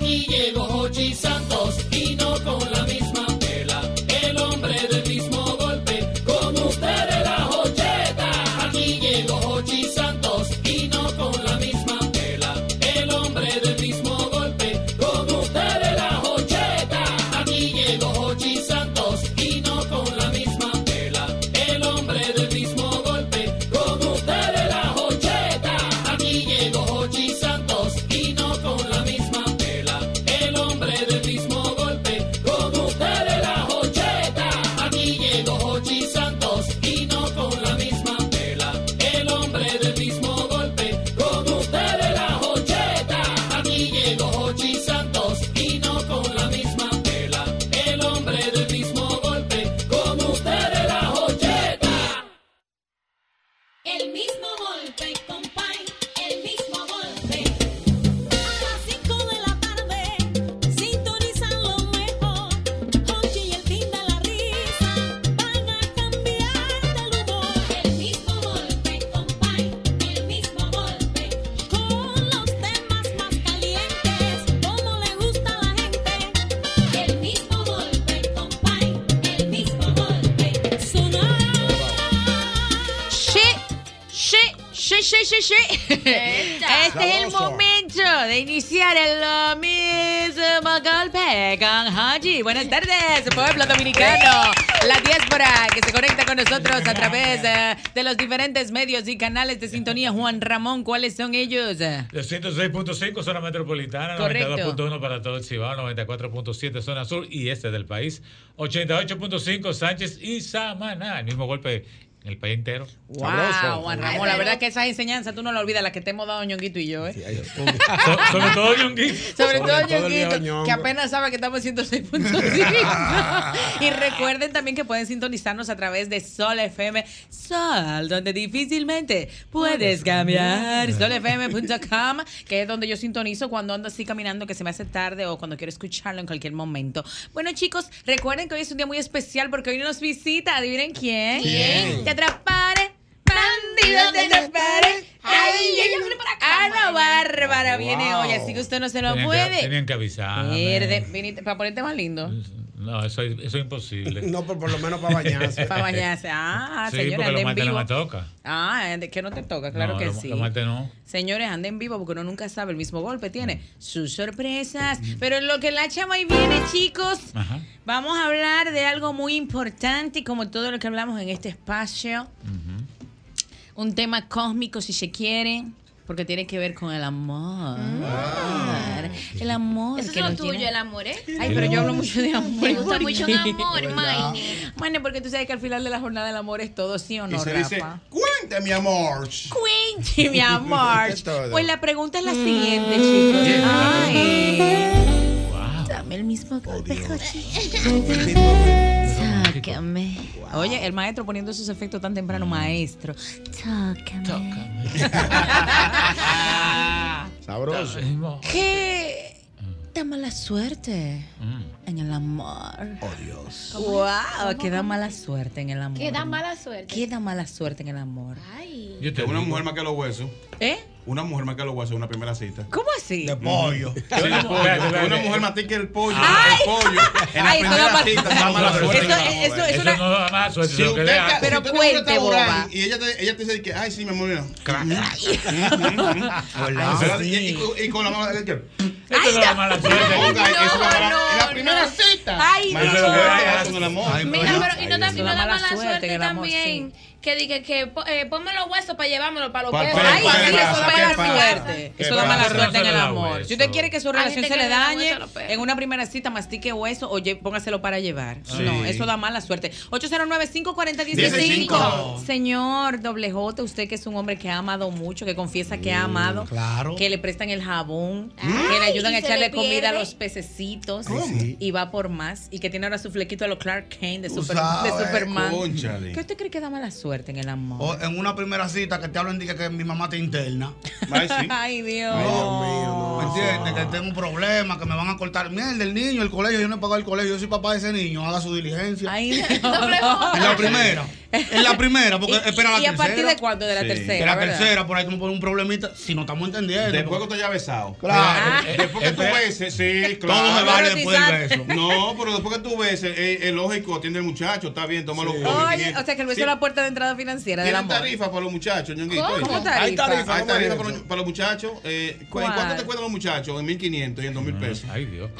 Aquí llegó Hochi Santos y no con la misma con Haji. Buenas tardes, pueblo dominicano. La diáspora que se conecta con nosotros a través eh, de los diferentes medios y canales de sintonía. Juan Ramón, ¿cuáles son ellos? Los 106.5 zona metropolitana, Correcto. 92.1 para todo el Cibao, 94.7 zona sur y este del país, 88.5 Sánchez y Samaná, el mismo golpe el país entero. Wow, Juan Ramón, la verdad que esas enseñanzas tú no la olvidas, las que te hemos dado Ñonguito y yo, ¿eh? So- sobre todo Ñonguito. Sobre, Sobre todo Ñonguito, que apenas sabe que estamos en 106.5. y recuerden también que pueden sintonizarnos a través de Sol FM Sol, donde difícilmente puedes cambiar. Solfm.com, que es donde yo sintonizo cuando ando así caminando que se me hace tarde o cuando quiero escucharlo en cualquier momento. Bueno, chicos, recuerden que hoy es un día muy especial porque hoy nos visita, adivinen quién. ¿Quién? Te atrapare. Bandidos te atrapare. Ay, ella viene para acá. Ana Bárbara viene hoy, así que usted no se lo Tenían que- puede. tenían que avisar. Verde, para ponerte más lindo. No, eso, es- eso es imposible. No, pero por lo menos para bañarse. Para bañarse. Ah, sí, señores, porque ande los en martes no vivo. me toca. Ah, de que no te toca, claro No, que los- sí. los martes no. Señores, anden vivo porque uno nunca sabe. El mismo golpe tiene sus sorpresas. Pero en lo que la chama y viene, chicos, Ajá. vamos a hablar de algo muy importante, como todo lo que hablamos en este espacio. Un tema cósmico, si se quiere. Porque tiene que ver con el amor. El amor. Eso que es lo tuyo, tiene- el amor, ¿eh? Ay, pero yo hablo mucho de amor. Te gusta ¿por mucho el amor, Maine. Bueno, porque tú sabes que al final de la jornada el amor es todo, ¿sí o no, Y se Rafa? dice, cuente mi amor. Cuente, mi amor. Pues la pregunta es la siguiente, chicos. Ay. Dame el mismo golpe, Tócame. Oye, el maestro poniendo esos efectos tan temprano, maestro. Tócame. Sabroso. ¿Qué da mala suerte en el amor? Oh, Dios. Wow, que da mala suerte en el amor. Que da mala suerte. ¿Qué da mala suerte en el amor? Ay. Yo Tengo una mujer más que los huesos. ¿Eh? Una mujer más que los huesos en una primera cita. ¿Cómo así? De pollo. Sí, de pollo. Una mujer más que el pollo. Ay. El pollo. En la Ay, primera cita, da mala Eso- suerte. eso- eso- Eso una- no da más suerte. Si lo que usted, le ca- hace. si Pero cuente, boba. Y ella te, ella te dice que, ay, sí, mi amor, mira. ¿Verdad? Y, y- y con la mano. que- Eso no da mala suerte. En la primera cita. Ay, Mira, pero y no, da- y Eso no da da mala mala suerte también. Que diga que eh, ponme los huesos para llevármelo para los huesos. Ay, ¿Qué sí, pasa? eso da ¿Qué mala suerte. ¿Qué Eso da mala suerte en el amor. Si usted quiere que su relación se le le da dañe en una primera cita, mastique hueso o póngaselo para llevar. No, eso da mala suerte. 809-540-165. 15. Señor Doble J, usted que es un hombre que ha amado mucho, que confiesa que ha amado, claro. que le prestan el jabón, Ay, que le ayudan a echarle le comida a los pececitos y va por más y que tiene ahora su flequito a los Clark Kent de, Superman. ¿Qué usted cree que da mala suerte en el amor? En una primera cita que te hablan de que, que mi mamá te interna. Ay, sí. Ay, Dios. Ay, Dios mío, no. ¿Me entiendes? Que tengo un problema, que me van a cortar. Mierda, el niño, el colegio, yo no he pagado el colegio, yo soy papá de ese niño, haga su diligencia. Ay, Dios. En la primera. En la primera, porque ¿Y, espera la y a tercera. partir de cuándo? De la Sí. tercera. De la ¿verdad? tercera, por ahí tú me pones un problemita, si no estamos entendiendo. Después que porque- usted ya ha besado. Claro. Eh, Después que tú beses, sí, Todo se claro. vale después del beso. No, pero después que tú beses, eh, es lógico, atiende el muchacho, está bien, toma los Oye, o sea que el beso Sí. es la puerta de entrada financiera ¿Tienen tarifa para los muchachos, ñonguito? ¿Cómo? Oye. ¿Cómo tarifa? Hay tarifa. Hay ¿cómo es tarifa para los, para los muchachos. Eh, ¿cu- ¿Cuál? ¿Cuánto te cuestan los muchachos? En 1500 y en 2000 pesos. Ay, Dios.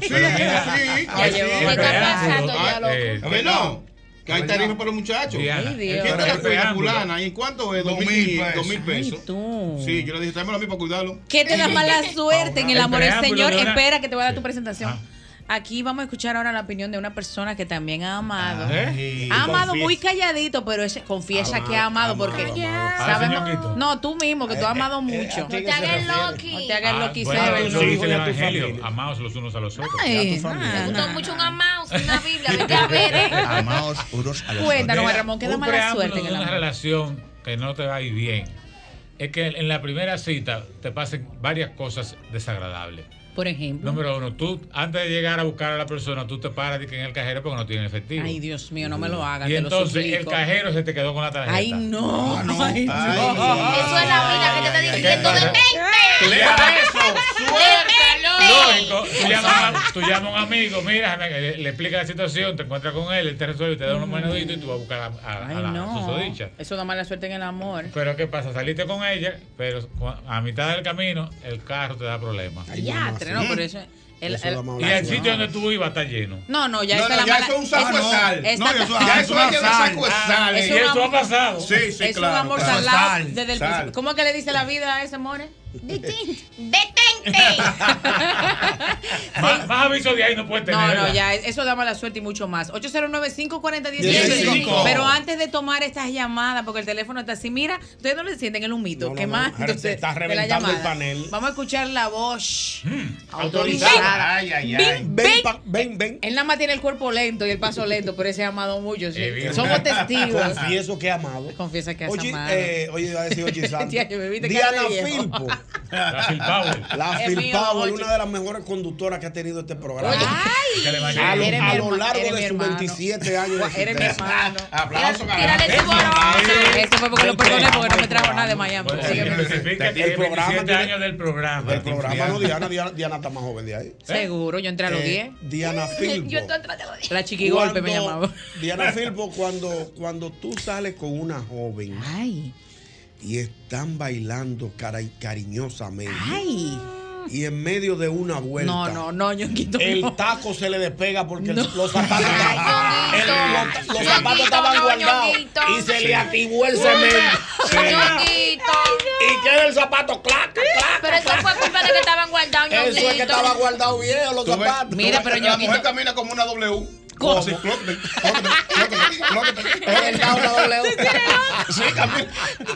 Sí, mira, sí. Sí. ¿Qué está Preámbulo. pasando ya, Ah, loco? eh, A ver, no. Que hay tarifa para los muchachos. Diana, Ay, Dios. el ¿Quién te la fulana? ¿Y cuánto es? Dos mil pesos. dos mil pesos. Ay, tú. Sí, yo le dije, tráemelo a mí para cuidarlo. ¿Qué te da mala suerte en el amor? El preámbulo Señor, espera que te voy a dar tu presentación. Ah. Aquí vamos a escuchar ahora la opinión de una persona que también ha amado. ¿Eh? Ha amado muy calladito, pero ese confiesa que ha amado porque Ah, sabemos. señorito. No, tú mismo, que tú has amado mucho. No te hagas loqui. No te hagas Ah, lo que bueno, hicieron. eso dice el evangelio. Amaos los unos a los otros. Ay, Me gustó mucho un amaos, una Biblia. Vete a ver, ¿eh? Amaos unos a los Cuéntanos, Mira, Ramón, ¿qué da mala suerte en una relación que no te va a ir bien es que en la primera cita te pasen varias cosas desagradables. Por ejemplo. Número uno, tú antes de llegar a buscar a la persona, tú te paras de que en el cajero porque no tiene efectivo. Ay, Dios mío, no me lo hagas. y te lo entonces el suplico. cajero se te quedó con la tarjeta. Ay, no. no. Ay, Ay, no. Eso es la vida que te está ay, ay, diciendo ay, de ay. mente. ¡Lea eso! Lógico, tú llamas, a, tú llamas a un amigo, mira, le, le explicas la situación, te encuentras con él, él te resuelve te da unos menuditos y tú vas a buscar a, a- a Ay, la no. susodicha. Eso da mala suerte en el amor. Pero ¿qué pasa? Saliste con ella, pero a mitad del camino el carro te da problemas. Ya, no, pero eso. el- el- Y el sitio donde tú ibas está lleno. no, no, ya No, esa es no, la ya mala. eso es un saco de sal. No, eso- Ya eso es dar saco de sal. y eso ha pasado. Sí, sí, es claro. un amor claro. salado Sal, desde el. ¿Cómo es que le dice la vida a ese more? Detente. Más, más aviso de ahí no puedes tener. No, no, ¿verdad? ya, eso da mala suerte y mucho más. 809-540-165. 15. Pero antes de tomar estas llamadas, porque el teléfono está así, mira, ustedes no le sienten el humito. No, no, ¿Qué no. más? Entonces, se está reventando el panel. Vamos a escuchar la voz Autorizada. autorizada. Ay, ay, ay. Ven, Ven, ven. pa- ven, ven. Él nada más tiene el cuerpo lento y el paso lento, pero ese ha amado mucho. sí. Somos testigos. Confieso que he amado. Confiesa que has Oye, amado. eh, oye, iba a decir viste Diana. Filpo. La Phil Power. La Es Phil mío, Powell, una de las mejores conductoras que ha tenido este programa. Ay, a lo, a lo largo de sus hermano. 27 años de Eres mi hermano. Aplauso, Tírale borón. Eso fue porque lo perdoné porque no me trajo nada de Miami. Bueno, que el programa 27 tiene- años del programa. Del programa no, Diana, Diana, Diana está más joven de ahí. Seguro, yo entré a los Eh, 10. Diana Filpo. Yo estoy atrás de los La chiquigolpe me llamaba. Diana Filpo, cuando, cuando tú sales con una joven Ay, y están bailando cara- cariñosamente ay. y en medio de una vuelta No, no, no, Ñonguito. el no. taco se le despega porque No. los zapatos, Ay, el- los, zapatos estaban no, guardados Ñonguito. y se le activó el cemento Ñonguito. y queda el zapato clac, clac. Pero eso fue culpa de que estaban guardados, Eso es que estaba guardado viejo los zapatos. Mira, pero la mujer camina como una W. ¿Cómo? Clócate. Es verdad, una W. Sí, camina.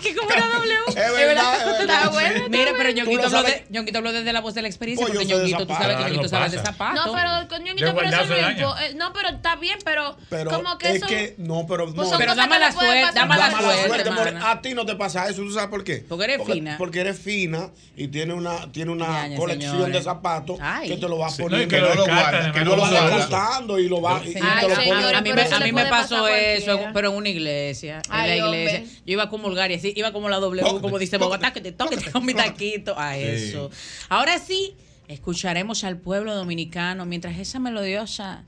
¿Qué como una W? Es verdad. Está bueno, Mira, pero Ñonguito habló, de, Ñonguito habló desde la voz de la experiencia, Pues porque Ñonguito, tú sabes que. Ñonguito sabe de zapatos. No, pero con Ñonguito, pero eso no impo- eh, No, pero está bien, pero, Pero como que es eso. que, no, pero Pues Pero da mala suerte, da mala suerte. A ti no te pasa eso, ¿tú sabes por qué? Porque eres fina. Porque eres fina y tiene una, tiene una colección señores. de zapatos Ay. que te lo va Sí, no, y poniendo. que lo no lo descarta, guarda, además, que no lo lo va guarda. descartando y lo va, y a- mí me, a mí pasó eso, cualquiera. pero en una iglesia. En la iglesia. hombre. Yo iba a comulgar y así, iba como la W, como dice Bogotá, que te toque con mi taquito. A eso. Ahora sí, escucharemos al pueblo dominicano mientras esa melodiosa.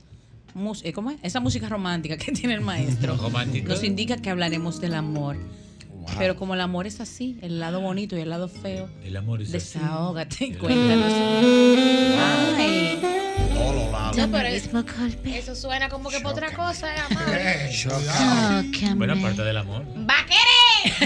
eh, ¿Cómo es? Esa música romántica que tiene el maestro Romántica. nos indica que hablaremos del amor. Pero como el amor es así, el lado bonito y el lado feo, El amor es así. desahógate y cuéntanos. Ay. No, pero eso suena como que por otra cosa, eh, amado. Eh, Buena parte del amor. ¡Va a querer!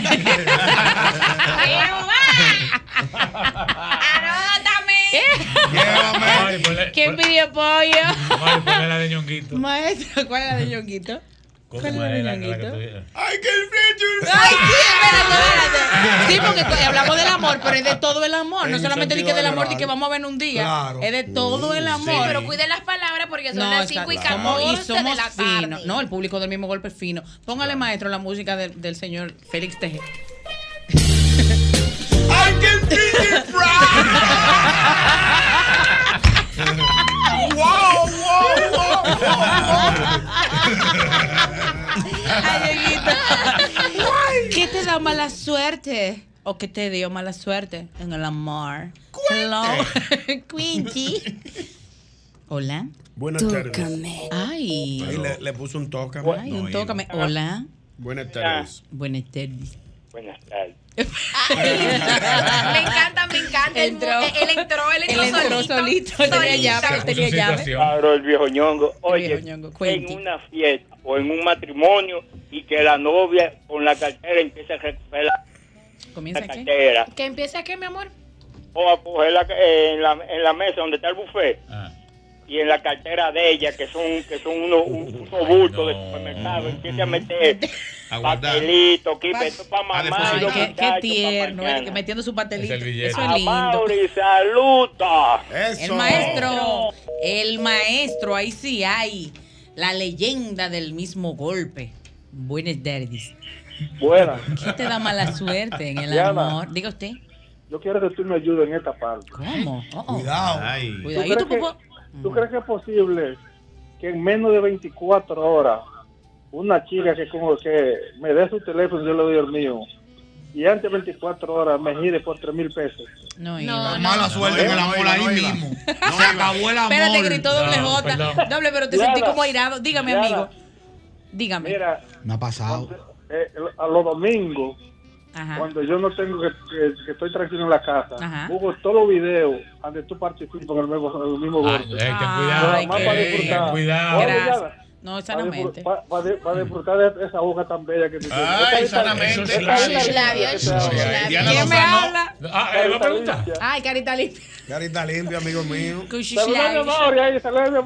¿Quién pidió pollo? Mari, ponle la de ñonguito. Maestro, ¿cuál es la de Ñonguito? ¿Cómo ¿Cuál es es la que? ¡Ay, que el flecho! Ay, sí, espérate, espérate. Sí, porque hablamos del amor, pero es de todo el amor. No En solamente de que del amor, de que vamos a ver un día. Claro. Es de todo el amor. Pero cuiden las palabras porque son No, las está- 5 y somos- 14 y somos de la tarde. finos. No, el público del mismo golpe es fino. Póngale, maestro, la música del, del señor Félix Teje. ¡Ay, que el Ay, Dieguito. ¿Qué te da mala suerte? ¿O qué te dio mala suerte en el amor? Hello. Quincy. Hola. Buenas tardes. Ay. Ahí le, le puso un toca. Ay, un tócame. Hola. Buenas tardes. Buenas tardes. Buenas tardes. Me encanta, me encanta. Él, Entró. él entró, él entró, Él entró solito, él tenía llave, él tenía llave. situación. Claro, el viejo ñongo. Oye, viejo ñongo, cuente. en una fiesta o en un matrimonio y que la novia con la cartera empieza a recoger la, ¿Comienza la qué? cartera ¿Que empiece aquí, mi amor? o a cogerla eh, en la, en la mesa donde está el buffet Ah. Y en la cartera de ella, que son que son unos, un- unos bultos de supermercado, empieza a meter A guardar. papelito, que esto para mamá Ay, qué, qué tierno, eh, que metiendo su patelito. Es. Eso es A lindo. Mauri, saluda. Eso. El maestro, el maestro, ahí sí hay la leyenda del mismo golpe. Buenas tardes. Buenas. ¿Qué te da mala suerte en el amor? Diga usted. Yo quiero que tú me ayudes en esta parte. ¿Cómo? Oh, oh. Cuidado. Ay. Cuidadito, ¿Tú crees popó. ¿Tú crees que es posible que en menos de 24 horas una chica que como que me dé su teléfono y yo le doy el mío y antes de 24 horas me gire por 3 mil pesos? No, No, iba. no. Mala suerte en el no amor ahí no mismo. Se acabó el amor. Espérate, gritó doble No, J. perdón. Doble, pero te sentí como airado. Dígame, amigo. Dígame. Mira, Me ha pasado. eh, a los domingos, Ajá. cuando yo no tengo que, que- que estoy tranquilo en la casa, Ajá. busco todos los videos donde tú participas en el mismo, el mismo Ay, golpe. Ay, cuidado. más para disfrutar. Ten cuidado. No, para sanamente. disfr- pa- pa- para disfrutar de esa hoja tan bella que tú tienes. Ay, sanamente. Eso es esta- labio, esta- eso es esta- labio. Diana ¿Quién me habla? Ah, él va a preguntar. Ay, carita limpia. Carita limpia, amigo mío.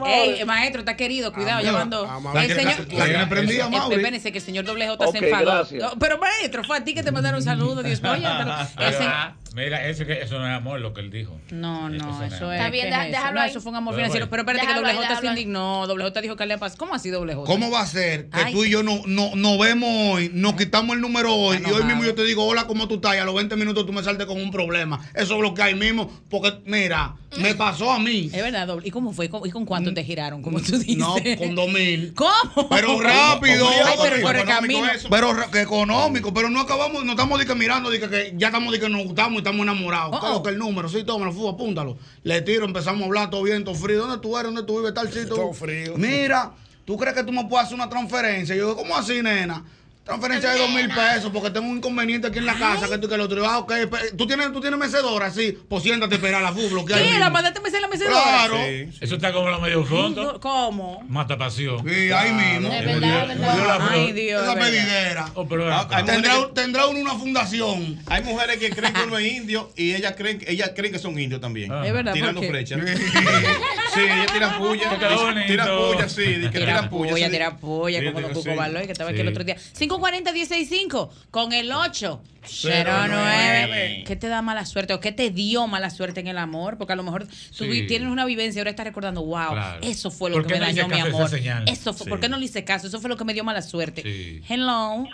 Ey, maestro, está querido, cuidado, llamando. El señor. La prendida, Eh, Mauri. Espérense que el señor doble J se enfadó. pero maestro, fue a ti que te mandaron saludos, Dios mío. Mira, eso, que, eso no es amor lo que él dijo. No, no, Eso no es. Está bien, ¿qué deja- es eso? déjalo No, eso fue un amor Déjalo financiero. ahí. Pero espérate que Déjalo doble J se indignó. Doble J dijo que le pasó. ¿Cómo así doble J? ¿Cómo va a ser que Ay. tú y yo no, no, no vemos hoy, nos quitamos el número hoy y hoy mismo yo te digo, hola, ¿cómo tú estás? Y a los 20 minutos tú me saltes con un problema. Eso es lo que hay mismo, porque mira, me pasó a mí. Es verdad, doble. ¿Y cómo fue? ¿Cómo- ¿Y con cuánto te giraron? Como tú dices. No, con dos mil. ¿Cómo? Pero rápido. Ay, pero Económico por el camino. eso. Pero ra- que económico, pero no acabamos, no estamos de que mirando, de que, ya estamos de que nos gustamos estamos enamorados. Oh, oh. que el número, sí, tómalo, fu, apúntalo. Le tiro, empezamos a hablar, todo bien, todo frío. ¿Dónde tú eres? ¿Dónde tú vives? Tal sitio. Todo frío. Mira, ¿tú crees que tú me puedes hacer una transferencia? Yo digo, ¿cómo así, nena? Transferencia de dos mil pesos porque tengo un inconveniente aquí en la casa que tú que lo otro. Ah, ok, ¿Tú tienes, tú tienes mecedora, sí. Pues siéntate a esperar la fu, bloquea mismo. ¿La mandaste a meter la mecedora? Claro. Sí. Eso está como la medio fondo. ¿Cómo? Mata pasión. Sí, ahí mismo. Es verdad, es. Ay, Dios. Esa pedidera. Oh, pero Ah, Tendrá, tendrá uno una fundación. Hay mujeres que creen que uno es indio y ellas creen, ellas creen que son indios también. Ah. Es verdad, Tirando flechas. sí, ellas tiran puya. Tiran puya, sí. tiran puya. polla, sí. tira polla, Sí, como Cuco sí. Baloy, que estaba aquí el Sí. otro día. 540-165 con el 8. 09. nueve. ¿Qué te da mala suerte o qué te dio mala suerte en el amor? Porque a lo mejor tú Sí. tienes una vivencia y ahora estás recordando, wow, Claro. eso fue lo ¿Por que me no dañó mi amor. Eso fue, Sí. ¿Por qué no le hice caso? Eso fue lo que me dio mala suerte. Sí. Hello.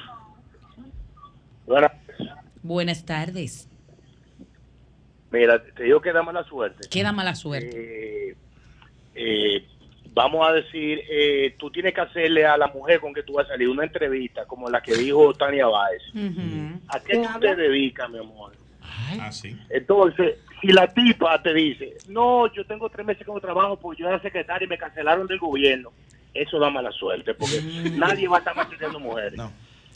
Buenas tardes. mira, te digo que da mala suerte. ¿Qué da mala suerte? Eh, eh, vamos a decir, eh, tú tienes que hacerle a la mujer con que tú vas a salir una entrevista, como la que dijo Tania Báez. ¿A qué tú te dedicas, mi amor? Ah. Entonces, si la tipa te dice, no, yo tengo tres meses que no trabajo porque yo era secretaria y me cancelaron del gobierno, eso da mala suerte, porque mm. nadie va a estar manteniendo mujeres. No.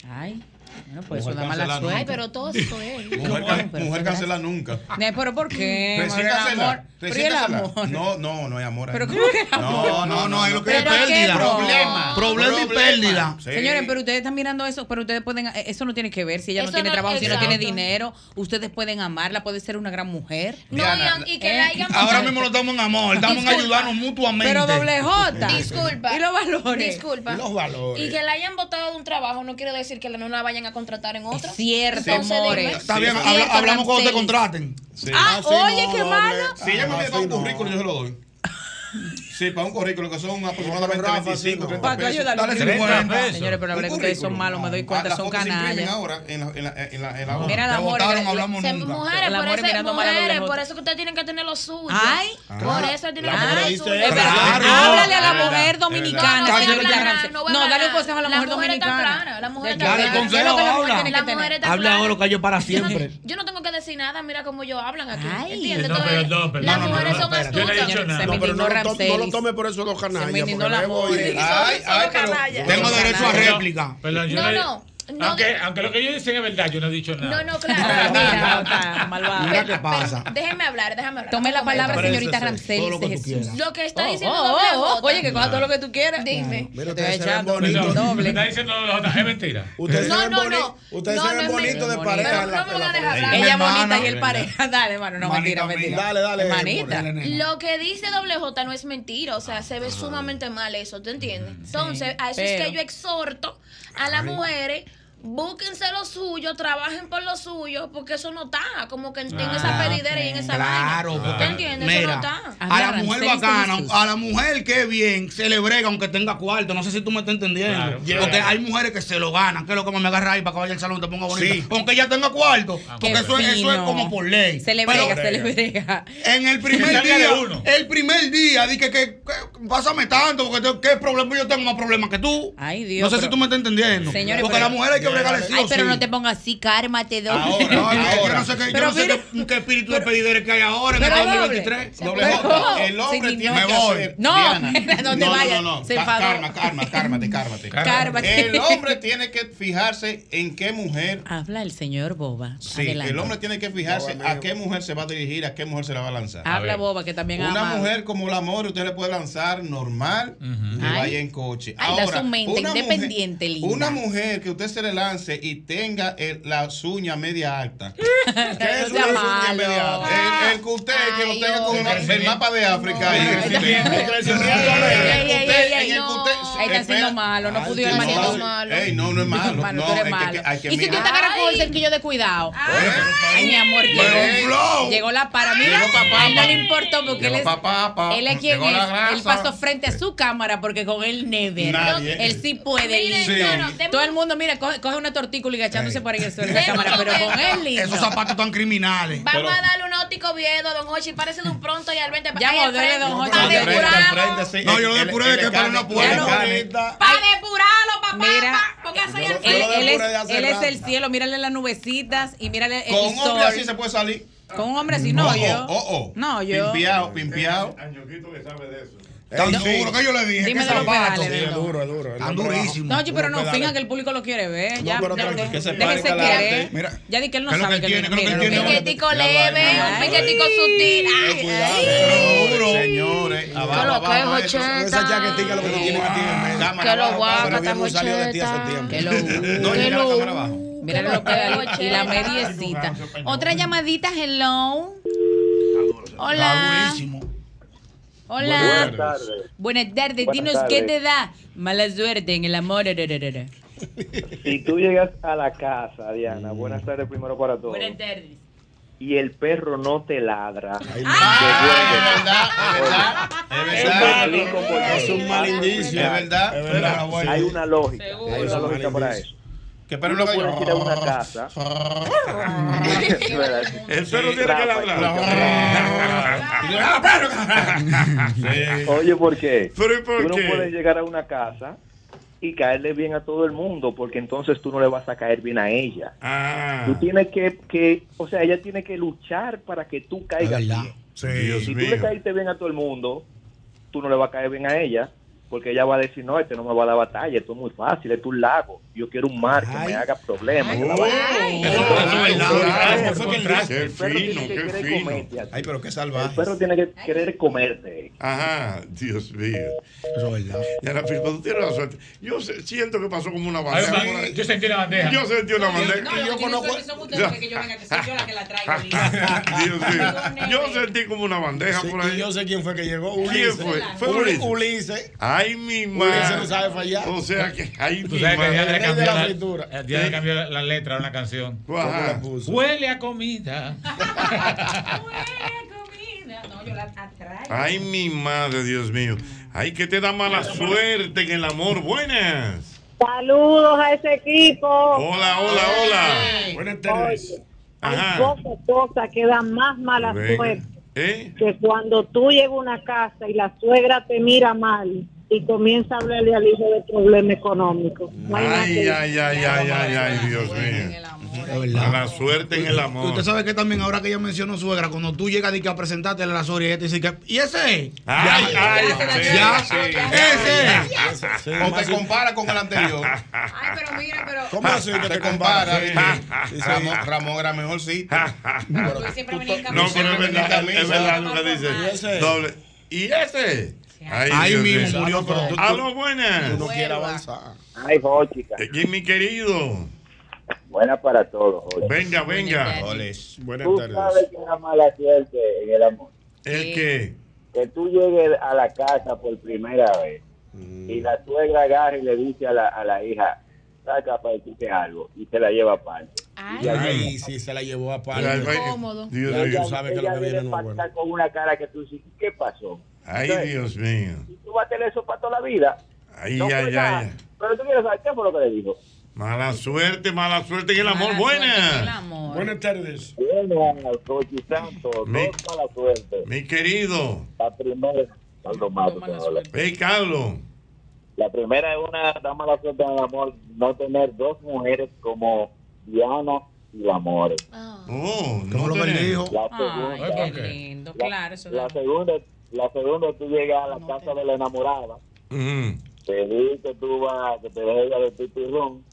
Ay. Bueno, pues mujer una mala suerte. Ay, pero todo esto es. Mujer, pero, mujer cancela nunca. Pero ¿por qué? Resítasela. Resítasela. No, no, no hay amor. Ahí. Pero ¿cómo que amor? No, no, no, es lo que es pérdida. Problema. Problema y pérdida. Señores, pero ustedes están mirando eso, pero ustedes pueden. Eh, eso no tiene que ver si ella no tiene trabajo, exacto. si no tiene dinero. Ustedes pueden amarla, puede ser una gran mujer. No, y, que la ¿eh? hayan Ahora mismo no estamos en amor, estamos en ayudarnos mutuamente. Pero doble J. Disculpa. Y los valores. Disculpa. Los valores. Y que la hayan votado de un trabajo no quiere decir que no la vayan manden a contratar en otra. Es cierto, amores. Está bien, habla- hablamos cuando te contraten. Sí. Ah, oye, qué malo. Si ella me pide un currículum, yo se lo doy. Sí, para un currículo que son aproximadamente Rafa, 25, 30 pesos. Dale 50. Pesos. Señores, pero la verdad que ustedes son malos, me doy ah, cuenta, son canales. ahora en la, en la, Mira, la votaron, eh, hablamos nunca. Mujeres, por eso, mujeres, por eso que ustedes tienen que tener lo suyo. Ay. Por eso tienen que tener lo suyo. Háblale a la mujer dominicana, señor Villarreal. No, dale un consejo a la mujer dominicana. La mujer está clara, la mujer está clara. Dale consejo, habla. ahora que yo para siempre. Yo no tengo que decir nada, mira cómo ellos hablan aquí. Ay. ¿Entiendes? Las mujeres son astutas. No, pero no lo tome por eso los canallas. Porque luego. Ay, ay, pero tengo derecho a réplica. No, no aunque, lo que yo dicen es verdad, yo no he dicho nada. No, no, claro. mira, está malvado. Mira qué pasa. Déjeme hablar, déjame hablar. Tome la palabra, señorita Ramsey. Lo. Lo que está oh, diciendo oh, doble oh. Oye, que coja todo lo que tú quieras. Dime. Mira, te doble. Está diciendo doble es mentira. Ustedes no, no, no. Ustedes no, son bonitos de pareja. No me van a hablar. Ella bonita y el pareja. Dale, hermano, no, mentira, mentira. Dale, dale. Manita. Lo que dice doble J no es mentira. O sea, se ve sumamente mal eso, ¿te entiendes? Mm. Entonces, a eso es que yo exhorto a las mujeres búsquense lo suyo, trabajen por lo suyo, porque eso no está, como que en, ah, esa pedidera y en esa claro, vaina. Claro, entiendes? Eso no está. A la mujer bacana, a la mujer que bien, se le brega aunque tenga cuarto. No sé si tú me estás entendiendo. Porque hay mujeres que se lo ganan, que es lo que me agarra ahí para que vaya al salón te ponga bonita. Sí. Aunque ella tenga cuarto, porque eso es, como por ley. Se le brega, se le brega. En el primer día, el primer día, dije que, que, pásame tanto, porque te, qué problema yo tengo más problemas que tú. Ay, Dios. No sé si tú me estás entendiendo. Señores, porque pero, la mujer hay que Ay, pero no te pongas así, cármate, doble. Ahora, ahora. Yo no sé qué, espíritu de pedidores que hay ahora el hombre tiene que. No, no te vayas. No, no, Calma, calma, cálmate, El hombre tiene que fijarse en qué mujer. Habla el señor Boba. Sí, el hombre tiene que fijarse a qué mujer se va a dirigir, a qué mujer se la va a lanzar. Habla Boba, que también habla. Una mujer como la More, usted le puede lanzar normal y vaya en coche. Ahora, una mujer que usted se le y tenga el, la uña media alta. ¿Qué es media alta? El, que usted que lo tenga con el mapa de África. Y, el, el, Ahí está haciendo malo, no pudieron no, no, malo. Ey, no, no es malo. No, tú eres malo. Y si tú te agarras con el cerquillo de cuidado. Ay, mi amor, llegó, llegó la para. Mira, llegó papá, no le importó porque él es, él es quien es. Él pasó frente a su cámara porque con él never. Él sí puede. Todo el mundo, mira, coge, una tortícula y echándose por ahí en la cámara, pero con él lindo. Esos zapatos tan criminales. Vamos a darle un óptico viedo a Don Hochi. Parece de un pronto y al 20 Ya, modele Don Hochi. No, yo lo depuré que para una puerta. Para depurarlo, papá. Mira, porque él, él, es, él es, el cielo. Mírale las nubecitas y mírale el Con un hombre así se puede salir. Con un hombre así, no, yo. No, yo. Pimpiao, pimpiao. Añoquito que sabe de eso. Eh, tan duro que yo le dije. Dime que de los pedales. Sí, es duro, es duro. Tan durísimo. No, pero no, finja que el público lo quiere ver. No, ya, pero que se. Mira, ya di que él no sabe que tiene. Un piquetico leve, un piquetico sutil. Duro. Señores. Abajo, abajo. Esa chaquetica lo que tienen aquí en mesa. Que lo guapa, está mocheta. Que lo No, que lo abajo. Mira lo que y la mediecita. Otra llamadita, hello. Hola. Hola. Buenas tardes. Buenas tardes. Dinos, ¿qué te da mala suerte en el amor? Si tú llegas a la casa, Diana, mm. buenas tardes primero para todos. Buenas tardes. Y el perro no te ladra. Ay, ¡Ah! Es verdad, es verdad. Es verdad. Es un mal indicio. Es verdad. Hay una lógica. Hay una lógica para eso. Que tú perro no lo que puedes ir a una casa. El perro tiene que ladrar. Oye, ¿por qué? ¿Pero por tú qué? no puedes llegar a una casa y caerle bien a todo el mundo, porque entonces tú no le vas a caer bien a ella. Ah. Tú tienes que, que, o sea, ella tiene que luchar para que tú caigas bien. Dios si tú mío. le caíste bien a todo el mundo, tú no le vas a caer bien a ella, porque ella va a decir, no, este no me va a dar batalla, esto es muy fácil, esto es un lago, yo quiero un mar que me haga problemas. la Qué El perro fino, tiene que qué querer fino. comerte. Ay, pero qué El salvaje. perro tiene que querer comerte. Ajá, Dios mío. Eso es verdad. Y Ana Filpa, tú tienes la suerte. Yo siento que pasó como una bandeja. Ay, yo sentí la bandeja. Yo sentí una bandeja. No, yo conozco. que yo venga, que soy yo la que la traigo. Dios mío. Yo sentí como una bandeja por ahí. y yo sé quién fue que llegó. ¿Quién Ulises. fue? Fue Uli- Ulises. Ulises. Ay, mi Ulises madre. no sabe fallar. O sea que, ay, mi madre. Cambió de la la- fritura. El día le cambió la, la letra a una canción. Ajá. puso? Huele a comida. No, yo la atraigo. Ay, mi madre, Dios mío. Ay, que te da mala suerte en el amor. Buenas. Saludos a ese equipo. Hola, hola, hola. Buenas tardes. Hay Ajá. pocas cosas que dan más mala Venga. suerte ¿Eh? que cuando tú llegas a una casa y la suegra te mira mal y comienza a hablarle al hijo de problema económico. No Ay, ay, ay, ay, ay, ay, Dios mío. Mala suerte en el amor. Usted sabe que también ahora que ella mencionó suegra, cuando tú llegas que a presentarte a la suegra y ella te dice que, ¿y ese es? Ay, ya, ay, ya, sí, ese Sí, es. o te compara con el anterior. Ay, pero mira, pero. ¿Cómo así que te compara? Sí. Dice, Ramón, Ramón era venía en No, pero es verdad, es verdad lo que ¿Y dice. ese? Doble. ¿Y ese? Ay, Ahí Dios mismo murió, pero tú- A lo buenas. Tú no quieres avanzar. Ay, chica. Aquí, mi querido. Buena para todos. Jorge. Venga, venga. Buenas Tú tardes. sabes que es la mala suerte en el amor. ¿El qué? Que tú llegues a la casa por primera vez y la suegra agarra y le dice a la, a la hija, saca para decirte algo y se la lleva aparte. Y ella Ay, sí, se la llevó a Ay, ay, Cómodo. Dios mío. tú sabes que lo que viene no es para bueno. con una cara que tú dices, ¿qué pasó? Ay, Entonces, Dios mío. Tú vas a tener eso para toda la vida. Ay, No ay, nada. ay. Pero tú quieres saber qué fue lo que le dijo. Mala suerte, mala suerte en el amor. Buenas. Buenas tardes. Bueno, Cochi Santos, Mi- dos mala suerte. Mi querido. La primera, Carlos Mato. Hey, Carlos. La primera es una da mala suerte en el amor, no tener dos mujeres como Diana y la More. Oh, ¿Cómo lo que dijo? La Ay, segunda, qué lindo. la, Claro, eso la da. segunda, la segunda tú llegas a la casa de la enamorada, te dice que tú vas, que te dejas de pipirrón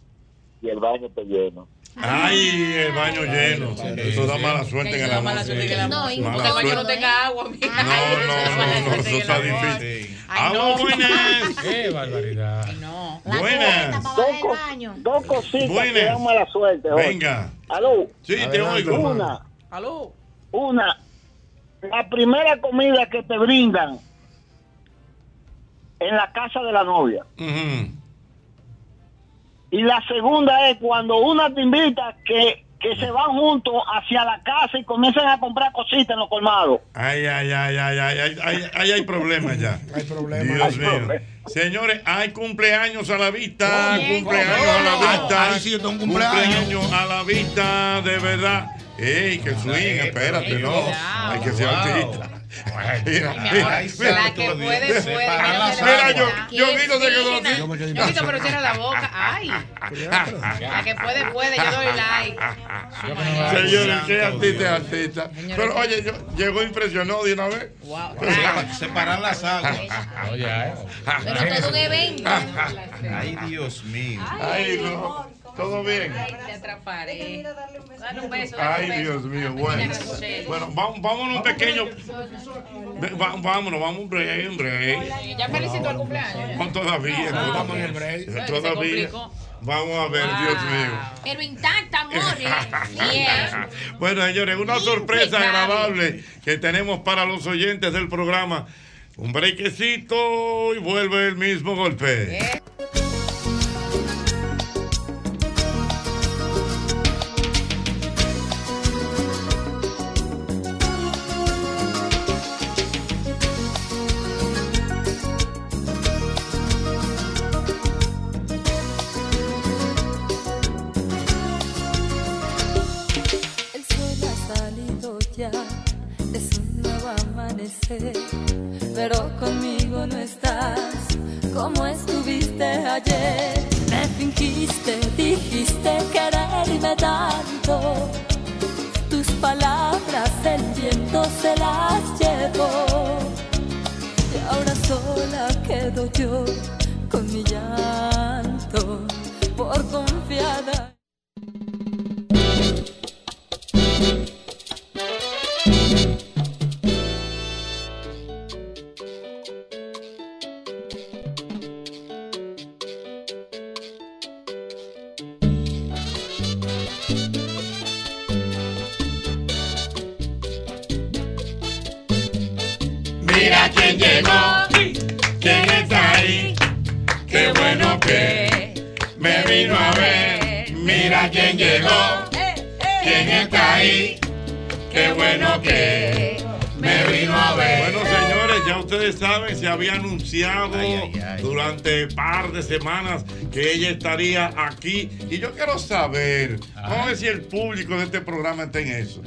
y el baño te lleno. Ay, el baño lleno. Eso da mala suerte en el amor. mala suerte en el amor. No, Porque el baño no tenga agua. No, no, no, no, eso está difícil. ¡Aló, buenas! ¡Qué barbaridad! No. Buenas. Dos, co- dos cositas que Buenas. dan mala suerte. Jorge. Venga. Aló. Sí, te oigo. Una, Aló. una, la primera comida que te brindan en la casa de la novia. Y la segunda es cuando una te invita que, que se van juntos hacia la casa y comienzan a comprar cositas en los colmados. Ay, ay, ay, ay, ay, ay, ay, ay, hay problemas ya. Hay problemas. Dios Hay mío. problemas. Señores, hay cumpleaños a la vista, Oye, cumpleaños a la vista. Ay, sí, yo tengo un cumpleaños. Cumpleaños a la vista, de verdad. Ey, que swing, espérate, no. Hay que ser artista. Mira, mira, La que puede, puede. Mira, yo, yo se quedó así. Yo Guito, pero cierra la boca. Ay. La que puede, puede. Yo doy like. Señores, qué artista es artista. Pero oye, yo, llegó impresionado de una vez. Wow. Separar las aguas. Oye, Pero todo un evento. Ay, Dios mío. Ay, no. Todo bien. Ay, te atraparé. Dale un beso. dale un Ay, beso. Dios mío, bueno. Bueno, vamos, vámonos un pequeño. Vámonos, vamos un break, un break. Ya felicitó el cumpleaños. No, todavía, Ah, estamos en el break. Todavía. Vamos a ver, Dios mío. Pero intacta, amor. Bien. Bueno, señores, una sorpresa agradable que tenemos para los oyentes del programa. Un brequecito y vuelve el mismo golpe. pero sola quedo está ahí. Qué bueno que me vino a ver. Bueno, señores, ya ustedes saben, se había anunciado durante par de semanas que ella estaría aquí. Y yo quiero saber, vamos a ver si el público de este programa está en eso.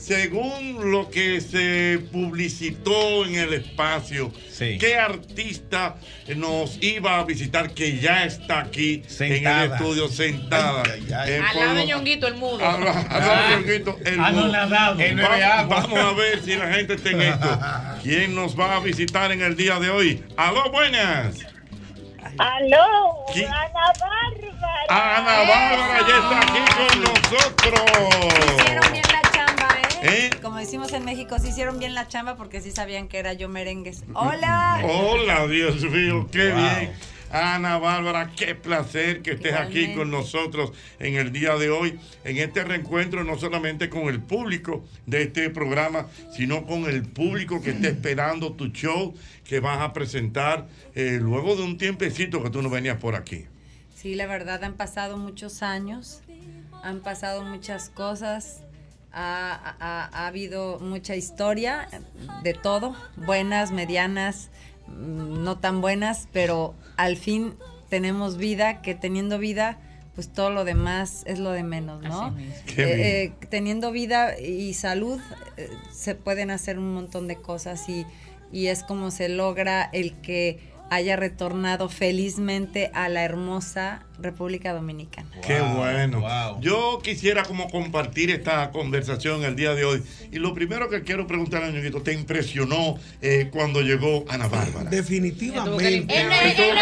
Según lo que se publicitó en el espacio, ¿qué artista nos iba a visitar que ya está aquí en el Sentada. estudio sentada? Eh, Al por lado de Ñonguito, el mudo. al lado- de Ñonguito, el mudo. Anonadado. El bebe Va- agua. Vamos a ver si la gente está en esto. ¿Quién nos va a visitar en el día de hoy? ¡Aló, buenas! ¡Aló! ¿Qui- ¡Ana Bárbara! Ana Bárbara ya está aquí con nosotros. Hicieron bien la ¿eh? Como decimos en México, sí hicieron bien la chamba porque sí sabían que era yo merengues. ¡Hola! Hola, Dios mío, qué Wow. bien. Ana Bárbara, qué placer que estés aquí con nosotros en el día de hoy, en este reencuentro, no solamente con el público de este programa, sino con el público que está esperando tu show que vas a presentar eh, luego de un tiempecito que tú no venías por aquí. Sí, la verdad han pasado muchos años, han pasado muchas cosas, ha, ha- ha habido mucha historia de todo, buenas, medianas, mm, no tan buenas, pero al fin tenemos vida, que teniendo vida, pues todo lo demás es lo de menos, ¿no? Eh, bien. eh, teniendo vida y salud, eh, se pueden hacer un montón de cosas y, y es como se logra el que haya retornado felizmente a la hermosa República Dominicana. Qué Wow, bueno. wow. Yo quisiera como compartir esta conversación el día de hoy. Y lo primero que quiero preguntar a ¿te impresionó eh, cuando llegó Ana Bárbara? Definitivamente. Él quedó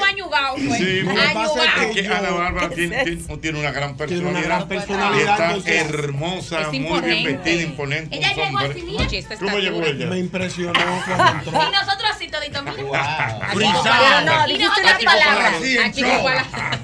que- añugado, fue. Sí, Lo que pasa es que Ana Bárbara tiene, tiene- tiene una gran Tiene una personalidad. gran personalidad, Está hermosa, Es muy bien vestida, imponente. Ella llegó así, ¿Cómo llegó ella? Me impresionó. Y nosotros así todito, mira. Pero no, dijiste una palabra. Aquí.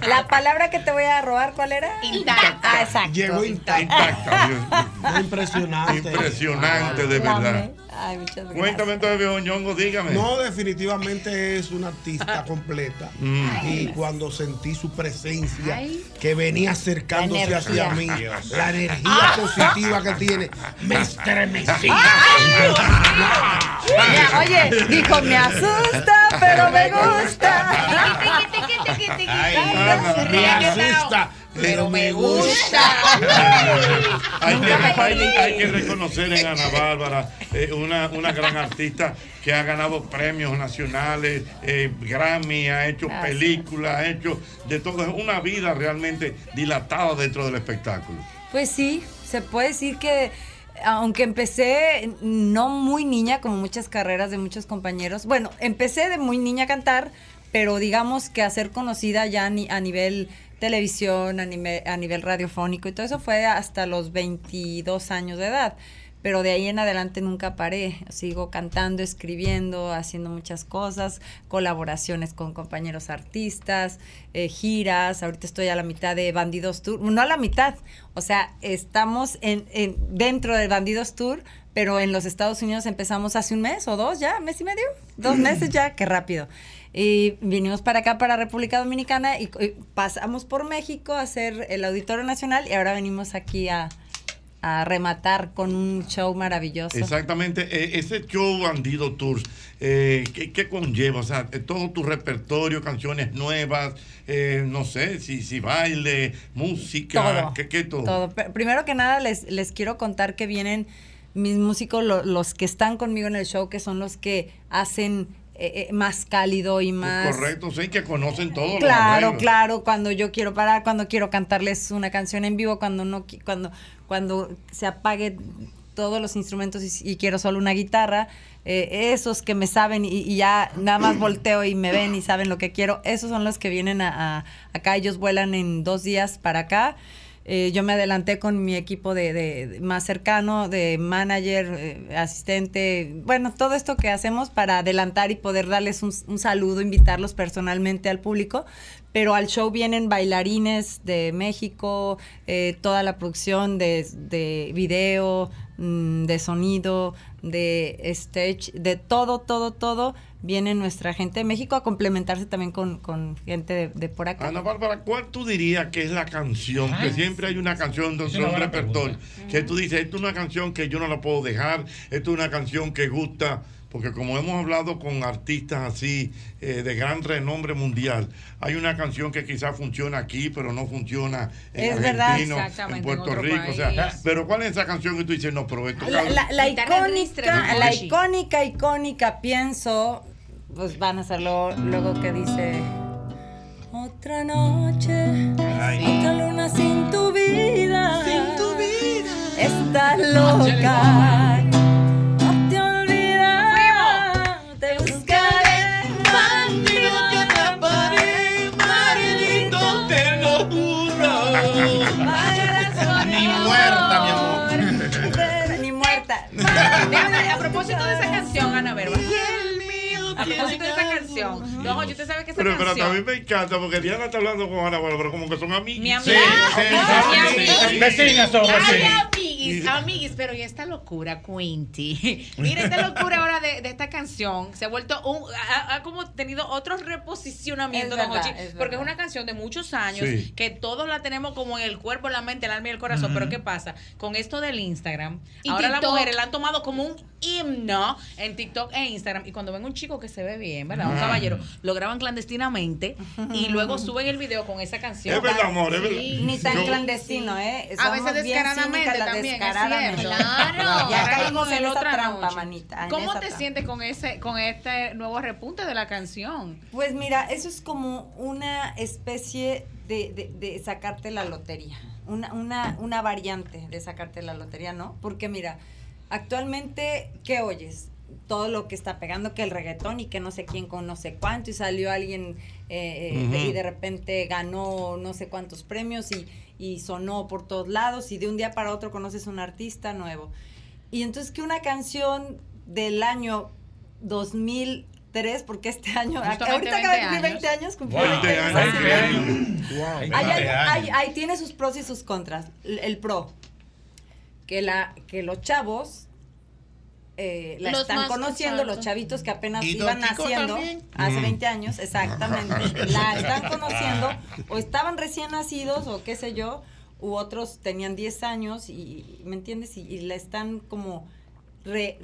La palabra que te voy a robar, ¿cuál era? Intacta. Ah, exacto. Llegó intacta. Intacta. Impresionante. Impresionante, de verdad. Ay, muchas gracias. Cuéntame entonces, viejo Ñongo, dígame. No, definitivamente es una artista completa. Mm. Y cuando sentí su presencia, Ay. que venía acercándose hacia mí, la energía positiva que tiene, me estremecí. Oye, dijo, me asusta, pero me gusta. Me asusta, pero me gusta. hay, que, hay- hay que reconocer en Ana Bárbara eh, una, una gran artista que ha ganado premios nacionales, eh, Grammy, ha hecho películas, ha hecho de todo. Es una vida realmente dilatada dentro del espectáculo. Pues sí, se puede decir que aunque empecé no muy niña, como muchas carreras de muchos compañeros, bueno, empecé de muy niña a cantar, pero digamos que a ser conocida ya ni- a nivel televisión, a nivel, a nivel radiofónico y todo eso fue hasta los 22 años de edad. Pero de ahí en adelante nunca paré. Sigo cantando, escribiendo, haciendo muchas cosas, colaboraciones con compañeros artistas, eh, giras. Ahorita estoy a la mitad de Bandidos Tour. No a la mitad, o sea, estamos en, en- dentro del Bandidos Tour, pero en los Estados Unidos empezamos hace un mes o dos ya, mes y medio, dos meses ya, qué rápido. Y vinimos para acá, para República Dominicana, y, y pasamos por México a hacer el Auditorio Nacional y ahora venimos aquí a, a rematar con un show maravilloso. Exactamente, eh, ese show Bandido Tours, eh, ¿qué, qué conlleva? O sea, eh, todo tu repertorio, canciones nuevas, eh, no sé, si, si baile, música, Todo. ¿qué, qué todo? Primero que nada, les, les quiero contar que vienen mis músicos, lo- los que están conmigo en el show, que son los que hacen eh, eh, más cálido y más... Correcto, sí, que conocen todo. Claro, claro, cuando yo quiero parar, cuando quiero cantarles una canción en vivo, cuando no cuando cuando se apague todos los instrumentos y, y quiero solo una guitarra, eh, esos que me saben y, y ya nada más volteo y me ven y saben lo que quiero, esos son los que vienen a, a- acá, ellos vuelan en dos días para acá. Eh, yo me adelanté con mi equipo de, más cercano, de manager, eh, asistente, bueno, todo esto que hacemos para adelantar y poder darles un, un saludo, invitarlos personalmente al público. Pero al show vienen bailarines de México, eh, toda la producción de, de video, mm, de sonido, de stage, de todo, todo, todo. Viene nuestra gente de México a complementarse también con, con gente de, de por acá. Ana Bárbara, ¿cuál tú dirías que es la canción? Que siempre hay una canción dentro de un repertorio. Que tú dices, esto es una canción que yo no la puedo dejar, esto es una canción que gusta. Porque como hemos hablado con artistas así eh, de gran renombre mundial, hay una canción que quizás funciona aquí, pero no funciona en Es verdad. En Puerto en Rico. O sea, pero ¿cuál es esa canción que tú dices, no, pero esto La, la- la icónica, la icónica, icónica, pienso, pues van a hacerlo luego que dice otra noche, otra luna sin tu vida, sin tu vida, estás loca. No te olvidarás, te buscaré, bandido te atraparé, maldito te lo Ni muerta, mi amor. Ni muerta. A propósito de esa canción, Ana Verba. A propósito de esa canción. No, yo te sabes que esa Pero, pero canción. también me encanta porque Diana está hablando con Ana Bárbara, pero como que son amigos. Mi amiga. Mi amiga. Vecinas son, Ay, vecinas. Amiguis, amiguis, pero y esta locura, Quinty. Mira, esta locura ahora de, de esta canción se ha vuelto un. Ha, ha como tenido otro reposicionamiento, Es don verdad, Hochi, es porque es verdad. una canción de muchos años Sí. que todos la tenemos como en el cuerpo, la mente, el alma y el corazón. Pero ¿qué pasa? Con esto del Instagram, Y ahora las mujeres la han tomado como un himno en TikTok e Instagram. Y cuando ven un chico que se ve bien, ¿verdad? Un caballero, lo graban clandestinamente y luego suben el video con esa canción. Es verdad, amor, es verdad. Ni tan Yo- clandestino, ¿eh? A veces bien descaradamente también, descaradamente. cierto. Claro. Ya caímos en otra trampa, noche. manita. ¿Cómo te trampa. sientes con ese con este nuevo repunte de la canción? Pues mira, eso es como una especie de, de- de sacarte la lotería. Una, una, una variante de sacarte la lotería, ¿no? Porque mira, actualmente, ¿qué oyes? Todo lo que está pegando, que el reggaetón y que no sé quién con no sé cuánto, y salió alguien eh, eh, Ujú. y de repente ganó no sé cuántos premios y, y sonó por todos lados, y de un día para otro conoces un artista nuevo. Y entonces que una canción del año 2003, porque este año, Justamente ahorita acaba de 20 cumplir 20 años. cumplió Wow. 20 años. 20 hace años. un año. Wow. Hay 20 algo- años. hay- hay- tiene sus pros y sus contras. El, el pro, que, la, que los chavos eh, la Los están conociendo, exacto. los chavitos que apenas iban naciendo también. hace Mm. 20 años, exactamente. la están conociendo o estaban recién nacidos o qué sé yo, u otros tenían 10 años y, ¿me entiendes? Y, y la están como re-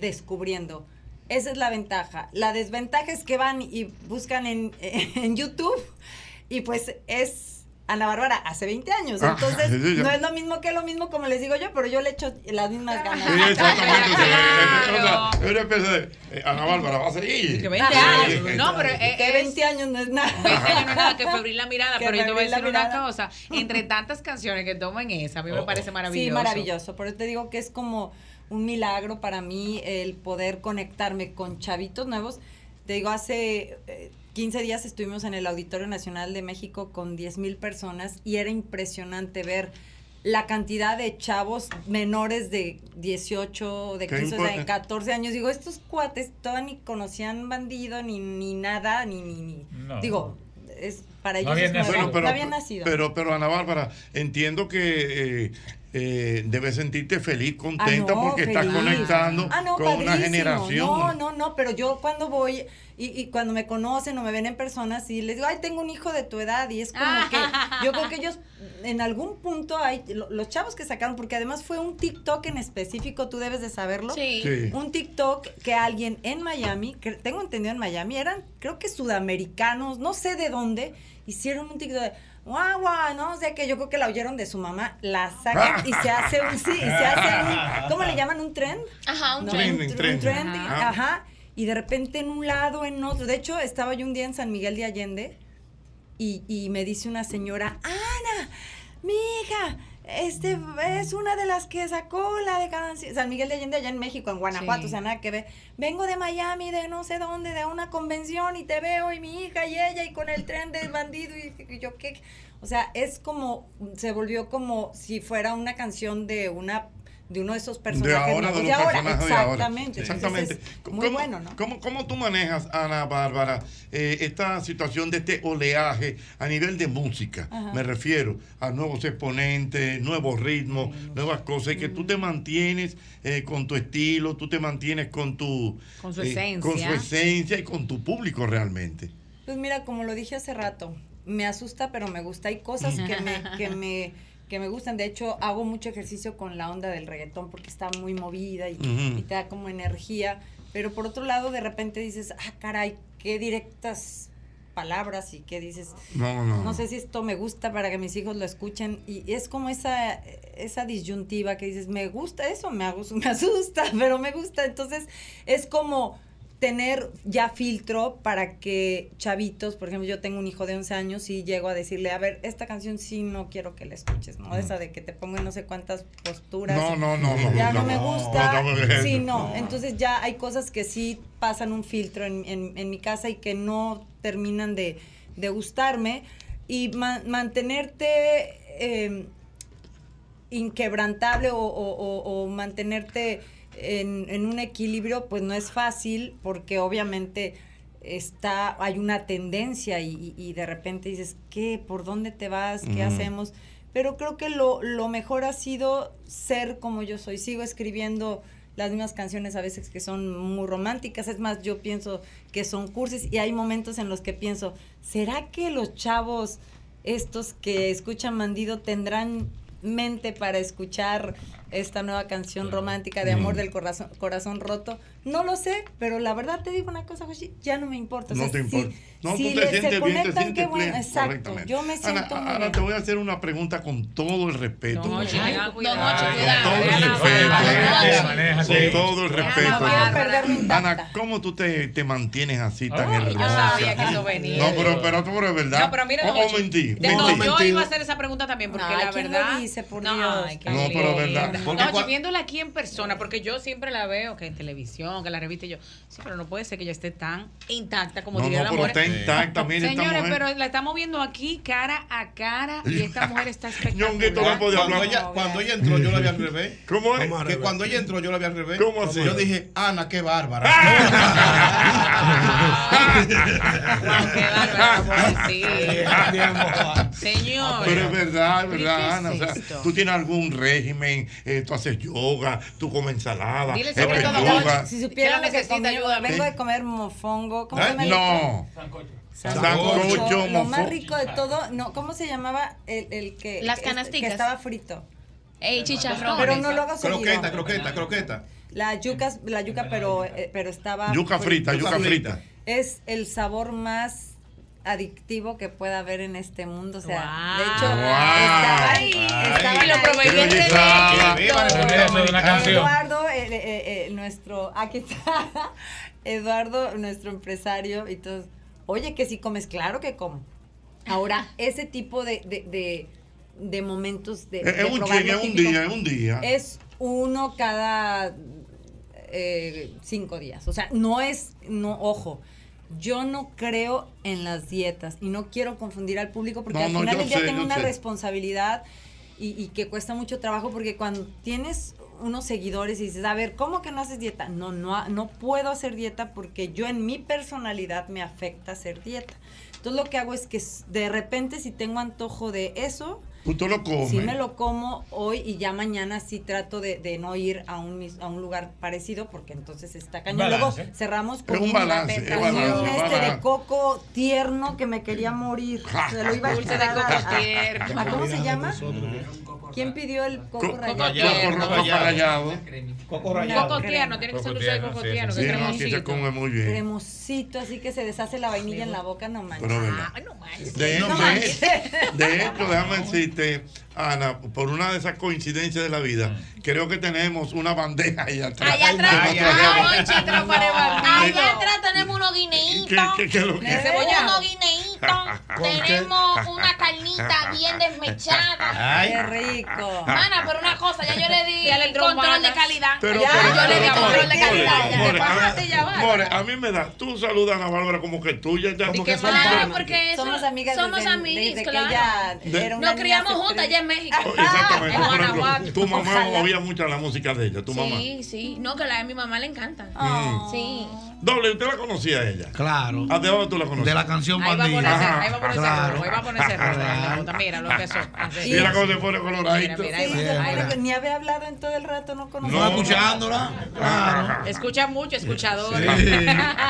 redescubriendo. Esa es la ventaja. La desventaja es que van y buscan en, en YouTube y pues es Ana Bárbara hace 20 años. Ah, Entonces, sí, no es lo mismo que lo mismo como les digo yo, pero yo le echo las mismas ganas. Sí, exactamente. es- o sea, es una especie de. eh, Ana Bárbara va a seguir. Que 20 Sí, años. sí, No, pero eh, que es- 20 años no es nada. 20 años no es nada que febril la mirada, Que pero yo te voy a decir una cosa. Entre tantas canciones que toman esa, a mí me Oh. parece maravilloso. Sí, maravilloso. Por eso te digo que es como un milagro para mí el poder conectarme con chavitos nuevos. Te digo, hace eh, 15 días estuvimos en el Auditorio Nacional de México con 10 mil personas y era impresionante ver la cantidad de chavos menores de 18, de Qué 15, o sea, de importante. 14 años. Digo, estos cuates todavía ni conocían bandido, ni, ni nada, ni, ni, ni. No. Digo, es, para No ellos es habían nuevo. nacido. no habían nacido. Pero, pero Ana Bárbara, entiendo que eh, eh, debes sentirte feliz, contenta, Ah, no, porque estás conectando Ah, no, con una generación. No, no, no, pero yo cuando voy y, y cuando me conocen o me ven en persona, sí les digo, ay, tengo un hijo de tu edad y es como que yo creo que ellos en algún punto hay, lo- los chavos que sacaron, porque además fue un TikTok en específico, tú debes de saberlo. Sí. Sí. Un TikTok que alguien en Miami, que tengo entendido en Miami, eran creo que sudamericanos, no sé de dónde, hicieron un TikTok de guau, guau, no sé qué, yo creo que la oyeron de su mamá, la sacan y se hace un, sí, y se hace un, ¿cómo le llaman? ¿Un tren? Ajá, un No, trending, un, trending. trending, Ajá. ajá. Y de repente en un lado, en otro. De hecho, estaba yo un día en San Miguel de Allende y, y me dice una señora, Ana, mi hija, este es una de las que sacó la de canción. San Miguel de Allende allá en México, en Guanajuato, Sí. o sea, nada que ver. Vengo de Miami, de no sé dónde, de una convención y te veo y mi hija y ella y con el tren del bandido y, y yo qué. O sea, es como, se volvió como si fuera una canción de una de uno de esos personajes de ahora, de los personajes de ahora. exactamente. Entonces, Exactamente. es muy ¿Cómo, bueno, ¿no? ¿cómo, cómo tú manejas, Ana Bárbara, eh, esta situación de este oleaje a nivel de música? Ajá. Me refiero a nuevos exponentes, nuevos ritmos, nuevas cosas, y que tú te mantienes eh, con tu estilo, tú te mantienes con tu... Con su eh, Con su esencia. esencia y con tu público realmente. Pues mira, como lo dije hace rato, me asusta, pero me gusta. Hay cosas que me, que me, que me gustan. De hecho, hago mucho ejercicio con la onda del reggaetón porque está muy movida y, te da como energía. Pero por otro lado, de repente dices, ah, caray, qué directas palabras y qué dices. No, no. No sé si esto me gusta para que mis hijos lo escuchen. Y es como esa, esa disyuntiva que dices, me gusta eso, me, me asusta, pero me gusta. Entonces, es como tener ya filtro para que chavitos, por ejemplo, yo tengo un hijo de 11 años y llego a decirle, a ver, esta canción sí no quiero que la escuches, ¿no? Esa de que te pongo en no sé cuántas posturas. No, no, no, no, Ya no, no, me gusta. no, no, no. sí, no. Entonces ya hay cosas que sí pasan un filtro en, en- en mi casa y que no terminan de, de gustarme. Y ma- mantenerte eh, inquebrantable o, o- o- o mantenerte en, en un equilibrio, pues no es fácil porque obviamente está hay una tendencia y, de repente dices, ¿qué? ¿Por dónde te vas? ¿Qué hacemos? Pero creo que lo, lo mejor ha sido ser como yo soy. Sigo escribiendo las mismas canciones a veces que son muy románticas. Es más, yo pienso que son cursis y hay momentos en los que pienso, ¿será que los chavos estos que escuchan Bandido tendrán mente para escuchar esta nueva canción romántica de amor Mm. del corazón, corazón roto? No lo sé, pero la verdad te digo una cosa, Joshi, ya no me importa. O No te si- importa. No, si tú te le- sientes se bien, te conectan, sientes qué bueno. bien, Exacto. Yo me Ana, siento muy ahora bien. te voy a hacer una pregunta con todo el respeto. No, Con todo el respeto. Con todo el respeto. Ana, ¿cómo tú te, te mantienes así tan yo hermosa? sabía que eso venía. No, pero, pero, pero es verdad. No, pero mira, o, mentí. no, yo iba a hacer esa pregunta también, porque la ¿quién verdad. no, pero es verdad. No, Porque cua- viéndola aquí en persona, porque yo siempre la veo que en televisión, que en la revista, y yo, sí, pero no puede ser que ella esté tan intacta como No, diría no, la pero mujer. está intacta, mira esta Señores, mujer. pero la estamos viendo aquí cara a cara y esta mujer está espectacular. podía Cuando hablar. ella, cuando ella entró, yo la vi al revés. ¿Cómo es? Que cuando ella entró, yo la vi al revés. ¿Cómo así? Yo dije, Ana, qué bárbara. Qué bárbara. Señor. Pero es verdad, es ¿Pero y verdad, Ana. O sea, tú tienes algún régimen, eh, tú haces yoga, tú comes ensalada, Dile el es secreto, don pechuga. Hochi. Si supieran ¿Qué lo que necesita? comí, Ayúdame. vengo de comer mofongo. ¿Cómo ¿Eh? se No. Sancocho, Lo más rico de todo, no, ¿cómo se llamaba el, el que, Las que- canasticas. que estaba frito? Ey, chicharrones. Pero no lo hago seguido. croqueta, croqueta, croqueta. La yuca, la yuca pero, eh, pero estaba Yuca frita, yuca frita. Es el sabor más adictivo que pueda haber en este mundo. O sea, de hecho, Ay. estaba, estaba Ay, lo ahí. Eduardo, el- eh, eh, nuestro, aquí está, Eduardo, nuestro empresario, y todos, oye, que si comes, claro que como. Ahora, ese tipo de, de, de, de momentos de, Es, de es un lo es un día, es un día. Es uno cada eh, cinco días. O sea, no es, no, ojo, yo no creo en las dietas y no quiero confundir al público porque No, al no, final del día sé, tengo una sé. responsabilidad y, y que cuesta mucho trabajo porque cuando tienes unos seguidores y dices, a ver, ¿cómo que no haces dieta? No, no, no puedo hacer dieta porque yo en mi personalidad me afecta hacer dieta. Entonces lo que hago es que de repente si tengo antojo de eso, Tú te lo comes. Sí me lo como hoy y ya mañana sí trato de, de no ir a un, mis- a un lugar parecido porque entonces está cañón. Luego cerramos con Es un balance, es con balance, un es este de balance. coco tierno que me quería morir. Se lo iba a Dulce de coco tierno. ¿a ¿Cómo se llama? ¿Quién pidió el coco Co- rallado? Coco Coco rallado. Coco Coco tierno, tiene que ser dulce de coco tierno, Sí, no, aquí se cremosito. come muy bien. Cremosito, así que se deshace la vainilla en la boca, no manches. De hecho, No de, manches. de hecho, déjame Ana, por una de esas coincidencias de la vida, creo que tenemos una bandeja ahí atrás. Allá atrás, Ay, ay, ay, no allá atrás tenemos unos guineitos. ¿Qué- qué- lo que- Tenemos unos guineitos. tenemos una carnita bien desmechada. Ay, qué rico. Mana, pero una cosa, ya yo le di el control de calidad. Pero, ya, pero, yo le di control de More, calidad. ya. More, a mí me da, tú saludas a Ana Bárbara como que tuya ya. Como que Claro, porque eso- Somos amigas somos desde, amiguis, desde claro. que ella Nos criamos juntas allá en México. Oh, Exactamente. En Guanajuato. tu mamá oía mucho la música de ella, tu mamá. Sí, sí. No, que la de mi mamá le encanta. Mm. Sí. Doble, ¿usted la conocía a ella? Claro. ¿A de dónde tú la conocías? De la canción Ahí va a ponerse, Ajá. ahí va a ponerse Claro. rojo, ahí va a ponerse rojo. Mira lo que eso. Mira cómo se pone coloradito. Ni había hablado en todo el rato, no conocía. No escuchándola. Claro. Escucha mucho, escuchador. Sí.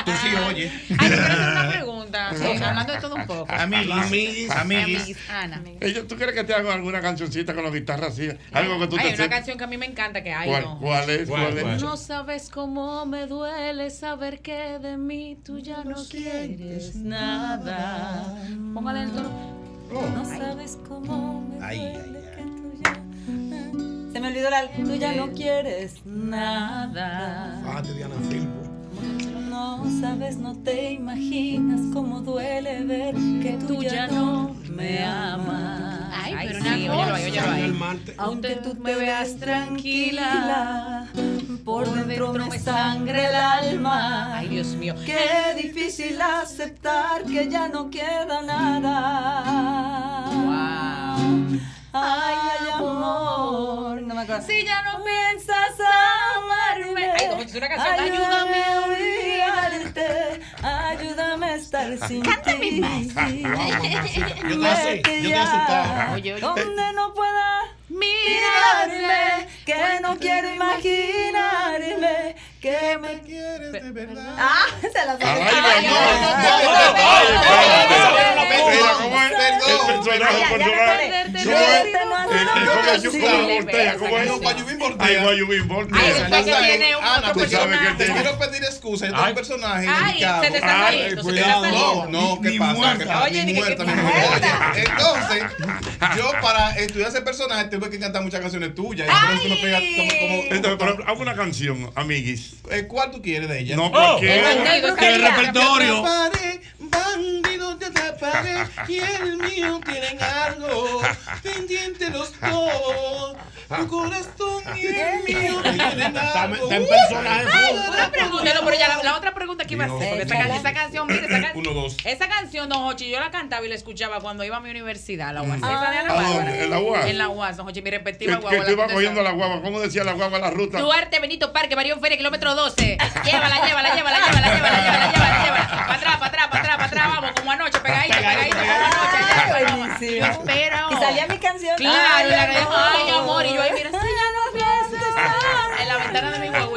Tú sí oyes. Ay, quiero hacer una pregunta. Sí. Hablando de todo un poco. Amiguis. Amiguis. Ana. ¿Tú quieres que te haga alguna cancioncita con la guitarra así? Algo que tú Hay te una sepas. canción que a mí me encanta que hay. ¿Cuál, no. cuál es? ¿Cuál es? No sabes cómo me duele saber que de mí tú ya no quieres nada. Póngale el tono. No sabes cómo me Ay, duele que tú ya... Se me olvidó la... Tú ya no quieres nada. Fájate, Diana Filpo. No sabes, no te imaginas cómo duele ver que tú ya no me amas. Ay, pero sí, una cosa. Aunque tú me veas tranquila, por dentro me sangre el alma. Ay, Dios mío. Qué difícil aceptar que ya no queda nada. Ay, amor. No me acuerdo. Si ya no piensas amarme, Ay, como si una canción. ayúdame a olvidarte, ayúdame a estar sin ti. Te sé, yo te oye. Donde no pueda mirarme, que no quiero imaginarme, que me quieres de verdad. Ah, se las Ay, Ay. Yo Ay, quiero pedir excusa. Yo tengo un personaje No, no, ¿qué pasa? Oye. Entonces, yo para estudiar ese personaje tuve que cantar muchas canciones tuyas. Hazme una canción, amiguis. ¿Cuál tú quieres de ella? No, cualquiera. Que el repertorio. Te atraparé, bandido, te atraparé y el mío tienen algo pendiente los dos. Tu corazón y el mío tienen algo. Está en personaje. Una pregunta, no, pero ya la, la otra pregunta que iba a hacer, porque esa, can- esa canción, mire, esa, can- Uno, dos. esa canción, don Hochi, yo la cantaba y la escuchaba cuando iba a mi universidad, la UAS. Ah. Esa de Ana ¿A Bárbara. dónde? ¿En la UAS? En la UAS, don Hochi, mi Que, respectiva que guagua. tú ibas la cogiendo la guagua. ¿Cómo decía la guagua la ruta? Duarte, Benito Parque, Marión Feria, kilómetro 12. Llévala, llévala, llévala, llévala, llévala, llévala, llévala, llévala. Para atrás, para atrás, para atrás, para atrás, vamos, como anoche, pegadito, pegadito, como anoche. buenísimo. Yo espero. Y salía mi canción. Claro, Ay, la amor. Ay, amor, y yo ahí, mira, si ya no en la ventana de mi guaguita.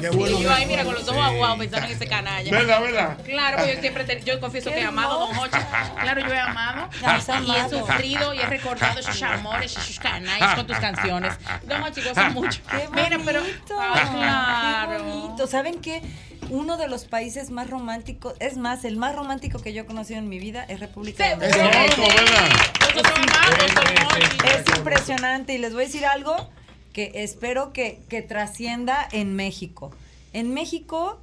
Qué bueno y yo ahí, mira, con los ojos aguados pensando en ese canalla. ¿Verdad, verdad? Claro, pues yo siempre, te- yo confieso que he amado a Don Hochi. Claro, yo he amado y he sufrido y he recordado esos amores, esos canallas con tus canciones. Don Hochi goza mucho. Qué Mira, pero. bonito. Ay, claro. Qué bonito. ¿Saben qué? Uno de los países más románticos, es más, el más romántico que yo he conocido en mi vida es República Dominicana. Amamos, Don Hochi. Es impresionante y les voy a decir algo que espero que, que trascienda en México. En México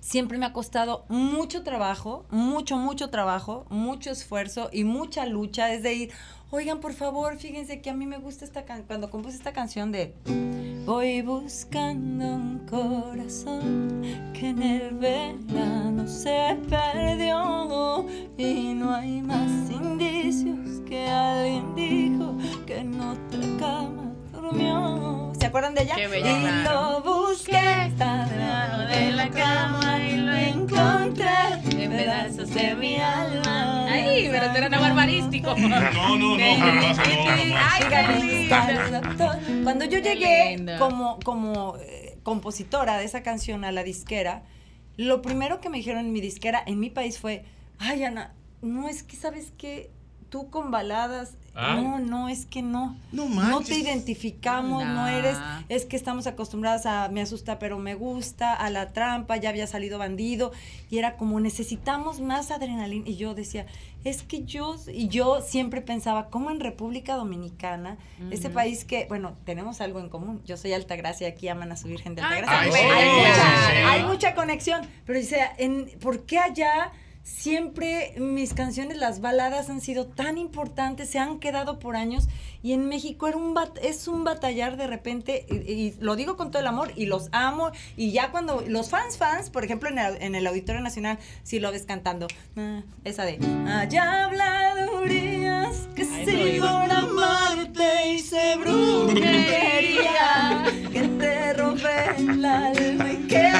siempre me ha costado mucho trabajo, mucho, mucho trabajo, mucho esfuerzo y mucha lucha. Es de ir, oigan, por favor, fíjense que a mí me gusta esta canción, cuando compuse esta canción de... Voy buscando un corazón que en el verano se perdió y no hay más indicios que alguien dijo que en otra cama durmió. ¿Se acuerdan de ella? Qué bella, y claro. lo busqué está debajo de la cama y lo encontré en pedazos de mi alma. Ay, pero tú eres no barbarístico. No, no, no. Ay. Cuando yo llegué como, como eh, compositora de esa canción a la disquera, lo primero que me dijeron en mi disquera en mi país fue, ay Ana, no es que sabes que tú con baladas, Ah. no, no, es que no. No No manches. te identificamos, no eres, es que estamos acostumbradas a me asusta pero me gusta, a la trampa, ya había salido bandido, y era como necesitamos más adrenalina. Y yo decía, es que yo, y yo siempre pensaba, como en República Dominicana, ese Ujú. país que, bueno, tenemos algo en común. Yo soy Altagracia, aquí aman a su Virgen de Altagracia. Ay, hay, sí. mucha, Sí, sí. hay mucha conexión. Pero dice, en, ¿por qué allá siempre mis canciones, las baladas han sido tan importantes, se han quedado por años y en México era un bat- es un batallar de repente y, y lo digo con todo el amor y los amo y ya cuando los fans fans, por ejemplo en el, en el Auditorio Nacional, si lo ves cantando, ah, esa de allá habladurías que si por amarte brujería que te robé el alma y que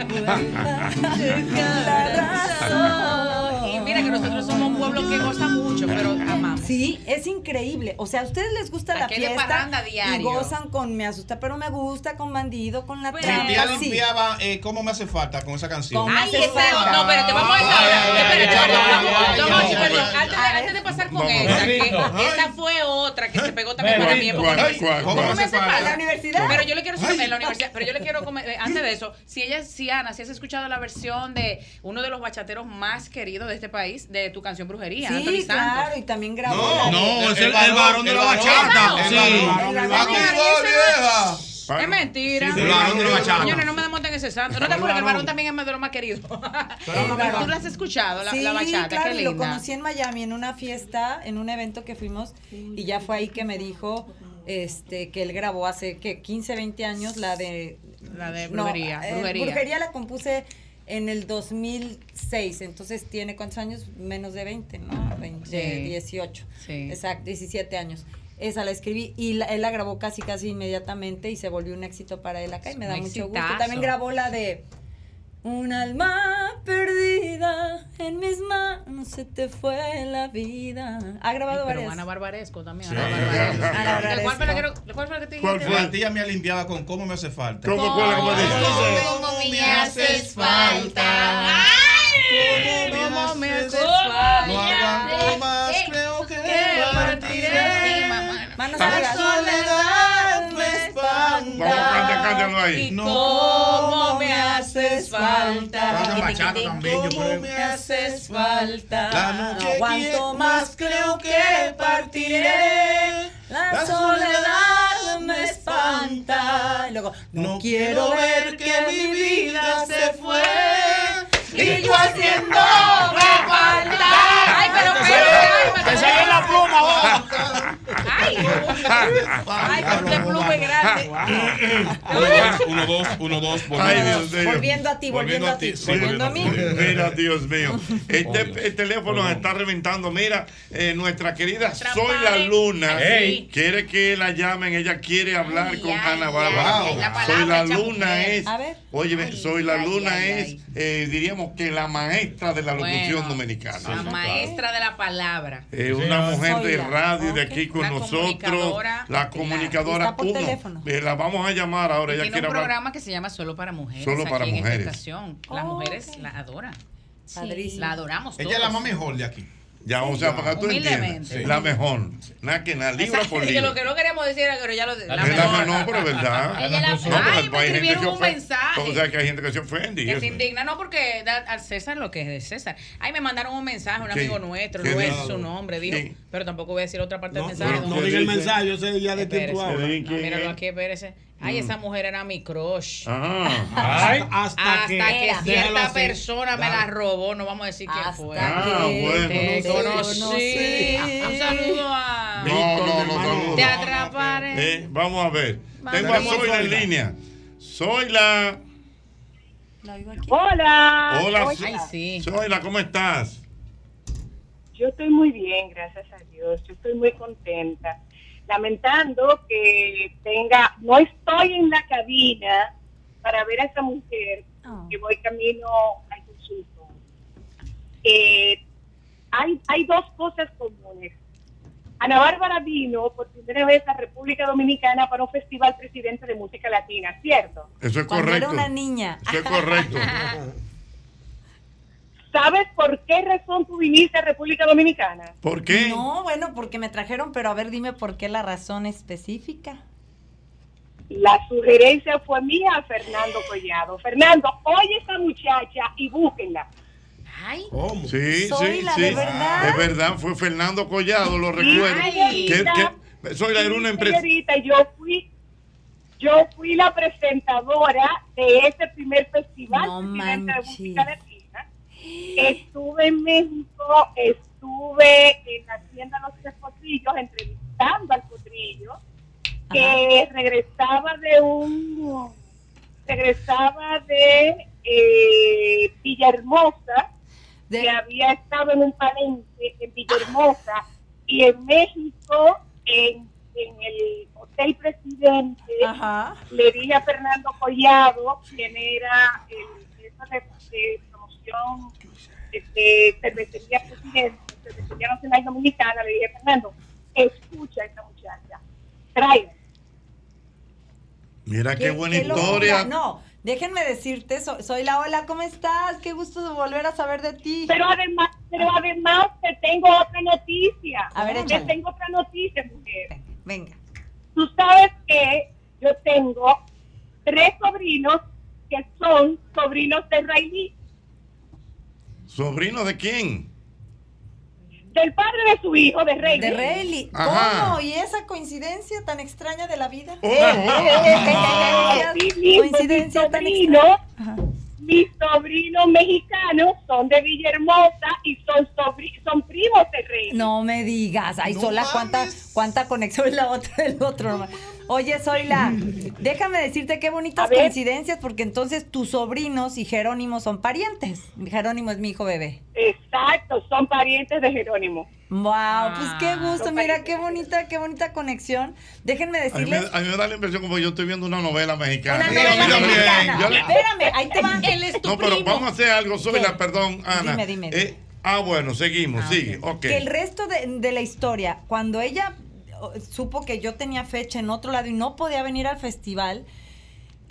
Y mira que nosotros somos pueblo que goza mucho, pero amamos. Sí, es increíble. O sea, a ustedes les gusta la fiesta y gozan con Me asusta, pero me gusta, con Bandido, con la Mi trampa. sí. limpiaba eh, ¿Cómo me hace falta con esa canción? ¿Cómo Ay, ese no, vamos a Espérate, ay, vamos, perdón, ay, antes de- antes de pasar con esa, que esa fue otra que se pegó también para mí. ¿Cuál, porque- cuál, ¿Cómo me hace falta? ¿En la universidad? Pero yo le quiero en la universidad, pero yo le quiero comer- eh, antes de eso, si ella, si Ana, si has escuchado la versión de uno de los bachateros más queridos de este país, de tu canción Brujería, Sí, Anthony Santos. claro, y también grabó. No, no, es el, el varón de la bachata. Sí. vieja. Es mentira. Sí, el varón de la bachata. Señores, no me desmonten ese santo. No te acuerdas que el varón también es de los más queridos. Tú lo has escuchado, la, sí, la bachata, claro, qué y lo linda. conocí en Miami en una fiesta, en un evento que fuimos y ya fue ahí que me dijo este que él grabó hace que 15, 20 años la de La de no, brujería, eh, brujería. brujería la compuse en el 2006, entonces tiene cuántos años? Menos de 20, ¿no? 20, Sí. 18. Sí. Exacto, 17 años. Esa la escribí y la- él la grabó casi casi inmediatamente y se volvió un éxito para él acá y me da mucho gusto. También grabó la de un alma perdida en mis manos se te fue la vida. Ha grabado Pero varias. Ana Barbaresco también. Sí. Ana Barbaresco. Ana ¿De ¿Cuál fue la que, cuál fue la que te ¿Cuál dijiste? fue? La tía me limpiaba con ¿Cómo me hace falta? ¿Cómo fue la que me? ¿Cómo me haces falta? Ay, ¿Cómo me haces No falta? aguanto más, Ey, creo que que partiré. partiré. Manos La arriba. soledad me canta, cántalo ahí. ¿Y cómo me haces falta? Canta bachata también, yo ¿Cómo creo. me haces falta. La noche No aguanto más, creo que partiré. La soledad me espanta. Y luego, No quiero ver que mi vida se fue. Y yo haciendo me falta. Ay, pero pero, salió la pluma ahora. Ay, con grande. Uno, dos, uno, dos. Volviendo a ti, volviendo a ti. sí, Volviendo a mí. Mira, Dios mío. Este el teléfono nos está reventando. Mira, eh, nuestra querida Soy la Luna quiere que la llamen. Ella quiere hablar con ay, Ana Bárbara. Soy la Luna es. A ver. Óyeme, Ay, Soy la Luna es, eh, diríamos que la maestra de la locución Bueno, dominicana. La maestra de la palabra. Eh, una mujer de radio de aquí con nosotros. La comunicadora Está por uno. teléfono. Eh, la vamos a llamar ahora. Ella Tiene quiere un hablar. programa que se llama Solo para Mujeres. Solo para aquí en esta mujeres. estación. Las Oh, mujeres ok. la adoran. Padrísimo. La adoramos Ella es la todos. más mejor de aquí. Ya, sea, para que tú entiendas. La mejor. Nada que nada, libra por que libra. lo que no queríamos decir era que ya lo la, La Es la mejor. menor, pero verdad. Ella es la- No, hay gente que un ofende. mensaje. O sea, que hay gente que se ofende. Que se indigna, no porque da al César lo que es de César. Ay, me mandaron un mensaje, un amigo nuestro, ¿Qué no es su nombre, dijo. Pero tampoco voy a decir otra parte No, del mensaje. no, no diga el mensaje, yo sé ya de quién tú hablas. No, ¿quién míralo aquí, espérese. Ay, esa mujer era mi crush. Ah. Ay. Hasta, Hasta que, cierta así. persona me la robó, no vamos a decir quién Hasta fue. Ah, bueno. Te te conocí. conocí. Un saludo a. No, no, no, saludos. Te atraparé. Eh, vamos a ver. Vamos. Tengo a Zoila en línea. Zoila. La aquí. Hola. Hola, Ay, sí. Zoila, ¿cómo estás? Yo estoy muy bien, gracias a Dios. Yo estoy muy contenta. Lamentando que tenga, no estoy en la cabina para ver a esa mujer Oh. que voy camino al consulto. Eh, hay, hay dos cosas comunes. Ana Bárbara vino por primera vez a República Dominicana para un festival presidente de música latina, ¿cierto? Eso es Cuando correcto. era una niña. Eso es correcto. ¿Sabes por qué razón tú viniste a República Dominicana? ¿Por qué? No, bueno, porque me trajeron, pero a ver, dime por qué la razón específica. La sugerencia fue mía a Fernando Collado. Fernando, oye esa muchacha y búsquenla. Ay. ¿Cómo? Sí, Soy sí, la sí. de verdad. Es verdad, fue Fernando Collado, lo recuerdo. soy la era una empresa. señorita, yo fui, yo fui la presentadora de ese primer festival No Presidente de. Música. Estuve en México, estuve en la tienda Los Tres Potrillos entrevistando al potrillo que regresaba de un regresaba de eh, Villahermosa que había estado en un palenque en Villahermosa y en México en, en el Hotel Presidente le dije a Fernando Collado quien era el jefe de, de promoción de cervecería Presidente cervecería nacional dominicana le dije Fernando escucha a esta muchacha tráela Mira qué, buena qué locura. historia. No, déjenme decirte, so- soy la hola, ¿cómo estás? Qué gusto de volver a saber de ti. Pero además, pero además te tengo otra noticia. A ver, te échale. tengo otra noticia, mujer. Venga. Tú sabes que yo tengo tres sobrinos que son sobrinos de Railí, ¿Sobrino de quién? del padre de su hijo, de Rayleigh. De Rayleigh. Ajá. ¿Cómo? ¿Y esa coincidencia tan extraña de la vida? Oh, Así mismo, Coincidencia tan extraña. Mis sobrinos mexicanos son de Villahermosa y son sobri- son primos de Rey. No me digas. Ay, No Sola, ¿cuánta, cuánta conexión la otra del otro. Oye, Soyla, déjame decirte qué bonitas A ver. coincidencias, porque entonces tus sobrinos y Jerónimo son parientes. Jerónimo es mi hijo bebé. Exacto, son parientes de Jerónimo. Wow, pues qué gusto, Son mira qué bonita, qué bonita conexión. Déjenme A mí, me, decirles. a mí me da la impresión como yo estoy viendo una novela mexicana. Una novela también. mexicana. Le- Espérame, ahí te va. Él es tu no, pero primo. vamos a hacer algo, Zoila, perdón, Ana. Dime, dime. Eh, ah, bueno, seguimos, sigue. Ok. Que el resto de, de la historia, cuando ella oh, supo que yo tenía fecha en otro lado y no podía venir al festival,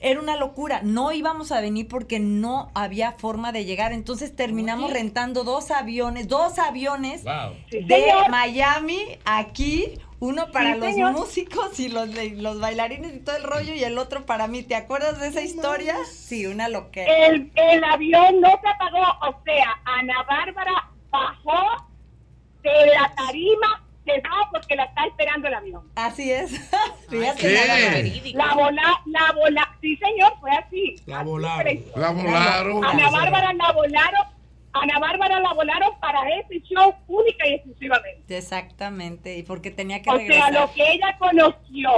era una locura. No íbamos a venir porque no había forma de llegar. Entonces terminamos rentando dos aviones, dos aviones Sí, de señor. Miami aquí. Uno para Sí, los señor. músicos y los, los bailarines y todo el rollo y el otro para mí. ¿Te acuerdas de esa historia? Sí, una loquera. El, el avión no se apagó, o sea, Ana Bárbara bajó de la tarima, se va porque la está esperando el avión. Así es. La bola, la bola, sí señor, fue así. La volaron. La volaron. Ana Bárbara la volaron, Ana Bárbara la volaron para ese show única y exclusivamente. Exactamente, y porque tenía que O sea, regresar. lo que ella conoció,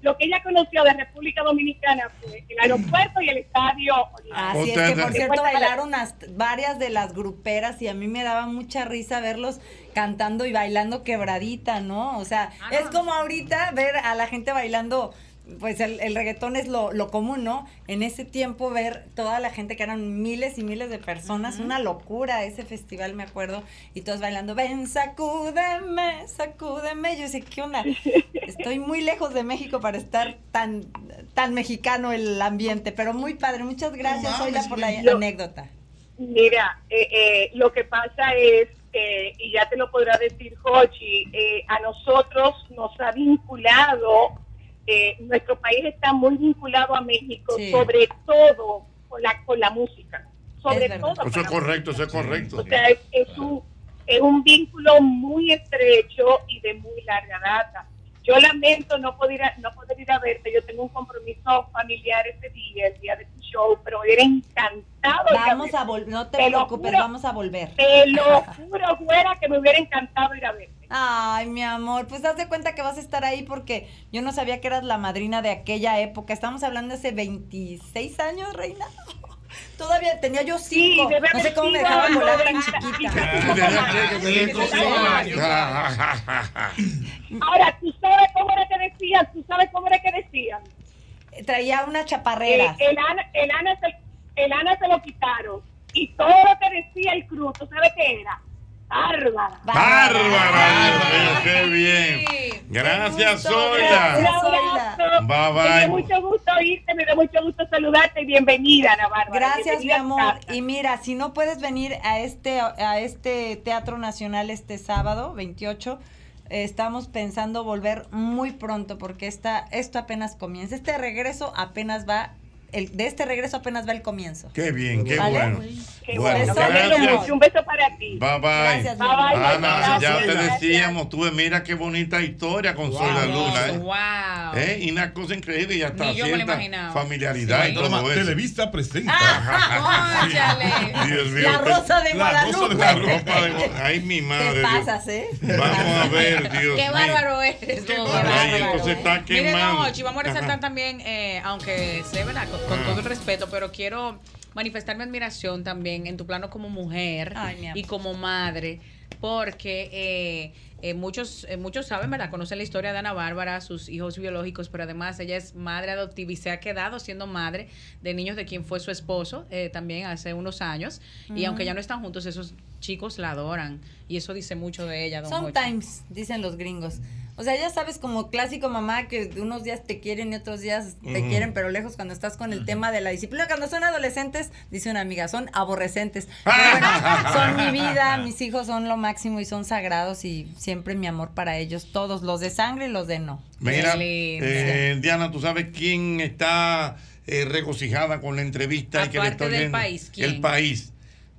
lo que ella conoció de República Dominicana fue el aeropuerto y el estadio. Así es que, por cierto, bailaron hasta- varias de las gruperas y a mí me daba mucha risa verlos cantando y bailando quebradita, ¿no? O sea, es como ahorita ver a la gente bailando, pues el, el reggaetón es lo, lo común, ¿no? En ese tiempo ver toda la gente que eran miles y miles de personas, una locura ese festival, me acuerdo, y todos bailando, ven, sacúdeme, sacúdeme. Yo sé, ¿qué onda? Estoy muy lejos de México para estar tan, tan mexicano el ambiente, pero muy padre. Muchas gracias, por la anécdota. Mira, eh, eh, lo que pasa es, eh, y ya te lo podrá decir Jochi, eh, a nosotros nos ha vinculado, eh, nuestro país está muy vinculado a México, Sí. sobre todo con la, con la música. Sobre Es todo Eso es la correcto, eso es correcto. O sea, es, es un, es un vínculo muy estrecho y de muy larga data. Yo lamento no poder, ir a- no poder ir a verte. Yo tengo un compromiso familiar ese día, el día de tu show, pero era encantado. ir a Vamos verte. a volver, no te, Te lo preocupes, juro. vamos a volver. Te lo juro, güera, que me hubiera encantado ir a verte. Ay, mi amor, pues haz de cuenta que vas a estar ahí porque yo no sabía que eras la madrina de aquella época. Estamos hablando de hace 26 años, reina. Todavía tenía yo cinco. no sé cómo me dejaban volar tan 90, chiquita. Ahora, ¿tú sabes cómo era que decían? ¿Tú sabes cómo era que decían? Traía una chaparrera. Eh, el, ana, el, ana se, el ana se lo quitaron. Y todo lo que decía el cruz, ¿tú sabes qué era? Bárbara. Bárbara, mío, qué bien. Gracias, Zoila. Un abrazo. Bye, Me bye. da mucho gusto oírte, me da mucho gusto saludarte y bienvenida, Ana Bárbara. Gracias, mi Bienvenida a amor. Y mira, si no puedes venir a este, a este Teatro Nacional este sábado, 28, eh, estamos pensando volver muy pronto porque esta, esto apenas comienza. Este regreso apenas va, el, de este regreso apenas va el comienzo. Qué bien, qué ¿Vale? bueno. Qué Bueno, bueno. Un beso para ti. Bye bye. Gracias, Bye, bye, Ana, gracias, ya te decíamos, tú mira qué bonita historia con Zoila Luna. ¿eh? Wow. ¿Eh? Y una cosa increíble y hasta Ni yo me lo cierta imaginaba. familiaridad Sí. y todo eso. Televisa presenta. Cónchale. Dios mío, La usted- rosa de La Guadalupe. La ropa de Gua- Ay, mi madre. Dios. pasas, ¿eh? Vamos a ver, Dios Qué bárbaro eres. Qué Ay, entonces está Mire, quemando. no, Ochi, vamos a resaltar también, eh, aunque sé, ¿verdad? Con, con Ah. todo el respeto, pero quiero manifestar mi admiración también en tu plano como mujer Ay, y como madre, porque eh, eh, muchos, eh, muchos saben, ¿verdad? Conocen la historia de Ana Bárbara, sus hijos biológicos, pero además ella es madre adoptiva y se ha quedado siendo madre de niños de quien fue su esposo eh, también hace unos años. Y aunque ya no están juntos, esos chicos la adoran. Y eso dice mucho de ella, don. Sometimes, dicen los gringos. O sea, ya sabes, como clásico mamá, que unos días te quieren y otros días te quieren, pero lejos cuando estás con el tema de la disciplina. Cuando son adolescentes, dice una amiga, son aborrecentes. Bueno, son mi vida, mis hijos son lo máximo y son sagrados y siempre mi amor para ellos, todos, los de sangre y los de no. Mira, eh, Diana, ¿tú sabes quién está eh, regocijada con la entrevista y que le estoy del viendo? país, ¿quién? El país.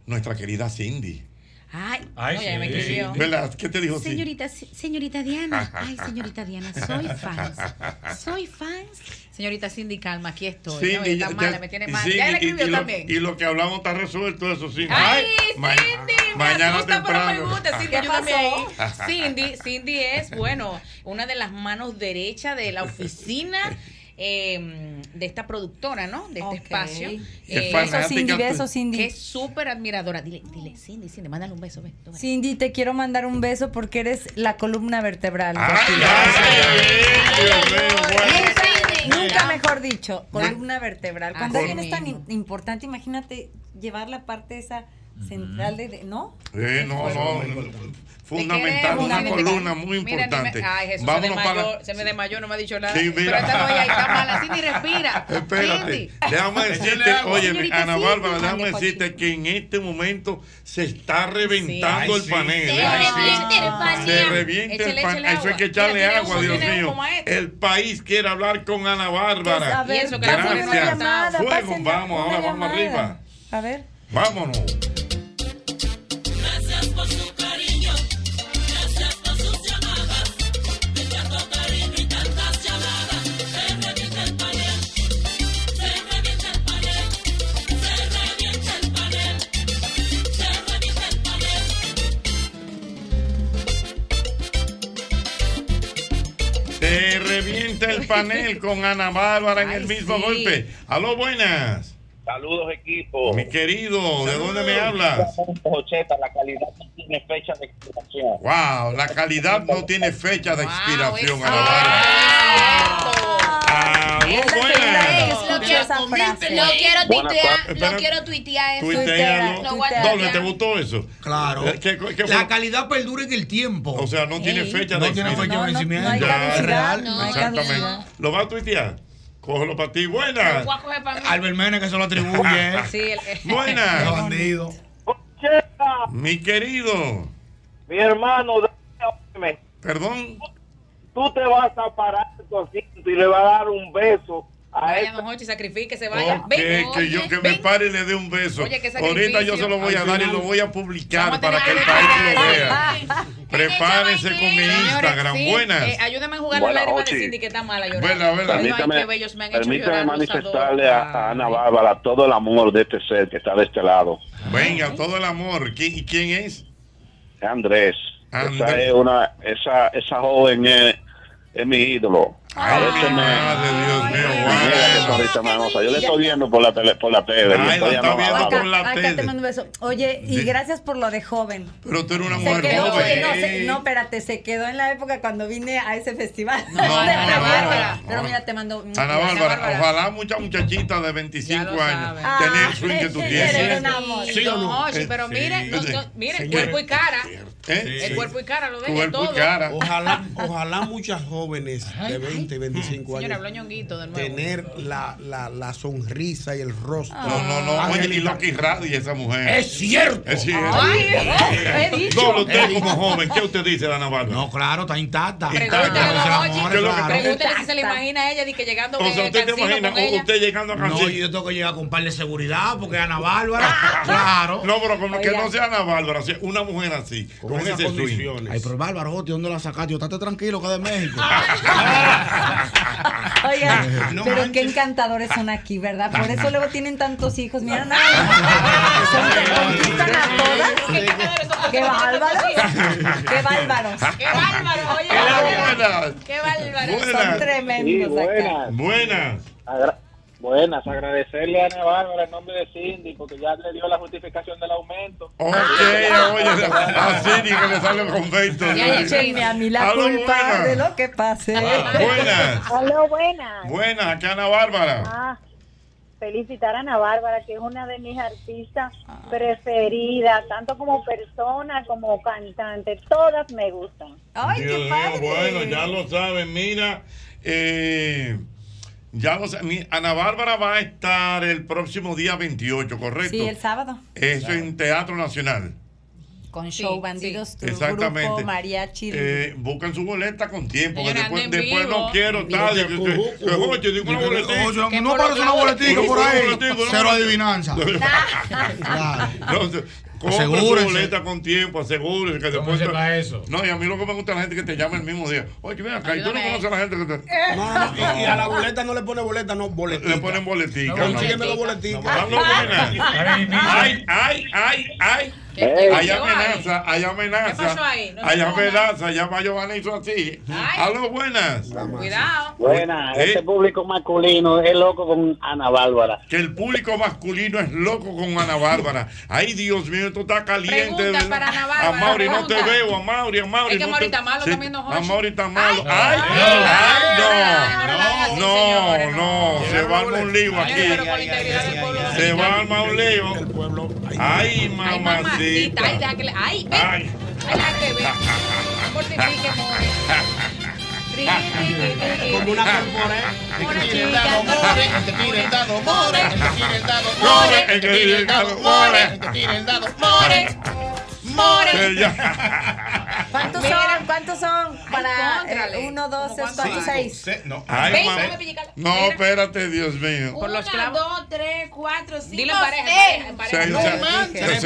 Nuestra querida Cindy. Ay, Ay, no, ya me sí. escribió. ¿Verdad? ¿Qué te dijo? Señorita, señorita Diana. Ay, señorita Diana, soy fans. Soy fans. Señorita Cindy, calma, aquí estoy. ¿no? Está ya- mala, ya- me tiene mal. Ya le y- escribió y lo- también. Y lo que hablamos está resuelto, eso sí. Ay, Cindy, me mañana asusta, pero me temprano. gusta. Cindy, ¿Qué ayúdame pasó? ahí. Cindy, Cindy es, bueno, una de las manos derechas de la oficina eh, de esta productora, ¿no? De este Ok. espacio. Es Eh, Besos, Cindy, tú. besos, Cindy. que es súper admiradora. Dile, dile, Cindy, Cindy, mándale un beso, ven. Cindy, te quiero mandar un beso porque eres la columna vertebral. Ay. Nunca mejor dicho, columna vertebral. Cuando Así alguien es tan importante, imagínate llevar la parte esa central de, de- ¿no? Eh, no, no, fundamental, una columna muy Mira, ni me- importante. ay, Jesús, Vámonos se, desmayó, para. se me desmayó, no me ha dicho nada. Sí, Pero mira. esta no, está mala. Cindy, respira. Espérate, Cindy. déjame decirte, oye, Ana Bárbara, déjame decirte que en este momento se está reventando Ay, el sí. panel. Se revienta el panel. Se revienta el Échale, panel. échale Eso hay que echarle Mira, agua, Dios mío. este. El país quiere hablar con Ana Bárbara. Ponen Gracias. Fuego, vamos, una ahora vamos arriba. A ver. Vámonos. Panel con Ana Bárbara en Ay, el mismo sí. golpe. Aló, buenas. Saludos, equipo. Mi querido, ¿de dónde me hablas? La calidad no tiene fecha de expiración. Wow, la calidad no tiene fecha de Wow, expiración, la segunda vez buenas. que Lo quiero, tuitear, lo quiero tuitear eso. Tuitealo. Doble. ¿te gustó eso? Claro. Eh, ¿Qué- qué? La calidad perdura en el tiempo. O sea, no tiene fecha no de tiene fecha expiración. de No, no, vencimiento. no hay Ya, caducidad, real. Exactamente. ¿Lo vas a tuitear? Cógelo para ti. Buenas. Albert Mena que se lo atribuye. Sí, el- Buenas. bandido. Mi querido. mi hermano, déjame. Perdón. tú te vas a parar de tu asiento y le vas a dar un beso Vaya, don Jochi, sacrifíquese, vaya. Ok, Ven, que yo oye, que me ven. pare y le dé un beso. Oye, Ahorita yo se lo voy a dar y lo voy a publicar Vamos a para que el que- país lo vea. Prepárense con mi Instagram. sí, Buenas. eh, ayúdame a jugar la Buenas, lágrima de. Cindy que está mala llorando. Buena, buena. Ay, Permítame, me permítame llorar, manifestarle a, a Ana Bárbara todo el amor de este ser que está de este lado. Venga, todo el amor. ¿Quién, y quién es? Andrés. Andrés. Esa es una, esa, esa joven es, es mi ídolo. Ay, me- madre, Dios mío, Mira qué sonrisa más hermosa. Yo le estoy viendo por la tele, por la tele. Ay, la está viendo por la Acá te tele. mando un beso. Oye, y gracias por lo de joven. Pero tú eres una Se mujer quedó, joven. oye, no, se- no, espérate, se quedó en la época cuando vine a ese festival. No, no, no, Bárbara, no. pero mira, te mando. Ana Bárbara, ojalá muchas muchachitas de 25 años tener el swing que tú tienes. Un. Sí, Hochi, pero mire, no, no, mire, cuerpo y cara. ¿Eh? El cuerpo y cara lo ven todo. Ojalá, ojalá muchas jóvenes de 20 y 25 Señora, años habló ñonguito de nuevo. tener la, la, la sonrisa y el rostro. No, no, no. Oye, y Loki Radio esa mujer. Es cierto. Es cierto. Ay, he dicho. No, usted como joven, ¿qué usted dice, Ana Bárbara? No, claro, está intacta. Pregúntale a don Hochi, ¿Qué es lo que- si se le imagina a ella de que llegando O sea, ¿usted te imagina usted llegando a No, Cancino? yo tengo que llegar con un par de seguridad porque Ana Bárbara. claro. No, pero como que no sea Ana Bárbara, una mujer así, con, esas condiciones. Ay, pero Bárbara, ¿dónde la sacaste? Yo, estate tranquilo que es de México. Oiga, No pero qué encantadores son aquí, ¿verdad? Por eso luego tienen tantos hijos. Mira, nada. Son que conquistan a todas. Qué bárbaros. Qué bárbaros. Qué bárbaro, oye. Qué bárbaro. Buenas. Son tremendos acá. buenas. Buenas. Buenas, agradecerle a Ana Bárbara en nombre de Cindy porque ya le dio la justificación del aumento. Ok, oye, así ni que le sale el convento. A mí la culpa buenas. de lo que pase. Buenas. Hola, buenas. Buenas, aquí Ana Bárbara. Ah, felicitar a Ana Bárbara, que es una de mis artistas preferidas, tanto como persona como cantante. Todas me gustan. Dios mío, bueno, ya lo saben, mira, eh, ya mi- Ana Bárbara va a estar el próximo día 28, ¿correcto? Sí, el sábado. Eso en Teatro Nacional. Con show Bandidos, tu Exactamente. grupo, mariachi. Eh, buscan su boleta con tiempo, que después, vivo. no quiero tal. oye, digo una Que no parece una boletica por ahí. Cero adivinanza. No, se- compra su Asegúrense. boleta con tiempo, asegúrense que ¿Cómo después. se va eso? No, y a mí lo que me gusta es la gente que te llama el mismo día. Oye, ven acá, y tú no conoces a la gente que te. No, no, no, y, y a la boleta no le pone boleta, no boletica. Le ponen boletica. Consígueme la boletica. No, no, buena. Ay, ay, ay, ay. ¿Qué? Hay Llegó ahí. amenaza, hay amenaza. ¿Qué pasó ahí? No se Hay ponga. amenaza, llama Giovanni hizo así. Aló, buenas. Cuidado. Buenas, ¿Eh? este público masculino es loco con Ana Bárbara. Que el público masculino es loco con Ana Bárbara. Ay, Dios mío, esto está caliente. Pregunta para Ana A Bárbara, Mauri, no te pregunta. veo, a Mauri, a Mauri. Es que no Mauri está malo Sí, también, don A. Mauri está malo. Ay, Ay, ay, ay, no. No, no, se va a armar un lío aquí. Se va a armar un lío. Ay, Ay, mamacita. Mamacita. Ay, deja que le. Ay, ven. Ay. Ay, deja que more. Como una corpore. More, tira el chica, dado, more. El que tira el dado, more. El que tira el dado, More, el que tira el dado, more. El que tira el dado, more. Ya. ¿Cuántos son? ¿Cuántos son? Para eh, uno, dos, tres, cuatro, seis. No. Ay, Ven. No, espérate, Dios mío. Por los Una, dos, tres, cuatro, cinco, Dilo en pareja, seis. tres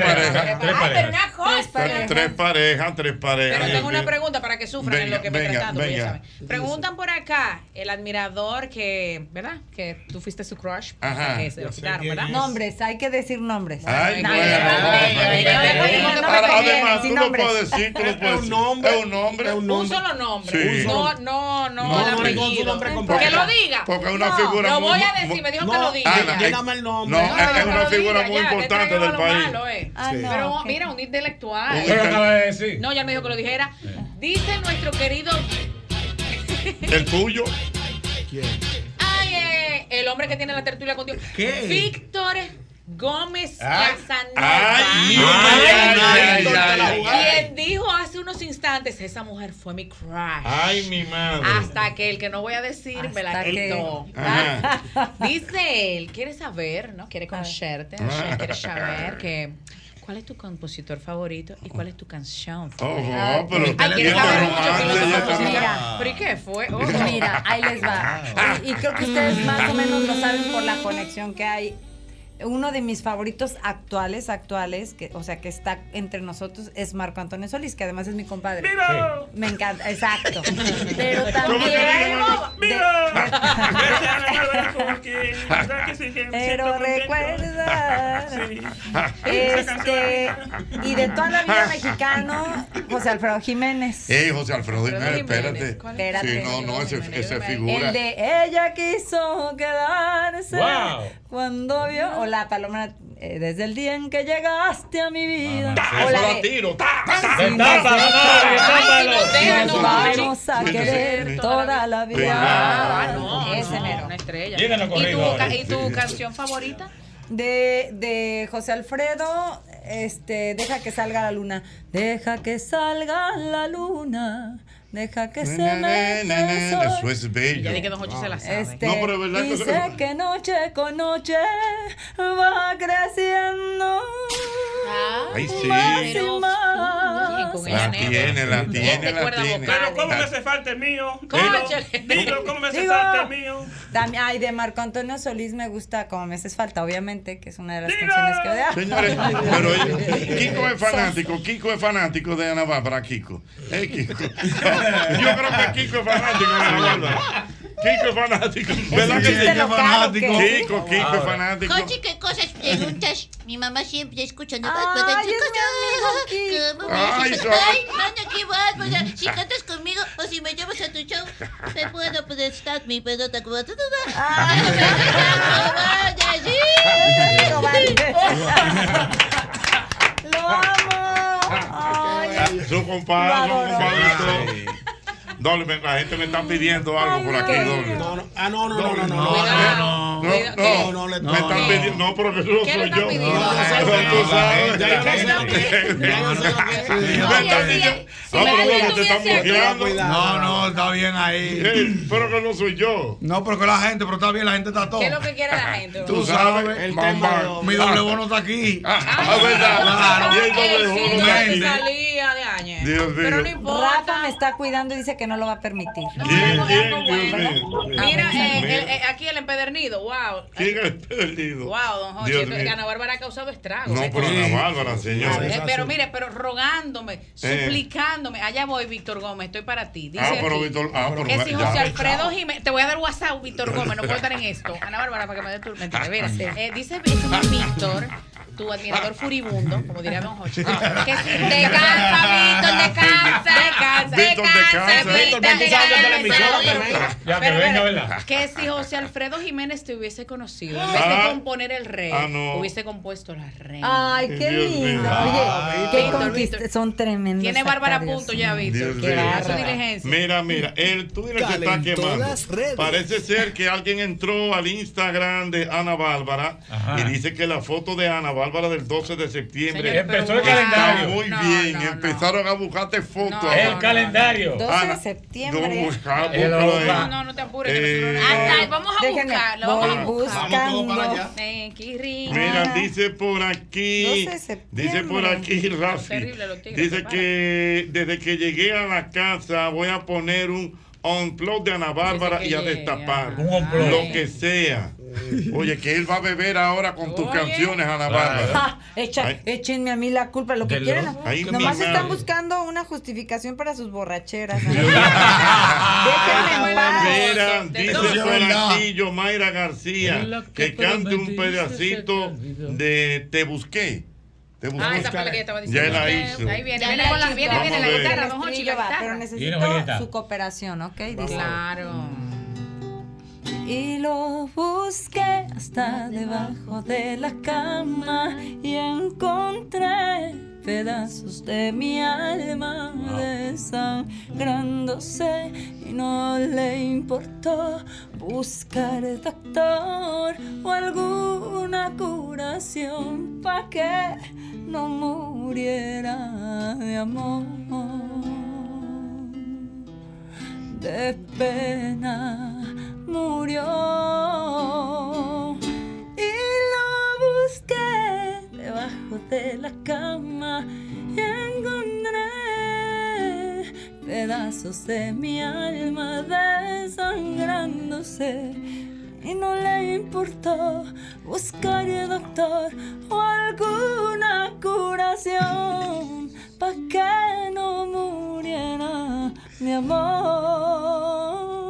parejas. Tres parejas. Tres parejas, tres parejas. Pero tengo una pregunta para que sufran en lo que pues venga. saben. Preguntan por acá el admirador que, ¿verdad? Que tú fuiste su crush. Ajá. Que se lo quitaron, ¿verdad? Nombres, hay que decir nombres. Ay, No, bueno. No, no, no, no, no, no, no, no, Además, sin tú lo nombres. puedes decir, tú lo puedes un decir. nombre. Es un nombre. Es un Un nombre. solo nombre. Sí. No, no, no, No, no, que lo diga. Porque es una No, figura Lo muy- voy a decir, me dijo No, que lo diga. Ana, Lléname el nombre. No, es, una lo figura diga, muy ya, que importante del lo país. malo, eh. Ah, no, Pero mira, un intelectual. ¿Qué lo acaba de decir? No, ya me dijo que lo dijera. Dice nuestro querido. El tuyo. Ay, eh, el hombre que tiene la tertulia contigo. ¿Qué? Víctor Gómez Casanova. Quien dijo hace unos instantes, esa mujer fue mi crush. Ay, mi madre. Hasta que el que no voy a decir me la que- quitó. Dice él, quiere saber, ¿no? Quiere conocerte, Ah. quiere saber que cuál es tu compositor favorito y cuál es tu canción Oh, favorita. oh, pero Ay, quiere y saber mucho este musical. Mira. ¿Pero y qué fue? Oh. Mira, ahí les va. Y, y creo que ustedes más o menos lo saben por la conexión que hay. Uno de mis favoritos actuales, actuales, que, o sea, que está entre nosotros, es Marco Antonio Solís, que además es mi compadre. ¡Mira! Me encanta, exacto. Pero ¿Cómo también. Pero recuerda. Sí. Este, y de toda la vida mexicano, José Alfredo Jiménez. Ey, José Alfredo Jiménez, espérate. Espérate. Sí, no, no, ese, ese figura. El de ella quiso quedarse Wow. cuando vio. La paloma eh, desde el día en que llegaste a mi vida. Ah, o eso la la de- tiro, ta, Nos vamos a querer toda la vida. Ah, no, Ese no, mero. una estrella. Llévenlo ¿Y corrido tu, ahora. ca- ¿Y tu canción favorita? De, de José Alfredo, este, deja que salga la luna. Deja que salga la luna. Deja que se sol. Eso es bello. Ya di que Don Jochi se la sabe. Este, No, pero es verdad que- dice que noche con noche va creciendo. Ay, sí. Más y más. La tiene, la tiene, la tiene. Pero ¿cómo me hace falta el mío? Dilo, ¿cómo me hace Digo, falta el mío? También, ay, de Marco Antonio Solís me gusta Como me haces falta, obviamente, que es una de las canciones que vea. Señores, pero Kiko es fanático, Kiko es fanático de Ana Bárbara, Kiko. Eh, Kiko. Yo creo que Kiko es fanático de Ana Bárbara. Kiko es fanático. ¿Verdad que sí? chiste local, ¿o qué? Kiko, Kiko es fanático. Jochi, ¿qué cosas preguntas? Mi mamá siempre escuchando Ay, Bárbara en su es casa. ¿Cómo me Ay, Ay, mana, qué bárbara. Si cantas conmigo o si me llevas a tu show, te puedo prestar mi pelota como tú. Ay, vaya, Lo amo. Su compadre, su compadrito. Doble, la gente me está pidiendo algo por aquí, doble. No, no, ah, no, no, no, no, no. no, no, no, no, le me están no. pidiendo, no, pero que eso no ¿Qué le soy yo. No, No, no, no, sabes. ya yo sé que- Me están diciendo- Ah, pero te están bloqueando. No, no, está bien ahí. Eh, Pero que no soy yo. No, pero que la gente, pero está bien, la gente está todo. ¿Qué es lo que quiere la gente? Tú sabes, El tema mi doble bono está aquí. Ah, verdad. Y el doble bono está aquí. Pero no importa. Rafa me está cuidando y dice que no lo va a permitir. ¿Quién, quién, Dios mío? Mira, eh, el- eh, aquí el empedernido, wow. ¿Quién es perdido? Wow, don Jorge. Ana Bárbara ha causado estragos. No, ¿eh? pero Ana Bárbara, señor. Eh, pero mire, pero rogándome, suplicándome. Allá voy, Víctor Gómez, estoy para ti. Dice Ah, pero aquí Víctor, ah, pero que si ya. José Alfredo Jiménez, te voy a dar WhatsApp, Víctor Gómez, no puedo estar en esto. Ana Bárbara, para que me dé tu mentira. Mira, eh, dice Víctor, tu admirador furibundo, como diría Don Jorge, que si te cansa, Víctor, te cansa, te cansa, te Víctor, te cansa, cansa. Víctor. Ya que venga, ¿verdad? Que si José Alfredo Jiménez te hubiese conocido, en vez Ah. de componer el rey, Ah, hubiese compuesto la reina. Ay, qué lindo. Oye, qué Víctor, conquistas. Son tremendos. Tiene Bárbara punto ya, Víctor. Mira, mira, el Twitter se está quemando. Parece ser que alguien entró al Instagram de Ana Bárbara y dice que la foto de Ana Bárbara del 12 de septiembre Señor, Empezó el está calendario. muy No, bien. no, no. Empezaron a buscarte fotos. No, El calendario. 12 Ana, de septiembre. No. No, no, no te apures. Eh, Hasta- vamos a buscarlo. voy Vamos a para allá. Eh. Mira, dice por aquí, 12 de septiembre. dice por aquí Rafi, Terrible los tigres, dice que desde que llegué a la casa voy a poner un on-plot de Ana Bárbara y a destapar Un on-plot. lo que sea. Oye, que él va a beber ahora con tus Oye. canciones, Ana. Bárbara. Echa- échenme a mí la culpa, lo que De los- Ay, mi Nomás están madre. buscando una justificación para sus borracheras. ¿no? Déjenme en paz. Mira, De dice Es verdad. Yomaira García que que cante un pedacito de Te busqué. Te busqué. Ah, esa fue la que yo estaba Ya diciendo. la hizo. Ahí viene, Ya viene viene, viene Vamos la guitarra, don estribillo la va, pero guitarra. Una necesito su cooperación, ¿ok? Dice. Claro. Y lo busqué hasta debajo de la cama y encontré pedazos de mi alma desangrándose y no le importó buscar doctor o alguna curación para que no muriera de amor. De pena murió. Y lo busqué debajo de la cama y encontré pedazos de mi alma desangrándose. Y no le importó buscar el doctor o alguna curación para que no muriera mi amor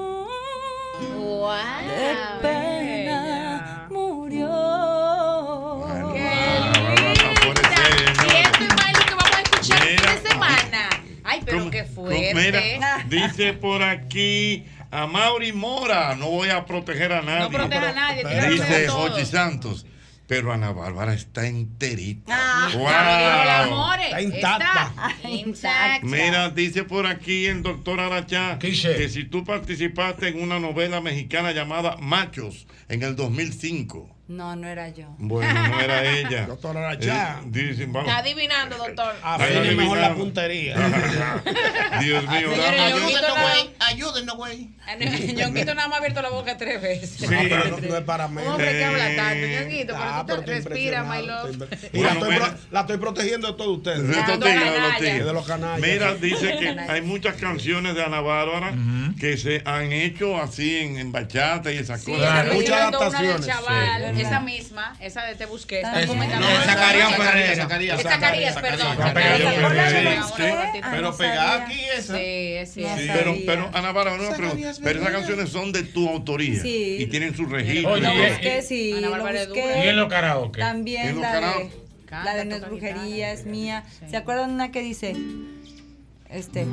de pena murió. ¡Qué linda! Y esto es que vamos a escuchar el semana. Ay, pero ¿Cómo, qué fuerte. dice por aquí a Mauri Mora, no voy a proteger a nadie. No proteja a nadie. Dice Jochi Santos pero Ana Bárbara está enterita. Ah, Wow. More, Está intacta. Intacta. Mira, dice por aquí el doctor Arachá que si tú participaste en una novela mexicana llamada Machos en el 2005. No, no era yo. Bueno, no era ella. Doctor Arachá. Eh, dicen, vamos. Está adivinando, doctor. Afine mejor la puntería. Dios mío, Ayúdenos, güey. Ayúdenos, güey. Ñonguito nada más ha abierto la boca tres veces. Sí, pero no, no es para mí. Hombre que habla tanto, Eh, Ñonguito, pero ah, tú pero te respiras, my love. la, estoy pro- la estoy protegiendo de todos ustedes. De estos tigres, de los canallas. Mira, dice que hay muchas canciones de Ana Bárbara que se han hecho así en, en bachata y esas cosas. del chaval, esa misma, esa de Te Busqué. Está no, es Zacarías Pereira. Zacarías, Zacarías, perdón. Pero pegada aquí esa. Sí, sí. Sí, pero, pero Ana Bárbara, una pregunta. Pero esas canciones son de tu autoría Sí. y tienen su registro. Oye, y Lo busqué, sí, Ana lo Bárbara. ¿Y en los karaoke? ¿En También los la de, karaoke? la de No es brujería, es mía. ¿Se acuerdan una que dice? Este.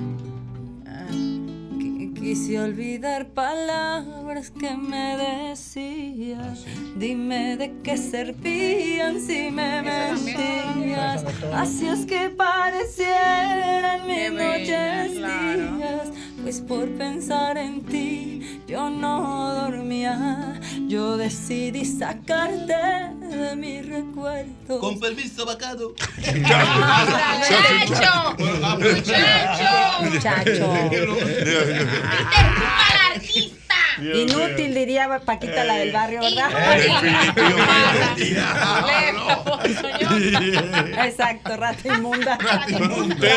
Ah, qui- Quise olvidar palabras que me decías. Dime de qué servían si me mentías. Así es que parecieran mis noches días. Pues por pensar en ti yo no dormía. Yo decidí sacarte de mi recuerdo. Con permiso, vacado. ¡Muchacho! ¡Muchacho! Muchacho. Inútil, diría Paquita, la del barrio, ¿verdad? Exacto, rata inmunda. De-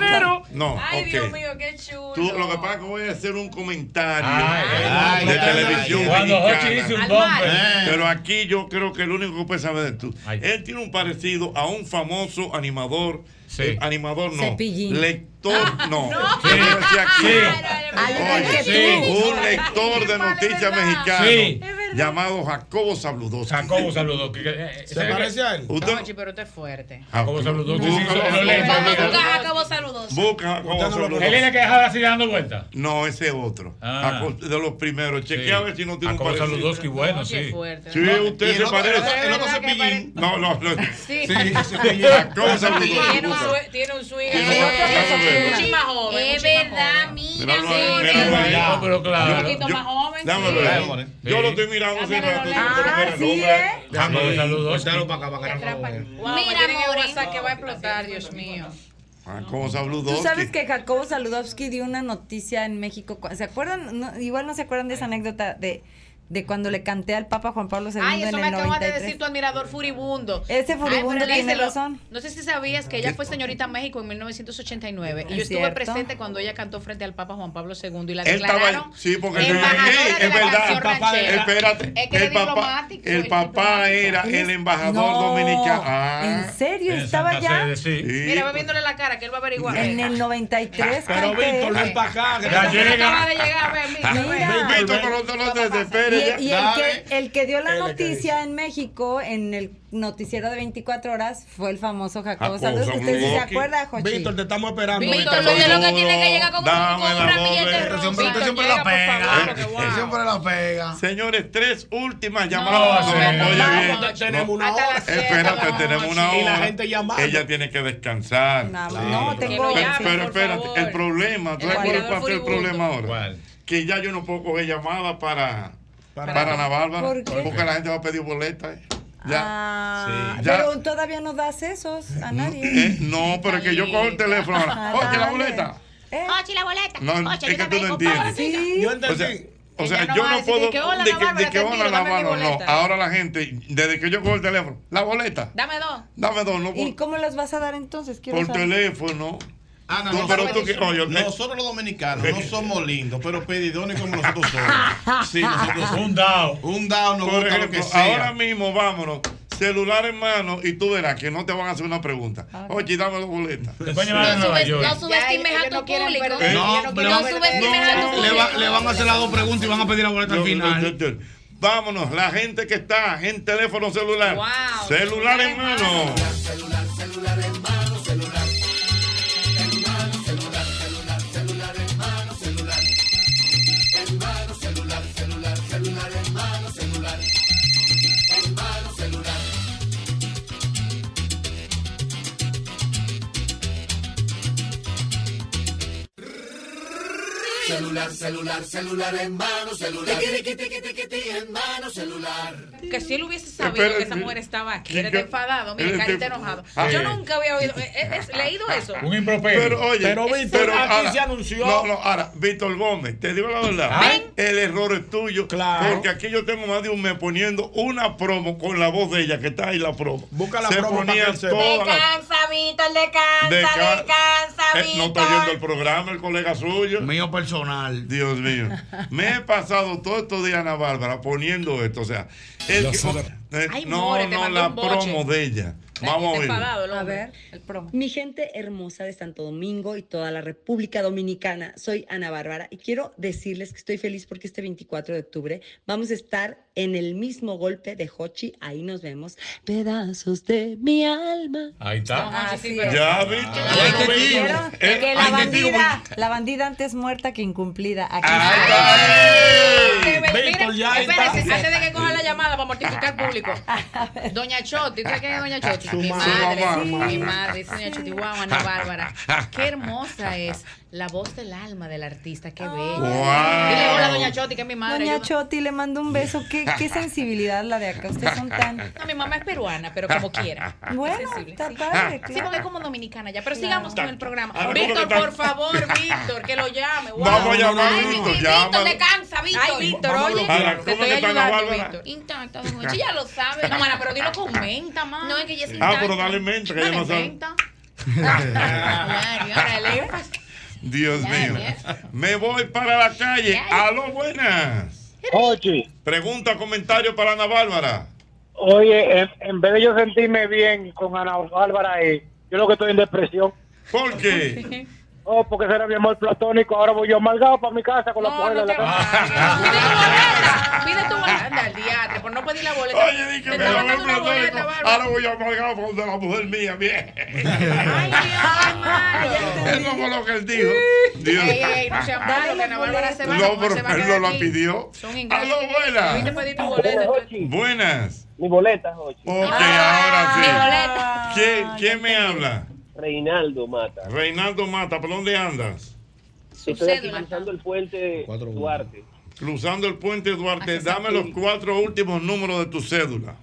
Pero- No, Ay. Dios mío, qué chulo. Tú, lo que pasa es que voy a hacer un comentario Ay, de ay, televisión ay. Cuando mexicana. Dice un mar. Eh, Pero aquí yo creo que el único que puede saber de tú. Él tiene un parecido a un famoso animador. Eh, animador no. Cepillín. Lector no. No. ¿Qué me decía aquí? Oye, que sí, tú. un lector de noticias mexicano Sí. Llamado Jacobo Sabludowski. Jacobo Sabludowski. ¿Se parece a él? Usted, Oye, pero usted es fuerte. Jacobo Sabludowski. Busca a Jacobo saludos. Busca a Jacobo Sabludowski. Él es el que dejaba así dando vueltas. No, ese es otro. Ah. De los primeros. Chequea a ver si no tiene un Jacobo. Sabludowski, bueno, sí. fuerte. Sí, No, usted se parece. el otro- cepillín. No, no, no. Sí. Jacobo Sabludowski. Tiene un swing. Eh, Mucho más joven. Es verdad, mira, Míralo ahí. No, pero claro. Un poquito más joven. Déjame sí. ver. Yo lo estoy mirando hace rato. pero mira el sí. ¿eh? Jacobo Sabludowski. Dalo para acá, para acá. Wow, Mira, que va a explotar, Dios mío. Jacobo Tú sabes que Jacobo Saludowski dio una noticia en México. ¿Se acuerdan? No, igual no se acuerdan de esa anécdota de, de cuando le canté al Papa Juan Pablo II Ay, en eso el me acabas de 93. decir tu admirador furibundo. Ese furibundo Ay, tiene díselo. razón. No sé si sabías que ella fue señorita México en 1989 y yo Es estuve cierto. presente cuando ella cantó frente al Papa Juan Pablo II y la Él estaba declararon sí, porque embajadora sí, de es la verdad. canción ranchera. Espérate, Es que el es papá, diplomático, el es papá era el es- embajador No, dominicano. Ah, ¿En serio? En ¿Estaba ya? Sede, sí. Mira, va viéndole la cara que él va a averiguar. En el 93 Pero. Víctor, ven para acá. Ya llega. Acaba de llegar. Víctor, pero no, no te desesperes. Y, ya. y el, que, el que dio la noticia en México, en el noticiero de 24 horas, fue el famoso Jacobo Jacobo Saludos. ¿Usted sí se acuerda, Jochi? Víctor, te estamos esperando. Víctor, lo que tiene que llegar con, Dame con la un ramillete doble. rosa. Siempre, usted siempre llega, la pega. siempre la pega. Señores, tres últimas llamadas. oye tenemos una hora. Espérate, tenemos una Y la hora. gente llamando. Ella tiene que descansar. No, tengo... Pero, espérate, el problema, ¿tú sabes cuál el problema ahora? ¿Cuál? Que ya yo no puedo coger llamadas para, Para- para Ana Bárbara. ¿Por qué? Porque la gente va a pedir boletas. eh. Ya. Ah, Sí. Ya. Pero todavía no das esos a nadie. Eh, no, pero es que yo cojo el teléfono ahora. Ah, Oye, la boleta. ¿Eh? Ochi, la boleta. No, es que tú no entiendes. Sí. Yo O sea, entendí. o sea Ella no yo no puedo. que, hola, de la que, Bárbara, de que hola, la mano, no. Ahora la gente, desde que yo cojo el teléfono, la boleta. Dame dos. Dame dos, no ¿Y por, cómo los vas a dar entonces? Quiero por saber. teléfono. Ana, Tú, nosotros, pero tú oye, nosotros los dominicanos no somos lindos, pero pedidones como nosotros somos. Sí, nosotros somos. Un dao. Un dado nos Por gusta lo ejemplo, que sea. ahora mismo vámonos, celular en mano, y tú verás que no te van a hacer una pregunta. Oye, dame la boleta. Te pueden llevar a No Nueva subes- York. no subestimes a tu no quieren público. No, No a tu Le, público. va- le van a hacer las dos preguntas y van a pedir la boleta al final. Vámonos, la gente que está en teléfono celular. Wow, celular en celular en mano. Celular, celular, celular en mano, celular. En mano, celular. Que si él hubiese sabido Espera, que esa mujer estaba aquí, que- está enfadado, mira, carita enojado. Ah, Yo eh. nunca había oído, eh, eh, eh, leído eso. Un improperio. Pero oye, Pero, Víctor, aquí ahora- se anunció. No, no, ahora, Víctor Gómez, te digo la verdad. Ay. El error es tuyo. Claro. Porque aquí yo tengo más de un mes poniendo una promo con la voz de ella, que está ahí la promo. Busca la Se promo para ponía que toda la- Descansa, Víctor, descansa, descansa, Eh, no está Víctor. oyendo el programa, el colega suyo. Mío personal. Dios mío. Me he pasado todos estos días, Ana Bárbara, poniendo esto. O sea, el Lo que- sabe. eh, Ay, no, more, no, la promo de ella. Vamos a ver. A ver, el promo. Mi gente hermosa de Santo Domingo y toda la República Dominicana, soy Ana Bárbara y quiero decirles que estoy feliz porque este 24 de octubre vamos a estar en el mismo golpe de Hochi, ahí nos vemos, pedazos de mi alma. Ahí está. Así Ya, es. Víctor. Quiero Eh, que la ay, bandida, la bandida antes muerta que incumplida. Aquí Eh, Víctor, Mira, ya espérese, está. antes de que coja la llamada para mortificar al público. Doña Choti, ¿usted quién es Doña Choti? Su mi ma- madre, su sí, mamá. mi madre, dice Doña Choti, wow, Ana Bárbara. Qué hermosa es la voz del alma del artista, qué bella. Wow. Dile hola Doña Choti, que es mi madre. Doña Yo- Choti, le mando un beso. Qué, qué sensibilidad la de acá. Ustedes son tan. No, mi mamá es peruana, pero como quiera. Bueno, está sí. padre, Sí, claro. porque es como dominicana ya. Pero Claro. sigamos con el programa. Ah, ¿cómo Víctor, por favor, Víctor, que lo llame. Wow. Vamos a llamar a Ay, Víctor, Víctor, llámalo. descansa, Víctor. Ay, Víctor, oye. Te ¿cómo estoy ayudando? Víctor. Intacta, Jochi, ya lo sabe. No, mana, pero dilo con menta, mamá. No, es que ella es Ah, pero dale menta, que ella no sabe. menta. Ahora el énfasis. Dios Ya, mío. ya. Me voy para la calle. Aló, buenas. Ochi, Pregunta, comentario para Ana Bárbara. oye, en, en vez de yo sentirme bien con Ana Bárbara ahí, yo lo que estoy en depresión. ¿Por qué? Oh, porque será mi amor platónico. Ahora voy yo amargado para mi casa con la mujer de la casa. Pide tu boleta. Anda, al diatre, por no pedir la boleta. Oye, di que Te me está la mandando una boleta, Bárbara. Ahora voy a amargar por de la mujer mía, bien. Eso fue lo que él dijo. Dios. Ey, ey, no sea malo, que Ana Bárbara se va. No, ¿cómo pero se va a él no la pidió. Son ingresos. Aló, buenas. Tu boleta. Buenas. Mi boleta, Ochi. Ok, Ah, ahora sí. ¿Quién, quién me habla? Reinaldo Mata. Reinaldo Mata, ¿por dónde andas? Estoy aquí cruzando el puente Duarte. Cruzando el puente Duarte. Dame los cuatro últimos números de tu cédula.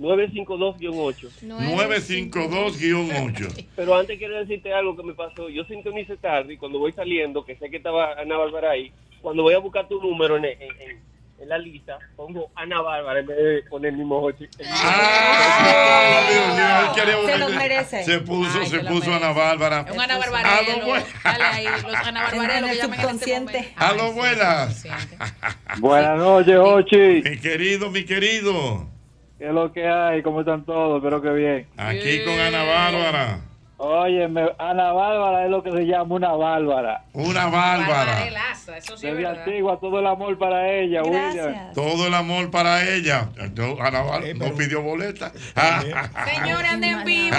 952-8. 952-8. Pero antes quiero decirte algo que me pasó. Yo sintonicé tarde y cuando voy saliendo, que sé que estaba Ana Bárbara ahí, cuando voy a buscar tu número en, en- en- en la lista, pongo Ana Bárbara en vez de poner el mismo Ochi. Ah, Dios mío, él quería Se los merece. Se puso, Ay, se se puso. Ana Bárbara. Un Ana Barbarelo. Dale ahí, los Ana Barbarelo que llaman este subconsciente. Aló, buenas. Buenas noches, Ochi. Mi querido, mi querido. ¿Qué es lo que hay? ¿Cómo están todos? Espero que bien. Aquí con Ana Bárbara. Óyeme, Ana Bárbara es lo que se llama una bárbara. Una bárbara. eso Desde antigua, todo el amor para ella, William. Todo el amor para ella. Ana Bárbara no pidió boleta. Señores, anden vivo.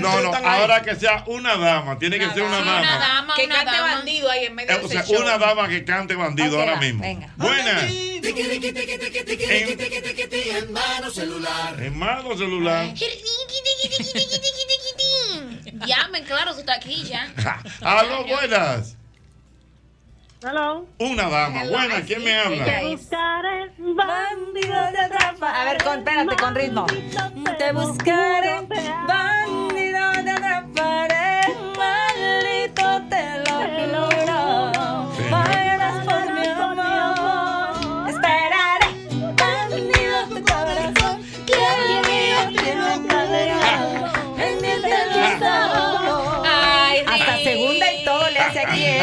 No, no, ahora que sea una dama, tiene que ser una dama. Una dama, que cante bandido ahí en medio de O sea, una dama que cante bandido ahora mismo. Venga. Buenas. En mano celular. En mano celular. Llamen, claro, que está aquí ya. Aló, buenas. Hello. Una dama. Buenas, ¿quién me habla? Buscaré Bandido te atrapa. A ver, con, espérate, con ritmo. Te buscaré, bandido te atraparé, maldito te lo juro. Bailarás por mi amor. ¿Eh?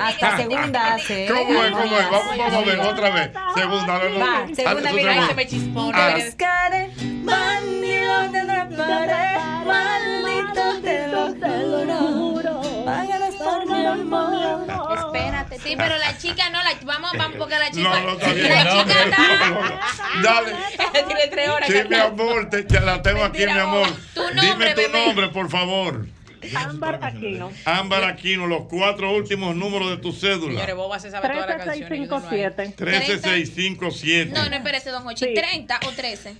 Hasta segunda hace. ¿eh? ¿Cómo es? ¿Cómo es? Vamos, vamos a ver otra vez. Segunda, no, no. Va, Dale, segunda, mira, se me chispó. No, Buscaré, bandido te atraparé, maldito te lo juro. Pagarás por mi amor. Sí, pero la chica no, la, vamos, vamos, porque la chica. No, no, está bien. La No, chica no, está. no, no. Dale. Tiene tres horas. Sí, mi amor, te, te la tengo aquí, mi amor. Tu nombre, Dime tu bebé. nombre, por favor. Ámbar Aquino. Ámbar Aquino, los cuatro últimos números de tu cédula. Señores, Boba se sabe canciones. ayúdenlo ahí. 13657. 13657. No, no, espérese, don Jochi. Sí. ¿30 o 13?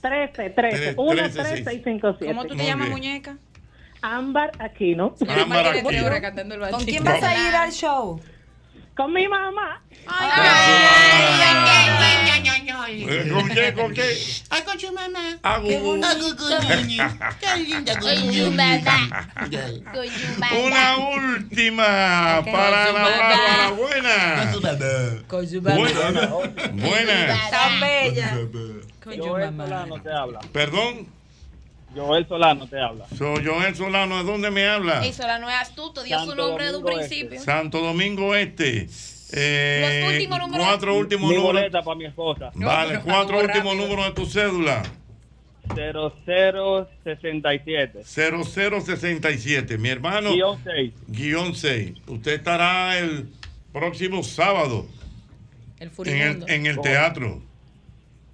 13, Tres, 13. 1, trece, 3, seis. 6, 5, 7. ¿Cómo tú te Muy llamas, bien. muñeca? Ámbar Aquino. Ámbar Aquino. ¿Con quién vas a ir al show? Con mi mamá. Eh, ¿Con qué? ¿Con qué? Ay, con su mamá. Agu, con con su mamá. Con su mamá. Una última para Con la su mamá. Buena. Con su mamá. Con su Buena. Buena. Tan bella. Solano te habla. Perdón. Joel Solano te habla. Soy Joel Solano. ¿De dónde me habla? Y Solano es astuto, dio su Santo nombre de un Domingo principio. Santo Domingo Este. Eh, Los últimos números. Cuatro últimos Mi números. boleta para mi esposa. Vale, cuatro últimos números de tu cédula. 0067. 0067. Mi hermano. Guión 6. Guión 6. Usted estará el próximo sábado El en el, en el teatro.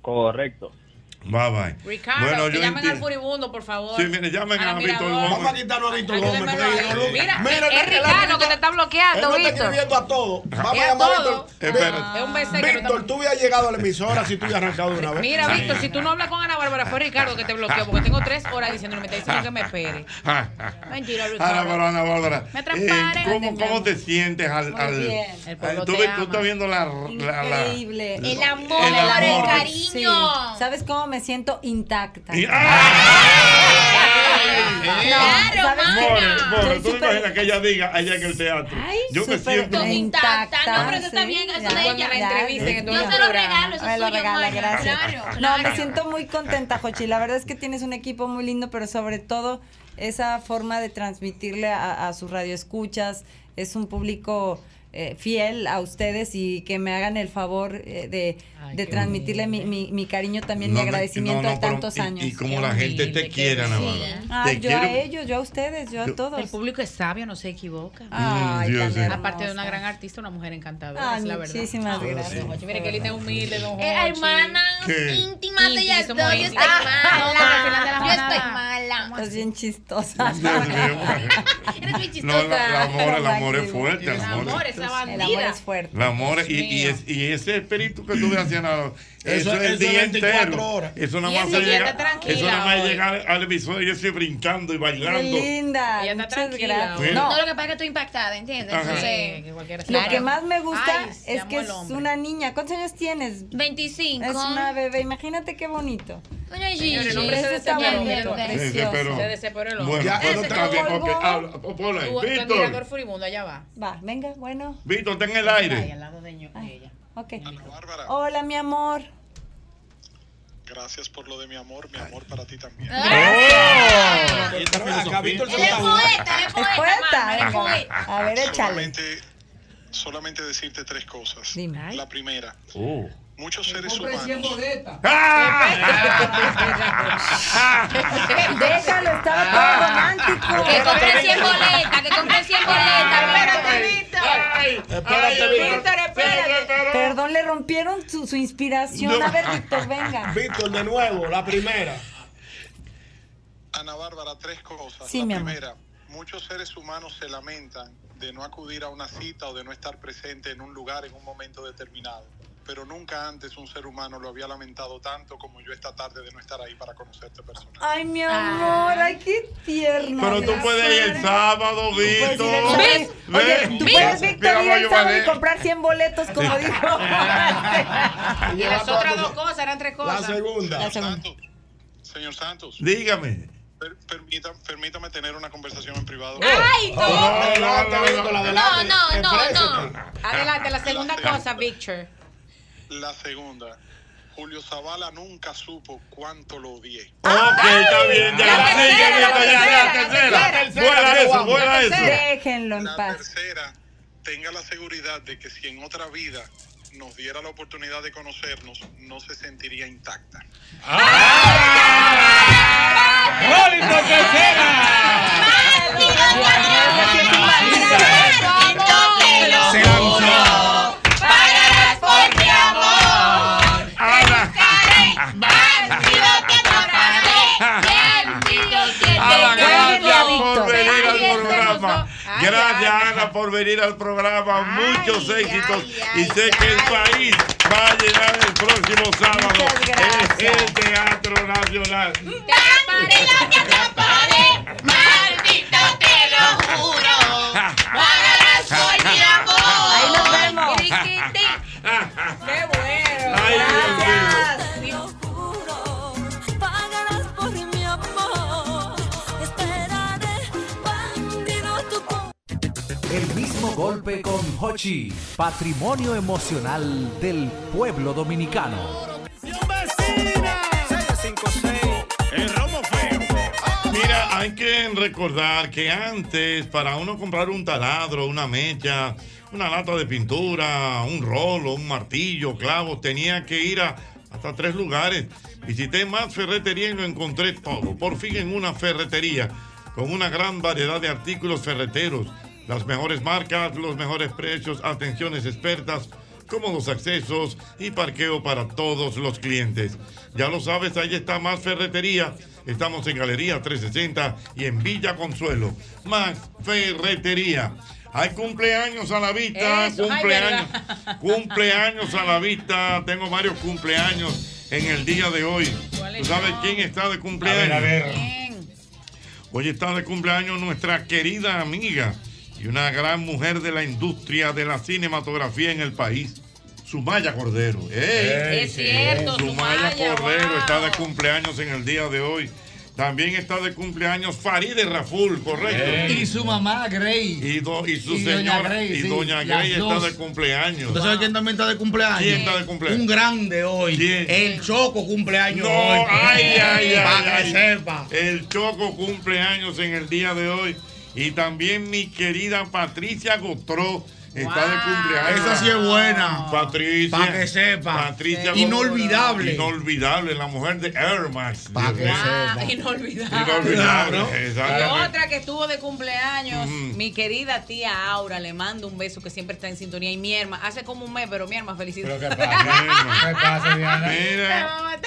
Correcto. Bye bye. Ricardo, Bueno, que yo llamen al furibundo, por favor. Sí, mire, llamen la a Víctor. Gómez. Vamos a quitarnos a Víctor Gómez. Mira, Mira, es Ricardo que te está bloqueando, está Víctor. escribiendo a todos. Vamos a llamar a todo. Víctor. Es un Víctor, tú hubieras llegado a la emisora si tú hubieras arrancado de una vez. Mira, Víctor, si tú no hablas con Ana Bárbara, fue Ricardo que te bloqueó, porque tengo tres horas diciéndole, me está diciendo que me espere. Mentira, Ana Ricardo. Bárbara, Ana Bárbara. Me eh, ¿cómo, mi ¿Cómo amor. te sientes al. Al- tú, tú estás viendo la. la, la- Increíble. El amor, El cariño. ¿Sabes cómo me siento intacta? Y- Claro, ¿sabes qué? More, More, tú te súper- imaginas que ella diga allá en el teatro. Yo me siento. Intacta. No, pero eso está bien, eso de ella. ya, entrevisten en Yo se lo regalo, eso Me es lo regala, gracias. Claro, No, claro. me siento muy contenta, Jochi. La verdad es que tienes un equipo muy lindo, pero sobre todo esa forma de transmitirle a, a sus radioescuchas. Es un público eh, fiel a ustedes y que me hagan el favor eh, de, de transmitirle mi, mi- mi cariño también, No, mi agradecimiento no, pero- tantos años. Y, como la gente te Bárbara. Ay, Te yo a ellos, yo a ustedes, yo a todos. El público es sabio, no se equivoca. Ay, Mm, Dios. Aparte de una gran artista, una mujer encantadora, Ay, es la verdad. muchísimas Ah, gracias. don Mire qué linda es humilde, don Eh, Jochi. hermanas ¿Qué? íntimas de ellas Íntimas, dos. Yo estoy Ah, mala. Yo estoy mala. Estás bien chistosa. Eres muy chistosa. No, el amor, el amor es fuerte. El amor, amor, es- esa El amor es fuerte. el amor y, y, es- y ese espíritu que tú ves haciendo Eso- eso, es el día 24 entero. horas. Eso nada más eso nada más llegar al episodio y yo estoy brincando y Qué bailando. linda. Ella está tranquila. No, No, lo que pasa es que estoy impactada, ¿entiendes? Ajá. Entonces, Sí, que cualquiera se Lo que más me gusta Ay, es que es una niña. ¿Cuántos años tienes? 25. Es una bebé. Imagínate qué bonito. Doña Gigi. Señores, el hombre se desesperó. Se desesperó el hombre. Bueno, ese está bien, ok, habla, ponlo ahí. Tu, tu admirador Víctor, furibundo, allá va. Va, venga, bueno. Víctor, está en el Ahí, aire. al lado de de ella. Ok. Bárbara, Hola, mi amor. gracias por lo de mi amor, mi amor para ti también. Ah. Filosofía. Él es poeta, él es poeta. es poeta. A ver, échale. Solamente, solamente decirte tres cosas. Dime. La primera, Oh. Muchos seres humanos. Déjalo, estaba todo romántico. Que compren 100 boletas, que compren 100 boletas. Espérate, Víctor. Espérate, Víctor. Perdón, le rompieron su, su inspiración. A ver, Víctor, venga. Víctor, de nuevo, la primera. Ana Bárbara, tres cosas. Sí, la mi amor. primera, muchos seres humanos se lamentan de no acudir a una cita o de no estar presente en un lugar en un momento determinado. Pero nunca antes un ser humano lo había lamentado tanto como yo esta tarde de no estar ahí para conocerte personalmente. Ay, mi amor, ay, qué tierno. Pero tú puedes ir el sábado, puedes ir el Víctor. sábado. Oye, Ve, tú ve, puedes, Víctor, ir el sábado y comprar 100 boletos, como dijo. Y las otras dos cosas eran tres La cosas. segunda. La segunda. Santos, señor Santos, Dígame. per- permita- permítame tener una conversación en privado. Ay, No, no. no, no, no. adelante. No, no, no. Adelante, la segunda cosa, Victor. La segunda, Julio Zavala nunca supo cuánto lo odié. Ok, está bien, ya. La tercera, la tercera, tercera. Fuera eso, fuera eso. Déjenlo en La paz. tercera, tenga la seguridad de que si en otra vida nos diera la oportunidad de conocernos, no se sentiría intacta. ¡Rolling por tercera! Se lanzó. Gracias por venir al programa. Gracias, Ana, por venir al programa. Muchos éxitos. Y sé que el país va a llenar el próximo sábado en el Teatro Nacional. Te te juro. Golpe con Hochi, patrimonio emocional del pueblo dominicano. Mira, hay que recordar que antes, para uno comprar un taladro, una mecha, una lata de pintura, un rolo, un martillo, clavos, tenía que ir a hasta tres lugares. Visité más ferretería y lo encontré todo. Por fin en una ferretería con una gran variedad de artículos ferreteros, las mejores marcas, los mejores precios, atenciones expertas, cómodos accesos y parqueo para todos los clientes. Ya lo sabes, ahí está más ferretería. Estamos en Galería 360 y en Villa Consuelo. Más ferretería. Hay cumpleaños a la vista, Eso, ay, cumpleaños, cumpleaños a la vista. Tengo varios cumpleaños en el día de hoy. ¿Tú sabes quién está de cumpleaños? A ver, a ver. Hoy está de cumpleaños nuestra querida amiga y una gran mujer de la industria de la cinematografía en el país, Sumaya Cordero. ¡Ey! Es cierto, Sumaya Sumaya, Cordero wow. está de cumpleaños en el día de hoy. También está de cumpleaños Faride Raful, correcto. Y su mamá, Grey. Y, do- y su Y doña señora, Grey, y sí, doña Grey está dos. de cumpleaños. ¿Usted sabe quién también está de cumpleaños? ¿Quién está de cumpleaños? Un grande hoy. ¿Quién? El Choco cumpleaños No, hoy. ay, ay, ay. Para que ay. sepa. El Choco cumpleaños en el día de hoy. Y también mi querida Patricia Gotró está de cumpleaños. Esa sí es buena. Patricia. Pa' que sepa. Patricia Sí. Inolvidable. Inolvidable, la mujer de Air Max. Pa' que mío. Ah, inolvidable. Inolvidable. Y exactamente. otra que estuvo de cumpleaños, Ujú. mi querida tía Aura, le mando un beso que siempre está en sintonía. Y mi hermana, hace como un mes, pero mi hermana, felicidades. ¿Qué pasa, Diana? Mira,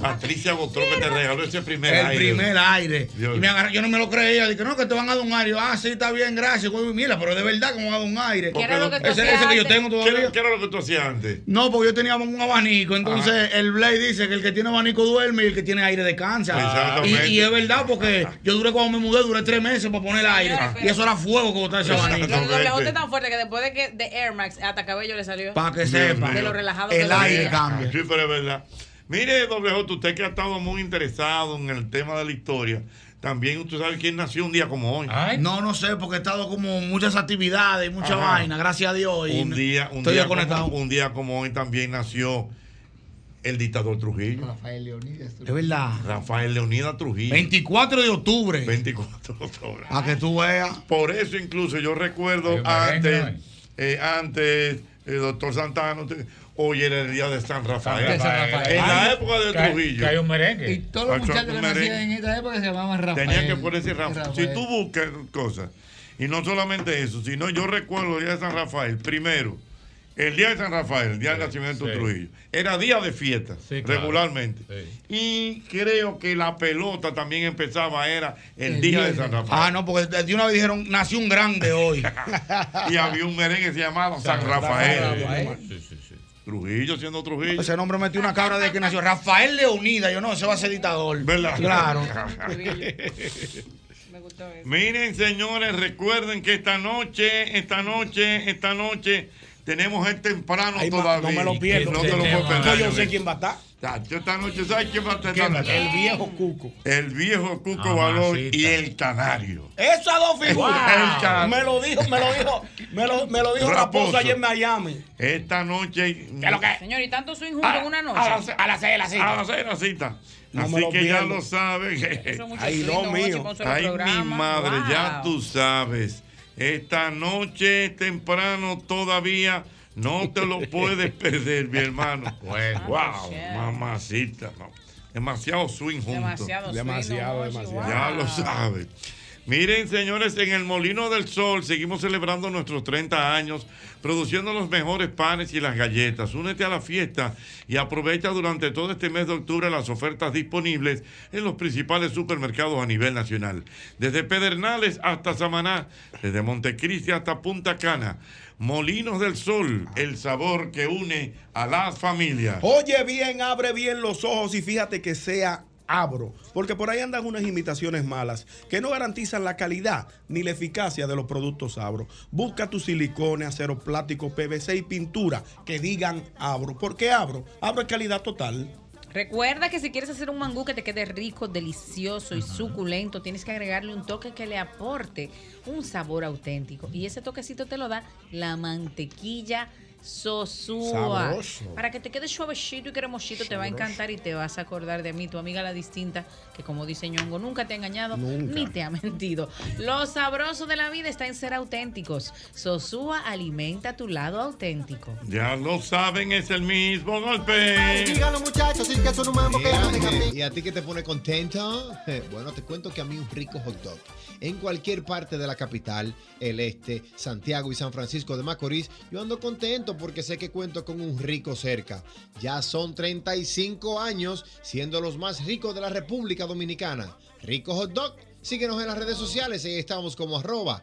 Patricia Gotró que te regaló ese primer El aire. primer aire. Dios. Y me agarré, yo no me lo creía. Dije, no, que te van a dar un aire. Yo, ah, sí, está bien, gracias. Güey, Mira, pero de verdad que me van a dar un aire. ¿Qué era lo que tú ese, hacías ese que yo antes? tengo ¿Qué todavía. era- qué era lo que tú hacías antes? No, porque yo tenía un abanico. Entonces el Blade dice que el que tiene abanico duerme y el que tiene aire descansa. Exactamente. Y, y es verdad porque yo duré cuando me mudé, duré tres meses para poner aire. Y eso era fuego que botaba ese abanico. El es tan fuerte que después de que de Air Max hasta cabello le salió. Pa' que sepa. mío. De lo relajado El que lo aire cambia. Sí, pero es verdad. Mire, doble J, usted que ha estado muy interesado en el tema de la historia, también usted sabe quién nació un día como hoy. No, no sé, porque he estado como muchas actividades, mucha Ajá. vaina, gracias a Dios. y Un día, un estoy día, desconectado. como, un día como hoy también nació el dictador Trujillo. Rafael Leonidas. Es verdad. Rafael Leonidas Trujillo. 24 de octubre. 24 de octubre. Para que tú veas. Por eso incluso yo recuerdo antes, eh, antes, el doctor Santana, usted- hoy era el día de San Rafael. San Rafael. En la época de Trujillo. que hay un merengue. Y todos los Hacho, muchachos que nacían en esta época se llamaban Rafael. Tenía que ponerse Rafael. Rafael. Si tú buscas cosas, y no solamente eso, sino yo recuerdo el día de San Rafael, primero, el día de San Rafael, el día del nacimiento de. Trujillo, era día de fiesta, Sí, claro. regularmente. Y creo que la pelota también empezaba, era el, día de San Rafael. Ah, no, porque de una vez dijeron, nació un grande hoy. y había un merengue que se llamaba San Rafael. Trujillo siendo Trujillo. Ese nombre metió una cabra de que nació. Rafael Leonidas, yo no, ese va a ser dictador. ¿Verdad? Claro. Miren, señores, recuerden que esta noche, esta noche, esta noche tenemos el temprano todavía. no me lo pierdo. No te lo puedo perder. Yo sé quién va a estar. Tacho, esta noche, ¿sabes quién va a estar? El viejo Cuco. El viejo Cuco Valor y el Canario. Esas dos figuras. Canario. Me lo dijo, me lo dijo, me lo, me lo dijo Raposo. Ayer en Miami. Esta noche. ¿Qué lo que? Señor, ¿y tanto swing junto en una noche? A las a las seis de la cita. A las seis de la cita. No Así que ya lo saben. Eso es mucho Ay, don mío. Ay, mi madre, ya Wow. tú sabes. Esta noche temprano todavía no te lo puedes perder, mi hermano. Bueno. Wow, mamacita. no. Demasiado swing juntos. Demasiado swing, Demasiado, don Hochi, demasiado. Ya lo sabes. Miren, señores, en el Molino del Sol seguimos celebrando nuestros 30 años, produciendo los mejores panes y las galletas. Únete a la fiesta y aprovecha durante todo este mes de octubre las ofertas disponibles en los principales supermercados a nivel nacional. Desde Pedernales hasta Samaná, desde Montecristi hasta Punta Cana. Molinos del Sol, el sabor que une a las familias. Oye bien, abre bien los ojos y fíjate que sea Abro, porque por ahí andan unas imitaciones malas que no garantizan la calidad ni la eficacia de los productos Abro. Busca tu silicone, acero plástico, PVC y pintura que digan Abro. ¿Por qué Abro? Abro es calidad total. Recuerda que si quieres hacer un mangú que te quede rico, delicioso y suculento, tienes que agregarle un toque que le aporte un sabor auténtico. Y ese toquecito te lo da la mantequilla Sosúa. Sabroso. Para que te quede suavecito y cremosito, te va a encantar y te vas a acordar de mí, tu amiga la distinta, que como dice Ñongo, nunca te ha engañado ni te ha mentido. Lo sabroso de la vida está en ser auténticos. Sosúa alimenta tu lado auténtico. Ya lo saben, es el mismo golpe. Díganlo muchachos, que son ¿Y a ti que te pone contento? Bueno, te cuento que a mí un rico hot dog. En cualquier parte de la capital, el este, Santiago y San Francisco de Macorís, yo ando contento porque sé que cuento con un rico cerca. Ya son 35 años siendo los más ricos de la República Dominicana. Rico Hot Dog. Síguenos en las redes sociales y estamos como arroba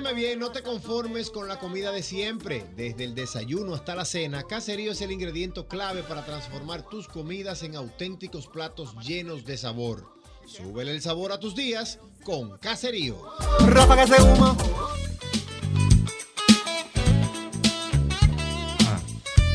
Bien, no te conformes con la comida de siempre. Desde el desayuno hasta la cena, Caserío es el ingrediente clave para transformar tus comidas en auténticos platos llenos de sabor. Súbele el sabor a tus días con Caserío. De humo.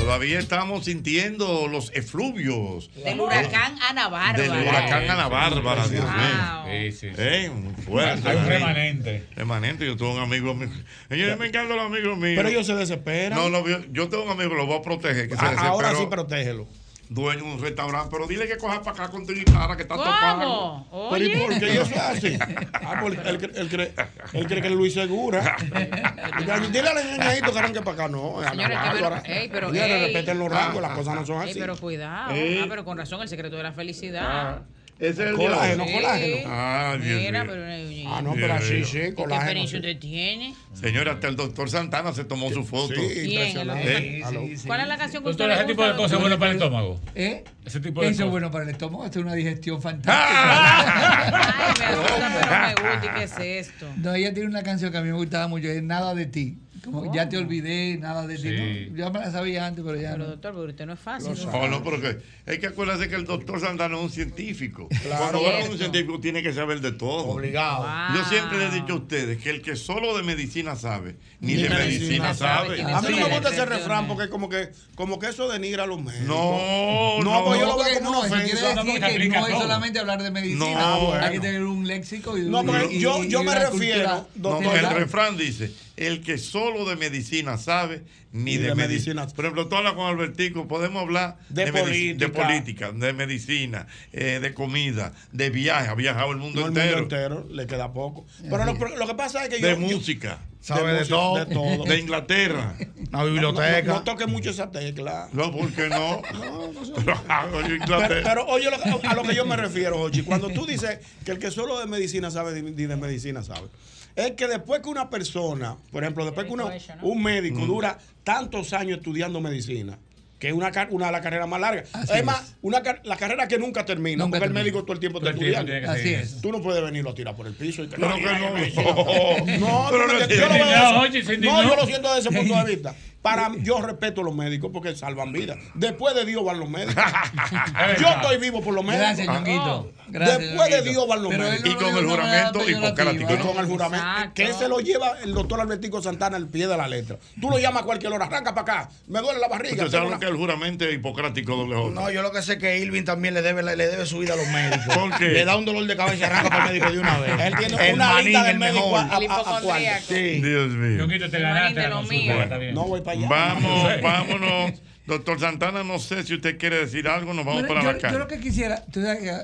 Todavía estamos sintiendo los efluvios. Del huracán Ana Bárbara. Del huracán Ana Bárbara, Dios mío. Wow. Sí, sí, sí. Eh, muy fuerte. Hay un remanente. Remanente, yo tengo un amigo mío. Señores, me encantan los amigos míos. Pero ellos se desesperan. No, no, yo, yo tengo un amigo que lo voy a proteger. Que se A- ahora sí, protégelo. Dueño de un restaurante, pero dile que coja para acá con tu guitarra que está ¿Cómo? tocando. Pero ¿y por qué ellos hacen? Ah, porque él, cre- él cree, él cree que es Luis Segura. Dile al ñañadito que arranque para acá. No, Señores, pero, ey, pero, ey. respeten los rangos, las cosas no son Ey, así. pero cuidado. Ey. Ah, pero con razón, el secreto de la felicidad. Ah, ese es el Colágeno, Sí. colágeno. Ah, Dios Mira, mío. pero. Ah, no, pero así sí, ¿Y ¿Qué colágeno. experiencia sí. usted tiene? Señora, hasta el doctor Santana se tomó su foto. Sí, ¿Quién? ¿El doctor Eh, Santana? ¿Cuál es la canción que Doctor, usted ese le tipo de gusta? cosas es bueno para el estómago. ¿Eh? Ese tipo de Eso es cosas. bueno para el estómago, esto es una digestión Ay, fantástica. me asusta, pero me gusta. ¿Y qué es esto? No, ella tiene una canción que a mí me gustaba mucho, es Nada de ti. Como ya te olvidé, nada de ti. Sí. ¿no? Yo me la sabía antes, pero ya Pero no. doctor, pero usted no es fácil. No, no, pero que hay que acordarse que el doctor Santana es un científico. Claro. Cuando uno es un científico tiene que saber de todo. Obligado. Yo siempre le he dicho a ustedes que el que solo de medicina sabe, ni, Ni de medicina medicina sabe. A mí no me gusta ese refrán porque como que, como que eso denigra a los médicos. No, no, pues yo lo porque veo como no, una ofensa. decir que no es solamente hablar de medicina, No, hay que tener un léxico y No, y- yo- y yo me refiero, No, general. el refrán dice, el que solo de medicina sabe, ni, de, medicina. Por ejemplo, tú hablas con Albertico, podemos hablar De medici- política. de política, de medicina, eh, de comida, de viaje, ha viajado el mundo No, el entero. mundo entero, le queda poco. Pero lo, pero lo que pasa es que yo. de yo- música. Sabe de todo. De todo. De Inglaterra. La biblioteca. No, no toque mucho esa tecla. No, ¿por qué no? Oye, Pero, Inglaterra. pero oye lo que- a lo que yo me refiero, Ochi, cuando tú dices que el que solo de medicina sabe, ni de medicina sabe, es que después que una persona, por ejemplo, después que una- un médico Mm. dura tantos años estudiando medicina, que es una, car- una de las carreras más largas. Así es más, una, la carrera que nunca termina, Nunca porque el médico todo el tiempo está estudiando. tiene que seguir Así eso. Tú no puedes venirlo a tirar por el piso. Y que, Pero que no. No, no, yo lo siento desde ese punto de vista. Para yo respeto a los médicos porque salvan vidas. Después de Dios van los médicos. yo estoy vivo por los médicos. Gracias, Ñonguito. Gracias, Después de. Dios van los Pero médicos. no Y con lo el juramento hipocrático, Y con el juramento. Que se lo lleva el doctor Albertico Santana al pie de la letra. Tú lo llamas a cualquier hora. Arranca para acá. Me duele la barriga. Ustedes tengo saben una- que el juramento es hipocrático doble J. No, yo lo que sé es que Irving también le debe, le debe su vida a los médicos. ¿Por qué? Le da un dolor de cabeza y arranca para el médico de una vez. Él tiene El una manín, lista de el médicos mejor. a, a- a- a cuarto. Sí. Dios mío. Ñonguito, te ganaste lo. No voy para allá. Vamos, vámonos Doctor Santana, no sé si usted quiere decir algo, nos vamos Bueno, para yo, la calle. yo lo que quisiera,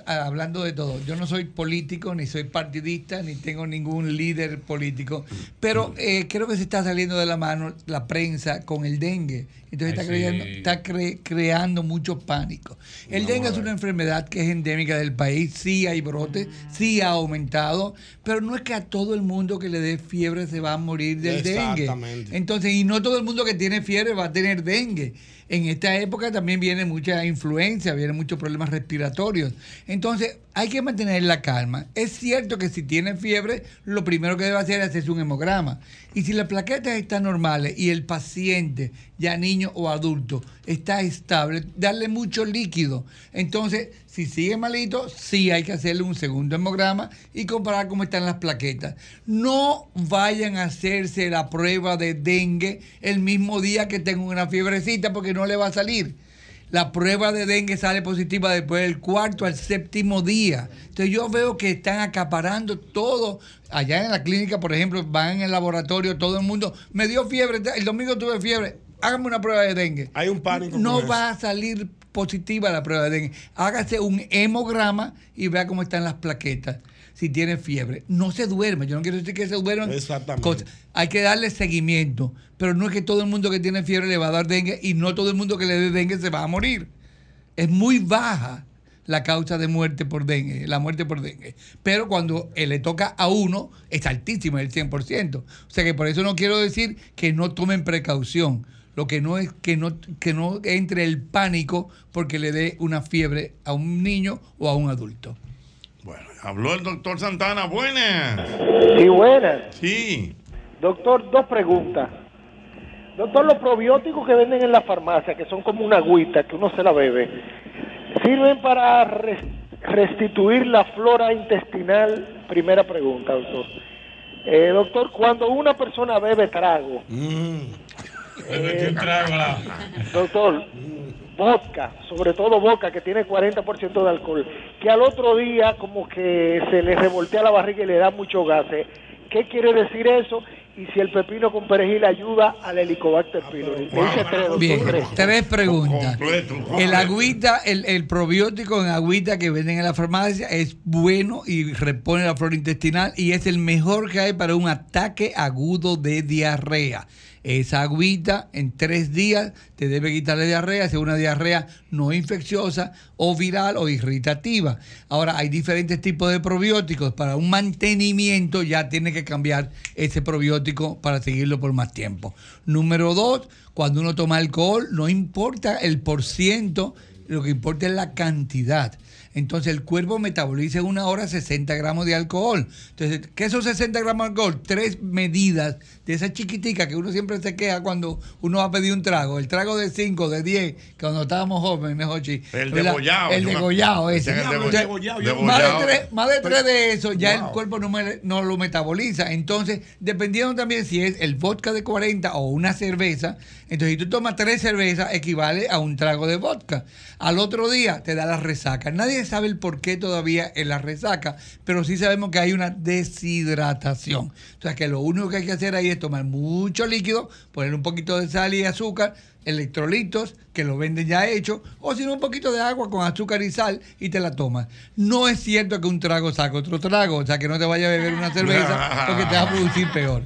hablando de todo, yo no soy político, ni soy partidista, ni tengo ningún líder político, pero eh, creo que se está saliendo de la mano la prensa con el dengue. Entonces está, sí. está cre- creando mucho pánico. El dengue es una enfermedad que es endémica del país, sí hay brotes, sí ha aumentado, pero no es que a todo el mundo que le dé fiebre se va a morir del dengue. Exactamente. Entonces, y no todo el mundo que tiene fiebre va a tener dengue. En esta época también viene mucha influencia, vienen muchos problemas respiratorios. Entonces, hay que mantener la calma. Es cierto que si tiene fiebre, lo primero que debe hacer es hacerse un hemograma. Y si las plaquetas están normales y el paciente, ya niño o adulto, está estable, darle mucho líquido. Entonces, si sigue malito, sí hay que hacerle un segundo hemograma y comparar cómo están las plaquetas. No vayan a hacerse la prueba de dengue el mismo día que tengan una fiebrecita porque no le va a salir. La prueba de dengue sale positiva después del cuarto al séptimo día. Entonces yo veo que están acaparando todo. Allá en la clínica, por ejemplo, van en el laboratorio, todo el mundo, me dio fiebre, el domingo tuve fiebre, hágame una prueba de dengue. Hay un pánico. No va a salir positiva la prueba de dengue. Hágase un hemograma y vea cómo están las plaquetas. Si tiene fiebre. No se duerme. Yo no quiero decir que se duerman. Exactamente. cosas. Hay que darle seguimiento. Pero no es que todo el mundo que tiene fiebre le va a dar dengue y no todo el mundo que le dé dengue se va a morir. Es muy baja la causa de muerte por dengue, la muerte por dengue. Pero cuando eh, le toca a uno, es altísima, el 100%. O sea que por eso no quiero decir que no tomen precaución. Lo que no es que no, que no entre el pánico porque le dé una fiebre a un niño o a un adulto. Habló el doctor Santana, buenas. Sí, buenas. Sí. Doctor, dos preguntas. Doctor, los probióticos que venden en la farmacia, que son como una agüita que uno se la bebe, ¿sirven para res- restituir la flora intestinal? Primera pregunta, doctor. Eh, doctor, cuando una persona bebe trago, a la- doctor, vodka, sobre todo vodka que tiene 40% de alcohol, que al otro día como que se le revoltea la barriga y le da mucho gases. ¿Qué quiere decir eso? Y si el pepino con perejil ayuda al Helicobacter pylori. Hice tres, Bien, tres. tres preguntas. Completo, El completo. agüita, el, el probiótico en agüita que venden en la farmacia es bueno y repone la flora intestinal y es el mejor que hay para un ataque agudo de diarrea. Esa agüita en tres días te debe quitar la diarrea, si es una diarrea no infecciosa o viral o irritativa. Ahora, hay diferentes tipos de probióticos. Para un mantenimiento ya tiene que cambiar ese probiótico para seguirlo por más tiempo. Número dos, cuando uno toma alcohol, no importa el por ciento, lo que importa es la cantidad. Entonces el cuerpo metaboliza en una hora 60 gramos de alcohol. Entonces, ¿qué son 60 gramos de alcohol? Tres medidas de esa chiquitica que uno siempre se queja cuando uno va a pedir un trago. El trago de 5, de 10, que cuando estábamos jóvenes, Jochi. El ¿verdad? degollado, El degollado ese. El Más de tres, más de tres de eso, ya Wow. el cuerpo no, me- no lo metaboliza. Entonces, dependiendo también si es el vodka de 40 o una cerveza, entonces si tú tomas tres cervezas, equivale a un trago de vodka. Al otro día te da la resaca. Nadie sabe el por qué todavía en la resaca, pero sí sabemos que hay una deshidratación. O sea que lo único que hay que hacer ahí es tomar mucho líquido, poner un poquito de sal y azúcar, electrolitos, que lo venden ya hecho, o si no un poquito de agua con azúcar y sal y te la tomas. No es cierto que un trago saca otro trago, o sea que no te vayas a beber una cerveza porque te va a producir peor.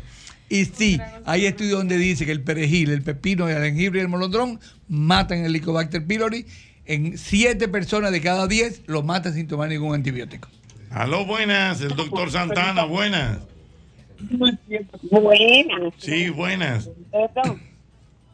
Y sí, hay estudios donde dice que el perejil, el pepino, el jengibre y el molondrón matan el Helicobacter pylori. En 7 personas de cada 10 lo matan sin tomar ningún antibiótico. Aló, buenas. El doctor Santana, buenas. Buenas. Sí, buenas. Perdón.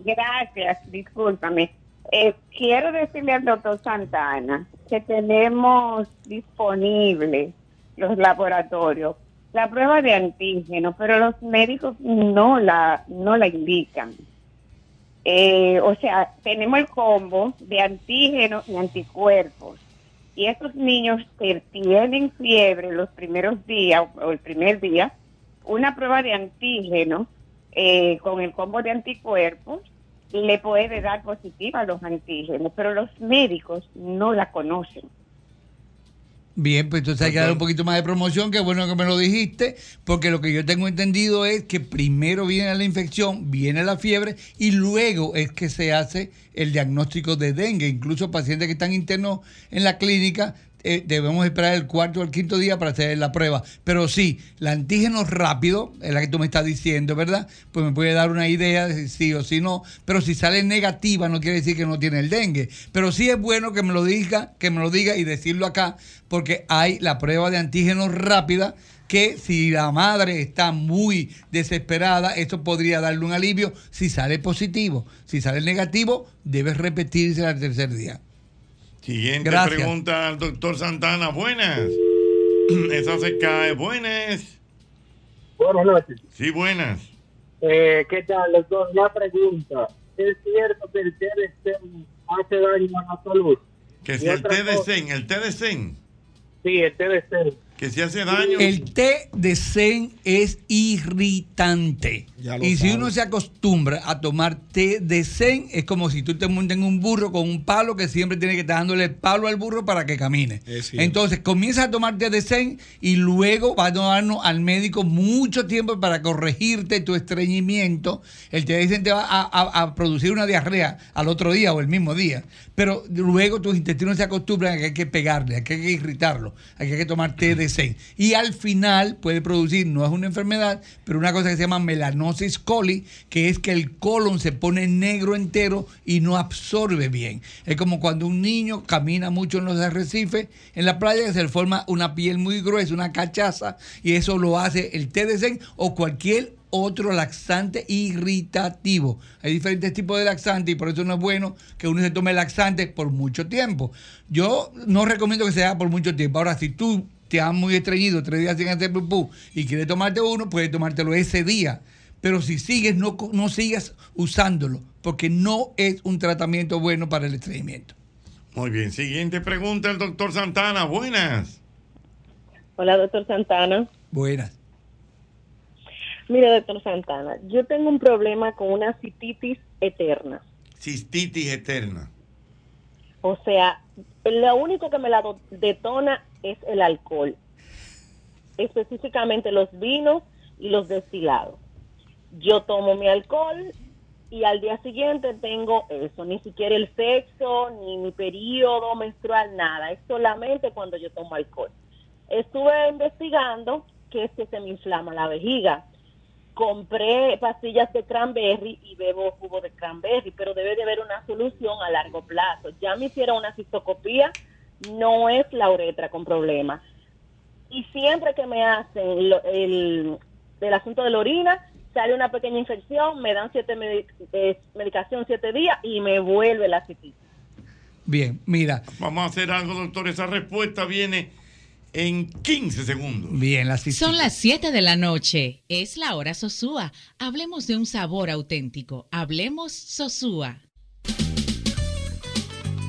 Gracias, discúlpame. Eh, quiero decirle al doctor Santana que tenemos disponibles los laboratorios la prueba de antígeno, pero los médicos no la, no la indican. Eh, o sea, tenemos el combo de antígenos y anticuerpos. Y estos niños que tienen fiebre los primeros días o el primer día, una prueba de antígeno eh, con el combo de anticuerpos le puede dar positiva a los antígenos, pero los médicos no la conocen. Bien, pues entonces hay que dar un poquito más de promoción, que bueno que me lo dijiste, porque lo que yo tengo entendido es que primero viene la infección, viene la fiebre y luego es que se hace el diagnóstico de dengue. Incluso pacientes que están internos en la clínica eh, debemos esperar el cuarto o el quinto día para hacer la prueba. Pero sí, el antígeno rápido, es la que tú me estás diciendo, ¿verdad? Pues me puede dar una idea de si sí o si no. Pero si sale negativa no quiere decir que no tiene el dengue. Pero sí es bueno que me lo diga, que me lo diga y decirlo acá, porque hay la prueba de antígeno rápida que si la madre está muy desesperada, esto podría darle un alivio si sale positivo. Si sale negativo, debe repetirse al tercer día. Siguiente Gracias. pregunta al doctor Santana. Buenas. Esa se cae. Buenas. Buenas noches. Sí, buenas. Eh, ¿Qué tal, doctor? La pregunta. ¿Es cierto que el TDC hace daño a la salud? Que si el té de cosa- zen, el té de zen, Sí, el TDC. Que hace daño. El té de zen es irritante. Y si uno se acostumbra a tomar té de zen, es como si tú te montas en un burro con un palo que siempre tiene que estar dándole el palo al burro para que camine. Entonces comienza a tomar té de zen y luego va a tomarnos al médico mucho tiempo para corregirte tu estreñimiento. El té de zen te va a, a- a producir una diarrea al otro día o el mismo día. Pero luego tus intestinos se acostumbran a que hay que pegarle, a que hay que irritarlo, a que hay que tomar té de Y al final puede producir, no es una enfermedad, pero una cosa que se llama melanosis coli, que es que el colon se pone negro entero y no absorbe bien. Es como cuando un niño camina mucho en los arrecifes, en la playa, que se le forma una piel muy gruesa, una cachaza, y eso lo hace el zen o cualquier otro laxante irritativo. Hay diferentes tipos de laxantes y por eso no es bueno que uno se tome laxante por mucho tiempo. Yo no recomiendo que se haga por mucho tiempo. Ahora, si tú te has muy estreñido tres días sin hacer pupú y quieres tomarte uno, puedes tomártelo ese día. Pero si sigues, no, no sigas usándolo, porque no es un tratamiento bueno para el estreñimiento. Muy bien. Siguiente pregunta al doctor Santana. Buenas. Hola, doctor Santana. Buenas. Mire, doctor Santana, yo tengo un problema con una cistitis eterna. Cistitis eterna. O sea, lo único que me la detona es el alcohol. Específicamente los vinos y los destilados. Yo tomo mi alcohol y al día siguiente tengo eso. Ni siquiera el sexo, ni mi periodo menstrual, nada. Es solamente cuando yo tomo alcohol. Estuve investigando que es que se me inflama la vejiga. Compré pastillas de cranberry y bebo jugo de cranberry, pero debe de haber una solución a largo plazo. Ya me hicieron una cistocopía, no es la uretra con problemas. Y siempre que me hacen lo- el, el asunto de la orina, sale una pequeña infección, me dan siete eh, medicación siete días y me vuelve la cistitis. Bien, mira. Vamos a hacer algo, doctor. Esa respuesta viene en 15 segundos. Bien, la Son las 7 de la noche. Es la hora Sosúa. Hablemos de un sabor auténtico. Hablemos Sosúa.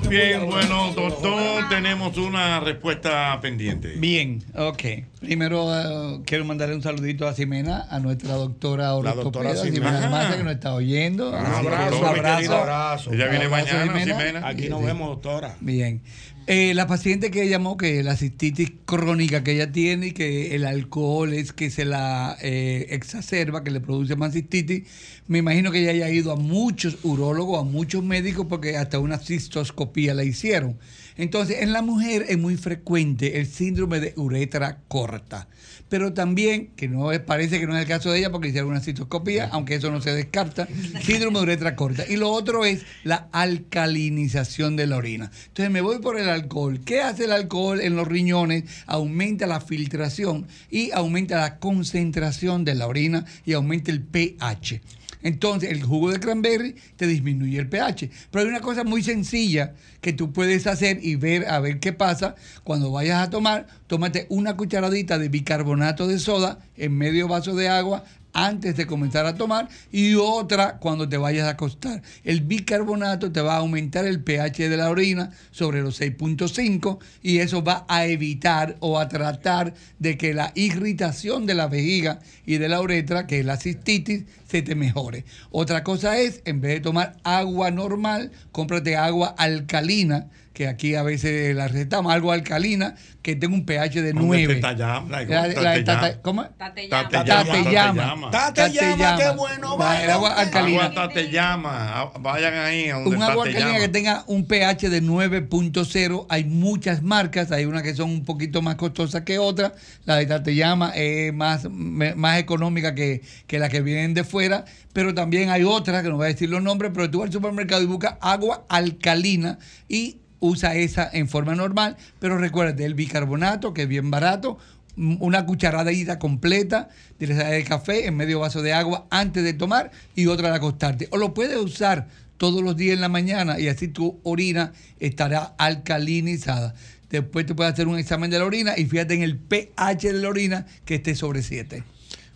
Bien, bueno, doctor, tenemos una respuesta pendiente. Bien, ok. Primero eh, quiero mandarle un saludito a Ximena, a nuestra doctora La ortopeda, doctora Ximena que nos está oyendo. Un que abrazo, querido abrazo. Ella viene Abrazo, mañana, Ximena. Aquí nos Sí. vemos, doctora. Bien. Eh, la paciente que llamó, que la cistitis crónica que ella tiene y que el alcohol es que se la eh, exacerba, que le produce más cistitis, me imagino que ella haya ido a muchos urólogos, a muchos médicos, porque hasta una cistoscopía la hicieron. Entonces, en la mujer es muy frecuente el síndrome de uretra corta. Pero también, que no es, parece que no es el caso de ella porque hicieron una citoscopía, aunque eso no se descarta, síndrome de uretra corta. Y lo otro es la alcalinización de la orina. Entonces me voy por el alcohol. ¿Qué hace el alcohol en los riñones? Aumenta la filtración y aumenta la concentración de la orina y aumenta el pH. Entonces, el jugo de cranberry te disminuye el pH. Pero hay una cosa muy sencilla que tú puedes hacer y ver a ver qué pasa. Cuando vayas a tomar, tómate una cucharadita de bicarbonato de soda en medio vaso de agua antes de comenzar a tomar y otra cuando te vayas a acostar. El bicarbonato te va a aumentar el pH de la orina sobre los 6.5 y eso va a evitar o a tratar de que la irritación de la vejiga y de la uretra, que es la cistitis, se te mejore. Otra cosa es, en vez de tomar agua normal, cómprate agua alcalina que aquí a veces la recetamos, algo alcalina, que tenga un pH de Hombre, 9. Tetayama, la- La- la- Tateyama. tata- ¿Cómo? Tateyama. Tateyama. Tateyama, qué bueno. El agua alcalina. Agua Tateyama. Ah, Vayan ahí a donde Un agua alcalina que tenga un pH de 9.0. Hay muchas marcas, hay unas que son un poquito más costosas que otras. La de Tateyama es más, más económica que, que la que vienen de fuera, pero también hay otras, que no voy a decir los nombres, pero tú vas al supermercado y buscas agua alcalina y usa esa en forma normal, pero recuérdate, el bicarbonato, que es bien barato, mm, una cucharadita completa de la de café en medio vaso de agua antes de tomar y otra al acostarte. O lo puedes usar todos los días en la mañana y así tu orina estará alcalinizada. Después te puedes hacer un examen de la orina y fíjate en el pH de la orina que esté sobre 7.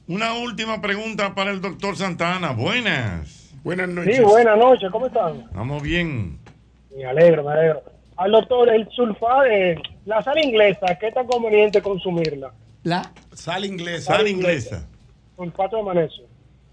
Una última pregunta para el doctor Santana. Buenas. Buenas Sí, buenas noches, ¿cómo están? Vamos bien. Me alegro, me alegro. Al doctor, el sulfato, eh, la sal inglesa, ¿qué tan conveniente consumirla? La sal inglesa. Sal inglesa. Sulfato de magnesio.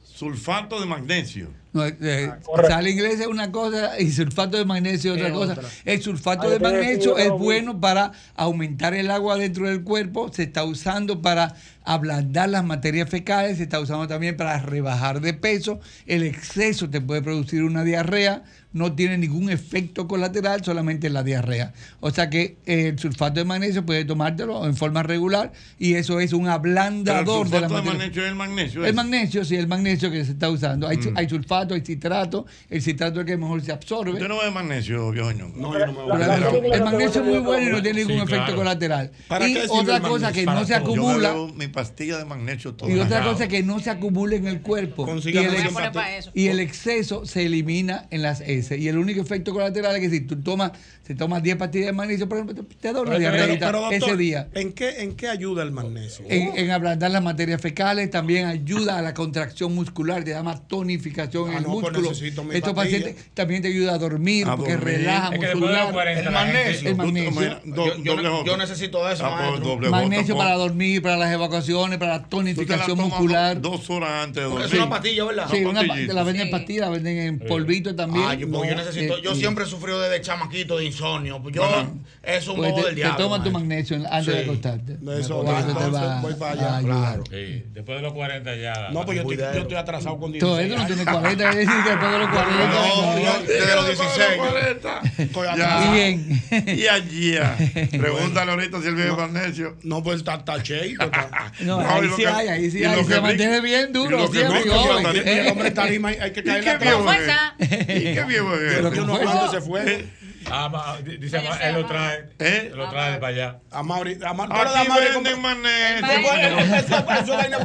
Sulfato de magnesio. No, eh, correcto. sal inglesa es una cosa y sulfato de magnesio es otra Es cosa. otra. El sulfato Ay, de magnesio es bueno para aumentar el agua dentro del cuerpo, se está usando para ablandar las materias fecales, se está usando también para rebajar de peso. El exceso te puede producir una diarrea, no tiene ningún efecto colateral, solamente la diarrea. O sea que eh, el sulfato de magnesio puede tomártelo en forma regular y eso es un Pero el ablandador de la sulfato de magnesio es el magnesio. El magnesio, sí, el magnesio que se está usando. Hay, Mm. hay sulfato, hay citrato. El citrato es el que mejor se absorbe. ¿Usted no ve magnesio, viejo ñongo? No, yo no me Pero el, el magnesio es muy bueno y no tiene ningún Sí, efecto claro. colateral. ¿Para y otra cosa que no se acumula. Pastilla de magnesio todo Y otra cosa que no se acumula en el cuerpo. Y el, ex- y el exceso se elimina en las heces. Y el único efecto colateral es que si tú tomas, se tomas 10 pastillas de magnesio, por ejemplo, te- te da una Pero, diarrea ese día. ¿en qué, ¿en qué ayuda el magnesio? En, en ablandar las materias fecales, también ayuda a la contracción muscular, te da más tonificación en Ah, el no, pues músculo. necesito mi Estos pacientes también te ayuda a dormir, A porque dormir. relaja Es que después de los muscular. 40 el magnesio. El magnesio. Yo- yo yo necesito eso, Ah, pues, Magnesio pon- para dormir, para las evacuaciones, para la te tonificación muscular. Dos horas antes de dormir. Es una pastilla, ¿verdad? Sí, una, te la venden en pastillas, la venden en polvito también. Ah, yo, porque yo No, necesito, eh, yo y- siempre he sufrido desde chamaquito de insomnio. Yo, Ajá. es un Pues bobo te, del te diablo. tomas tu magnesio antes de Sí. acostarte. Eso, Porque va, eso te entonces, va voy para allá. ayudar. Sí, después de los 40 ya. No, pues yo estoy, yo estoy atrasado con 16 Todo eso no tiene 40, es decir, después de los 40. No, yo desde los 16. Estoy Ya. Bien. Y allí, ah, pregúntale ahorita si él vive magnesio. No, pues está, está cheito, está- No, No, ahí sí que- hay, ahí sí hay. que Se mantiene bien duro, el hombre está ahí, hay que ¿Y caerle qué atrás. viejo es? Fuerza. ¿Y qué viejo es? Pero que uno cuando se fue. Ah, dice, ma- él lo trae. ¿Eh? Él lo trae para allá. A Mauri, a Mauri, a Aquí venden. Pues bueno, eso- vaina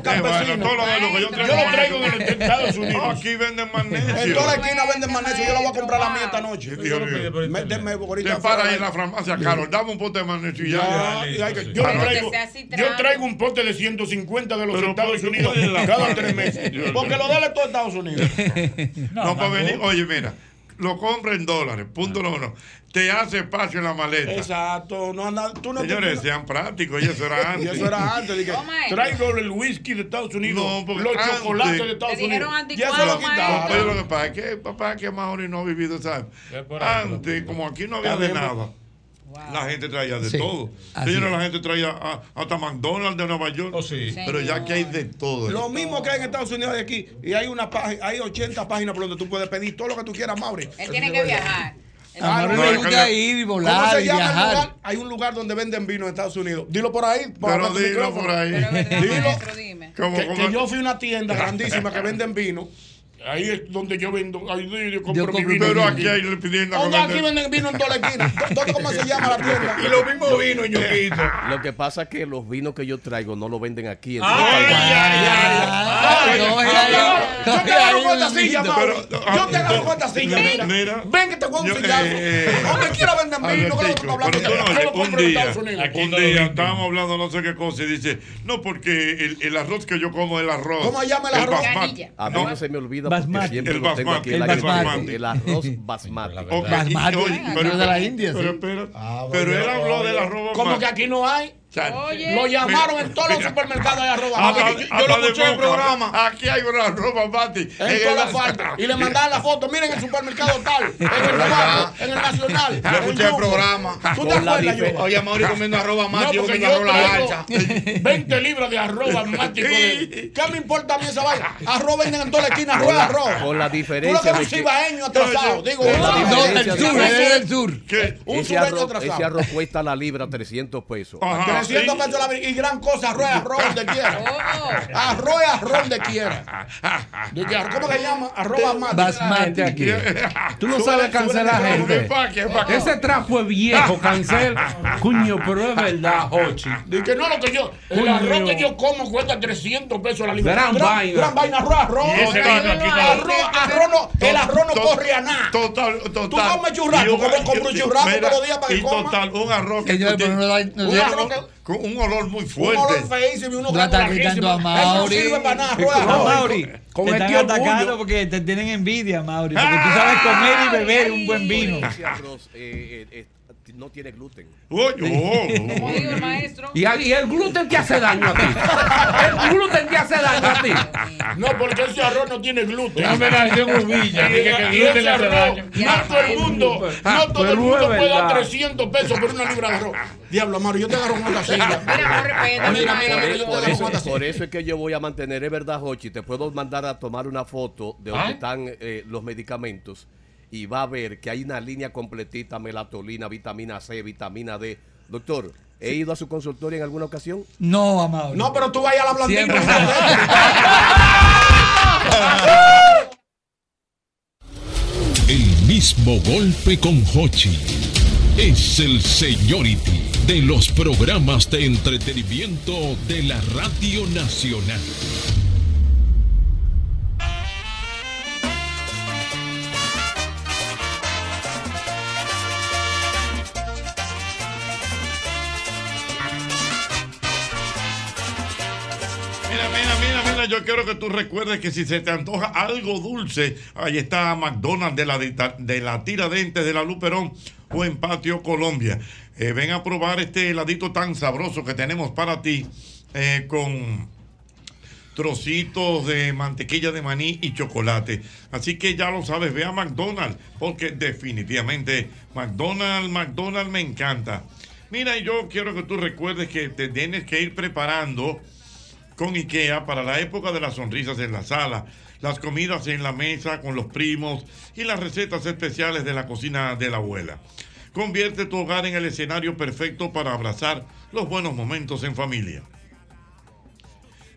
Eh, todo lo de lo que yo Yo traigo. lo traigo en Estados Unidos. Aquí venden En magnesio. toda la esquina venden magnesio. Yo la voy a comprar la mía esta noche. Dios mío. Me- deme ahorita Te para ahí en de- la farmacia, Carol, dame un pote de magnesio y ya. Yo, traigo, yo traigo un pote de 150 de los Estados ¿por qué Unidos cada tres meses. Porque lo dale todo Estados Unidos. No, para venir, oye, mira, lo compra en dólares, punto número uno. Te hace espacio en la maleta. Exacto. No anda, tú no Señores, sean prácticos, y eso era Y antes. eso era antes. Dije, ¿Cómo es? traigo el whisky de Estados Unidos, No, porque los antes- chocolates de Estados Te dijeron Unidos. Ya se lo quitaron. Oye, lo que pasa es que papá que Mauri no ha vivido, ¿sabes? Antes, como aquí no había de nada, la gente traía de Sí, todo. es. la gente traía a- hasta McDonald's de Nueva York. Oh, sí. Pero ya que hay de todo. Lo mismo que hay en Estados Unidos de aquí. Y hay una página, hay 80 páginas por donde tú puedes pedir todo lo que tú quieras, Mauri. Él tiene que viajar. A Mauri no, que gusta ir y ¿Cómo volar se y llama el lugar? Hay un lugar donde venden vino en Estados Unidos. Dilo por ahí. Pero dilo por ahí. Pero verdad, Dilo. maestro, dime. ¿Cómo, Que, cómo? que yo fui a una tienda grandísima que venden vino. Ahí es donde yo vendo. Ahí yo compro Yo mi vino. Pero aquí hay le pidiendo Oh, no, aquí venden vino en toda la esquina. ¿Dónde cómo se llama la tienda? Y lo mismo vino, ñoquito. Lo que pasa es que los vinos que yo traigo no lo venden aquí. en Ay, Yo te yo. agarro- agarro con esta silla, ah, Yo te agarro pero- con esta silla. mira. Ven que te voy a un sillazo. eh, Donde quiera venden vino. pero tú no, Yo lo oye, compro un en día, Estados Unidos. Aquí un día estábamos hablando no sé qué cosa y dice, no, porque el, arroz que yo como es el arroz. ¿Cómo se llama el arroz? A mí no se me olvida Basmati. porque siempre El lo tengo aquí en la basmati, el guerra. basmati. El arroz basmati. Basmati, oye, pero de la India, Pero Ah, pero él habló del arroz Como basmati. que aquí no hay. Oye. Lo llamaron Mira, en todos los supermercados de arroba. Hasta- Mati. Yo, yo hasta lo escuché en el programa. Aquí hay una arroba Mati. En En toda la el- falta. Y le mandaban la foto. Miren el supermercado tal. En el Navarro, en el Nacional. Yo en escuché el Jumbo. programa. ¿Tú te acuerdas, yo? Oye, Mauri comiendo arroba No, Mati, yo porque comiendo yo arroz la traigo garza. 20 libras de arroba de- ¿Qué me importa a mí esa vaina? Venden en toda la esquina, arroz, arroz. Con la Tú lo diferencia que un cibaeño atrasado. Digo, no, diferencia el sur, del sur. Un sureño atrasado. ese arroz cuesta la libra 300 pesos. 300 pesos la y gran cosa, arroz, arroz donde quiera. Arroz, arroz donde quiera. De que, ¿Cómo que se llama? Arroz basmati. Basmati aquí. Tú no sabes cancelar gente. Ese trapo es viejo, cancela. Cuño, pero es verdad, Hochi. De que no lo que yo, el arroz que yo como cuesta 300 pesos la libra. Gran vaina. Gran vaina, arroz, arroz. Arroz, arroz no, el arroz no corre a nada. Total, total. Tú comes churrasco, Y un- churrasco todos los días para que total, un arroz que un arroz con un olor muy Un fuerte. olor feísimo y uno estás quitando a Eso no Mauri. sirve para nada, con- arroz. Mauri, Con te este están orgullo. atacando porque te tienen envidia, Mauri. Porque tú sabes comer y beber un buen vino. Eh, eh, no tiene gluten. Como dijo el maestro. Y, y el gluten te hace daño a ti. El gluten te hace daño a ti. No, porque ese arroz no tiene gluten. No me la hacen uvilla, dije que el Y gluten ese le hace arroz, daño. No todo el mundo, Ah, no todo el mundo puede dar verdad. 300 pesos por una libra de arroz. Diablo, Mario, yo te agarro con esta silla. Mira, mira, mira, yo te agarro eso, con esta por eso es que yo voy a mantener, es verdad, Jochi, te puedo mandar a tomar una foto de donde ¿Ah? están eh, los medicamentos y va a ver que hay una línea completita, melatolina, vitamina C, vitamina D. Doctor, ¿he ido a su consultorio en alguna ocasión? No, Mauri. No, pero tú vayas a la blandita. El mismo golpe con Hochi. Es el Señority de los programas de entretenimiento de la Radio Nacional. Yo quiero que tú recuerdes que si se te antoja algo dulce, ahí está McDonald's de la, de la Tiradentes de la Luperón o en Patio Colombia. Eh, ven a probar este heladito tan sabroso que tenemos para ti eh, con trocitos de mantequilla de maní y chocolate. Así que ya lo sabes, ve a McDonald's, porque definitivamente McDonald's, McDonald's me encanta. Mira, yo quiero que tú recuerdes que te tienes que ir preparando con IKEA para la época de las sonrisas en la sala, las comidas en la mesa con los primos y las recetas especiales de la cocina de la abuela. Convierte tu hogar en el escenario perfecto para abrazar los buenos momentos en familia.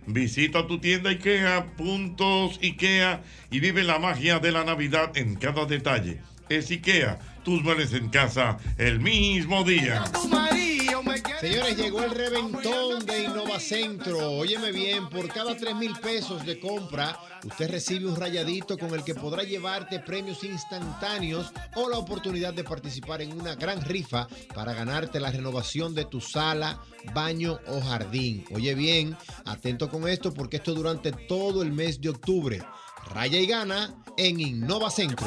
Visita tu tienda IKEA, puntos IKEA y vive la magia de la Navidad en cada detalle. Es IKEA, tus muebles en casa el mismo día. Señores, llegó el reventón de Innovacentro. Óyeme bien, por cada 3 mil pesos de compra, usted recibe un rayadito con el que podrá llevarte premios instantáneos o la oportunidad de participar en una gran rifa para ganarte la renovación de tu sala, baño o jardín. Oye bien, atento con esto porque esto durante todo el mes de octubre. Raya y gana en Innovacentro.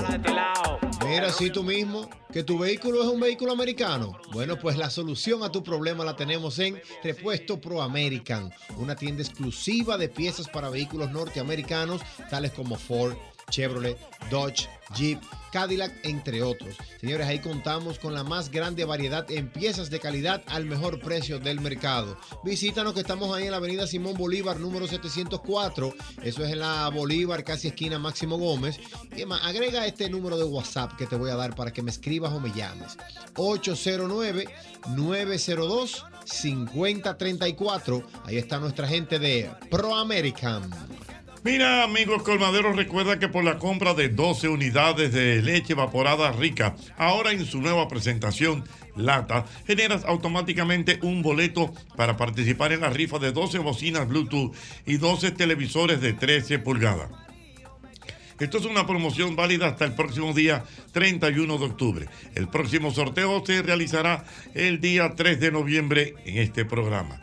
Mira, si tú mismo, que tu vehículo es un vehículo americano. Bueno, pues la solución a tu problema la tenemos en Repuesto Pro American, una tienda exclusiva de piezas para vehículos norteamericanos, tales como Ford, Chevrolet, Dodge, Jeep, Cadillac, entre otros. Señores, ahí contamos con la más grande variedad en piezas de calidad al mejor precio del mercado. Visítanos que estamos ahí en la avenida Simón Bolívar, número 704. Eso es en la Bolívar, casi esquina Máximo Gómez. Y además, agrega este número de WhatsApp que te voy a dar para que me escribas o me llames. 809-902-5034. Ahí está nuestra gente de Pro American. Mira, amigos colmaderos, recuerda que por la compra de 12 unidades de leche evaporada rica, ahora en su nueva presentación, lata, generas automáticamente un boleto para participar en la rifa de 12 bocinas Bluetooth y 12 televisores de 13 pulgadas. Esto es una promoción válida hasta el próximo día 31 de octubre. El próximo sorteo se realizará el día 3 de noviembre en este programa.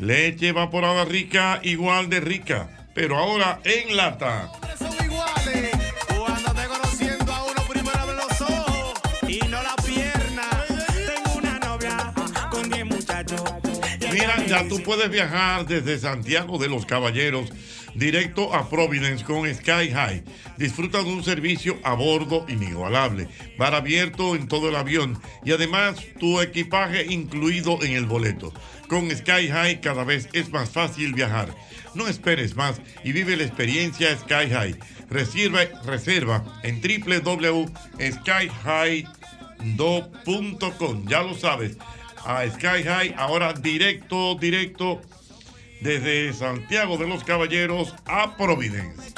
Leche evaporada rica, igual de rica, pero ahora en lata. Cuando te conociendo a uno primero ven los ojos y no la pierna. Tengo una novia con 10 muchachos. Mira, ya tú puedes viajar desde Santiago de los Caballeros directo a Providence con Sky High. Disfruta de un servicio a bordo inigualable, bar abierto en todo el avión y además tu equipaje incluido en el boleto. Con Sky High cada vez es más fácil viajar. No esperes más y vive la experiencia Sky High. Reserva, reserva en www.skyhigh.com. Ya lo sabes, a Sky High ahora directo, directo desde Santiago de los Caballeros a Providence.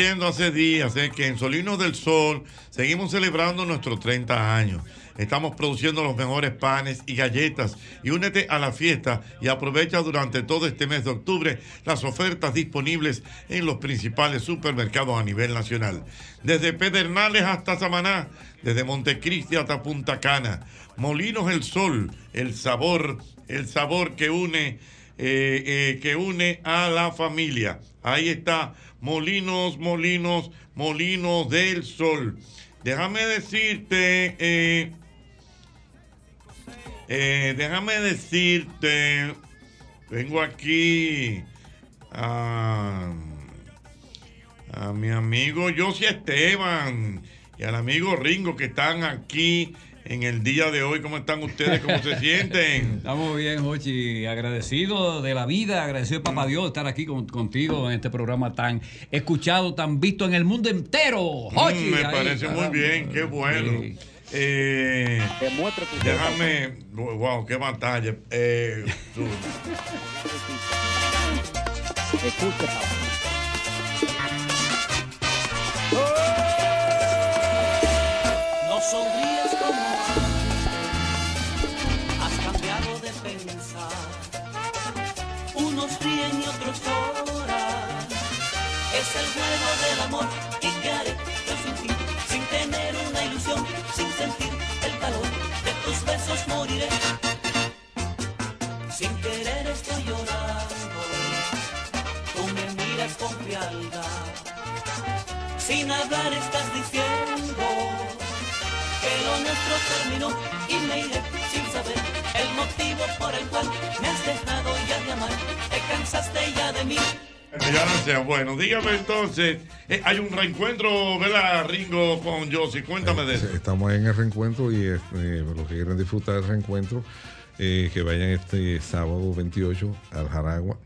Hace días que en Solinos del Sol seguimos celebrando nuestros 30 años. Estamos produciendo los mejores panes y galletas. Y únete a la fiesta y aprovecha durante todo este mes de octubre las ofertas disponibles en los principales supermercados a nivel nacional. Desde Pedernales hasta Samaná, desde Montecristi hasta Punta Cana. Molinos El Sol, el sabor, el sabor que une eh, eh, que une a la familia. Ahí está, Molinos, Molinos, Molinos del Sol. Déjame decirte, eh, eh, déjame decirte, vengo aquí a, a mi amigo Josi Esteban y al amigo Ringo que están aquí en el día de hoy. ¿Cómo están ustedes? ¿Cómo se sienten? Estamos bien, Jochi. Agradecido de la vida, agradecido de Papá Dios de estar aquí con- contigo en este programa tan escuchado, tan visto en el mundo entero. Jochi, Mm, me ahí, parece muy bien, qué bueno. Eh, déjame, wow, qué batalla. Eh, su- amor. ¿Y? Sin tener una ilusión, sin sentir el calor de tus besos moriré. Sin querer estoy llorando. Tú me miras con frialdad. Sin hablar estás diciendo que lo nuestro terminó y me iré sin saber el motivo por el cual me has dejado ya de amar. Te cansaste ya de mí. Ya no sea bueno. Dígame entonces, eh, hay un reencuentro, ¿verdad, Ringo, con Josie? Cuéntame de eso. Estamos en el reencuentro y este, los que quieran disfrutar del reencuentro, eh, que vayan este sábado 28 al Jaragua.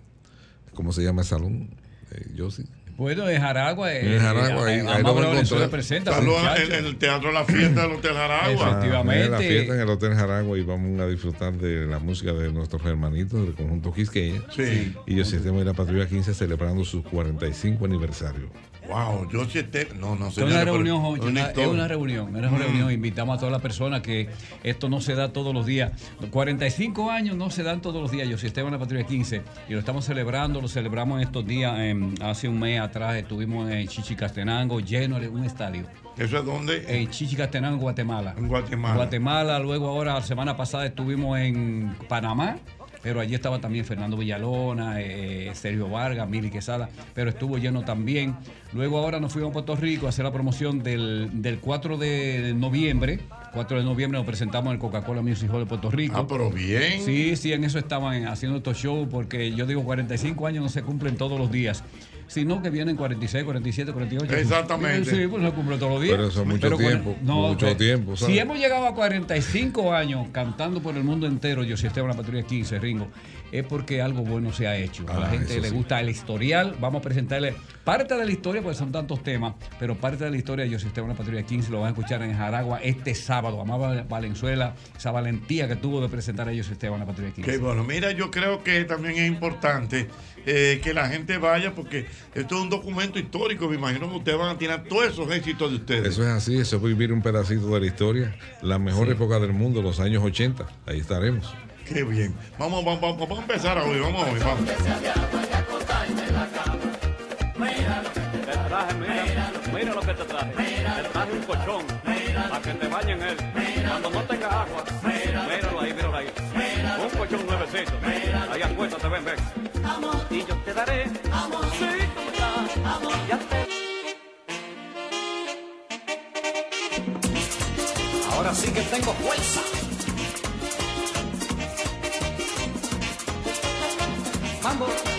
¿Cómo se llama el salón? Eh, Yossi. Bueno, en Jaragua. En Jaragua, ahí- ahí lo Amado van a Valenzuela encontrar. presenta. Saludos muchachos. en, en el Teatro La Fiesta del Hotel Jaragua. Efectivamente. Ah, la fiesta en el Hotel Jaragua y vamos a disfrutar de la música de nuestros hermanitos del conjunto Quisqueya. Sí. Y el sistema de la Patrulla 15 celebrando su 45 aniversario. Wow, Josie Esteban. No, no, Es señores, una reunión, una- es una reunión, es una reunión. Invitamos a todas las personas que esto no se da todos los días. 45 años no se dan todos los días. Yo soy Esteban la Patrulla 15 y lo estamos celebrando, lo celebramos en estos días. em, hace un mes atrás estuvimos en Chichicastenango, lleno de un estadio. ¿Eso es dónde? En Chichicastenango, Guatemala. En Guatemala. Guatemala, luego ahora, la semana pasada estuvimos en Panamá. Pero allí estaba también Fernando Villalona, eh, Sergio Vargas, Mili Quesada, pero estuvo lleno también. Luego ahora nos fuimos a Puerto Rico a hacer la promoción del, del 4 de noviembre. 4 de noviembre nos presentamos en el Coca-Cola Music Hall de Puerto Rico. Ah, pero bien. Sí, sí, en eso estaban haciendo estos shows porque yo digo 45 años no se cumplen todos los días, sino que vienen 46, 47, 48. Exactamente. Sí, pues no se cumple todos los días. Pero eso es mucho tiempo, mucho tiempo, ¿sabes? Si hemos llegado a 45 años cantando por el mundo entero, yo sí Esteban la Patrulla 15, Ringo, es porque algo bueno se ha hecho. a la Ah, gente le sí. gusta el historial. Vamos a presentarle parte de la historia, porque son tantos temas, pero parte de la historia de José Esteban la Patrulla 15 lo van a escuchar en Jaragua este sábado. Amaba Valenzuela, esa valentía que tuvo de presentar a José Esteban la Patrulla 15. Qué bueno, mira, yo creo que también es importante eh, que la gente vaya porque esto es un documento histórico. Me imagino que ustedes van a tirar todos esos éxitos de ustedes. Eso es así, eso es vivir un pedacito de la historia. La mejor época del mundo, los años 80. Ahí estaremos. Qué bien. Vamos, vamos, vamos, vamos a empezar hoy. Vamos hoy, vamos. Te traje, mira, mira lo que te traje. Te traje un colchón para que te bañen él. Cuando no tengas agua, míralo ahí, míralo ahí. Un colchón nuevecito puesto, te ven, ven. Amor. Y yo te daré. Amor. Sí, tú das. Amor. Ya te... Ahora sí que tengo fuerza. Mambo.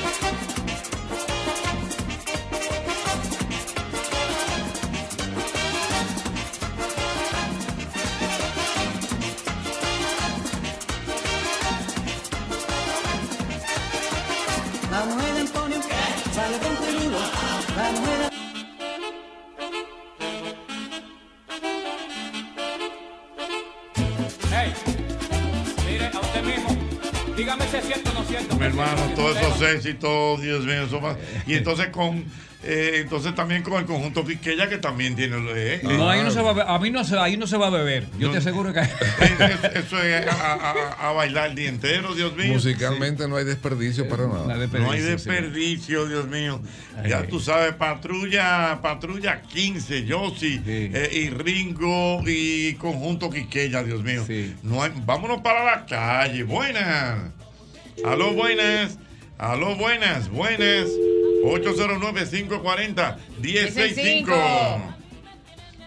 Dígame si es cierto o no es cierto. Mi hermano, todos esos éxitos, Dios mío, eso más. Y entonces con eh, entonces también con el conjunto Quisqueya que también tiene eh, No, ahí no se va a, a mí no se, ahí no se va a beber. Yo te aseguro que. Eso es a, a- a bailar el día entero, Dios mío. Musicalmente no hay desperdicio para nada. No hay desperdicio, Dios mío. Ya tú sabes, patrulla, patrulla 15, Yossi eh, y Ringo y conjunto Quiqueya, Dios mío. No hay- vámonos para la calle. Buenas. Aló, buenas. Aló, buenas, buenas. 809-540-1065.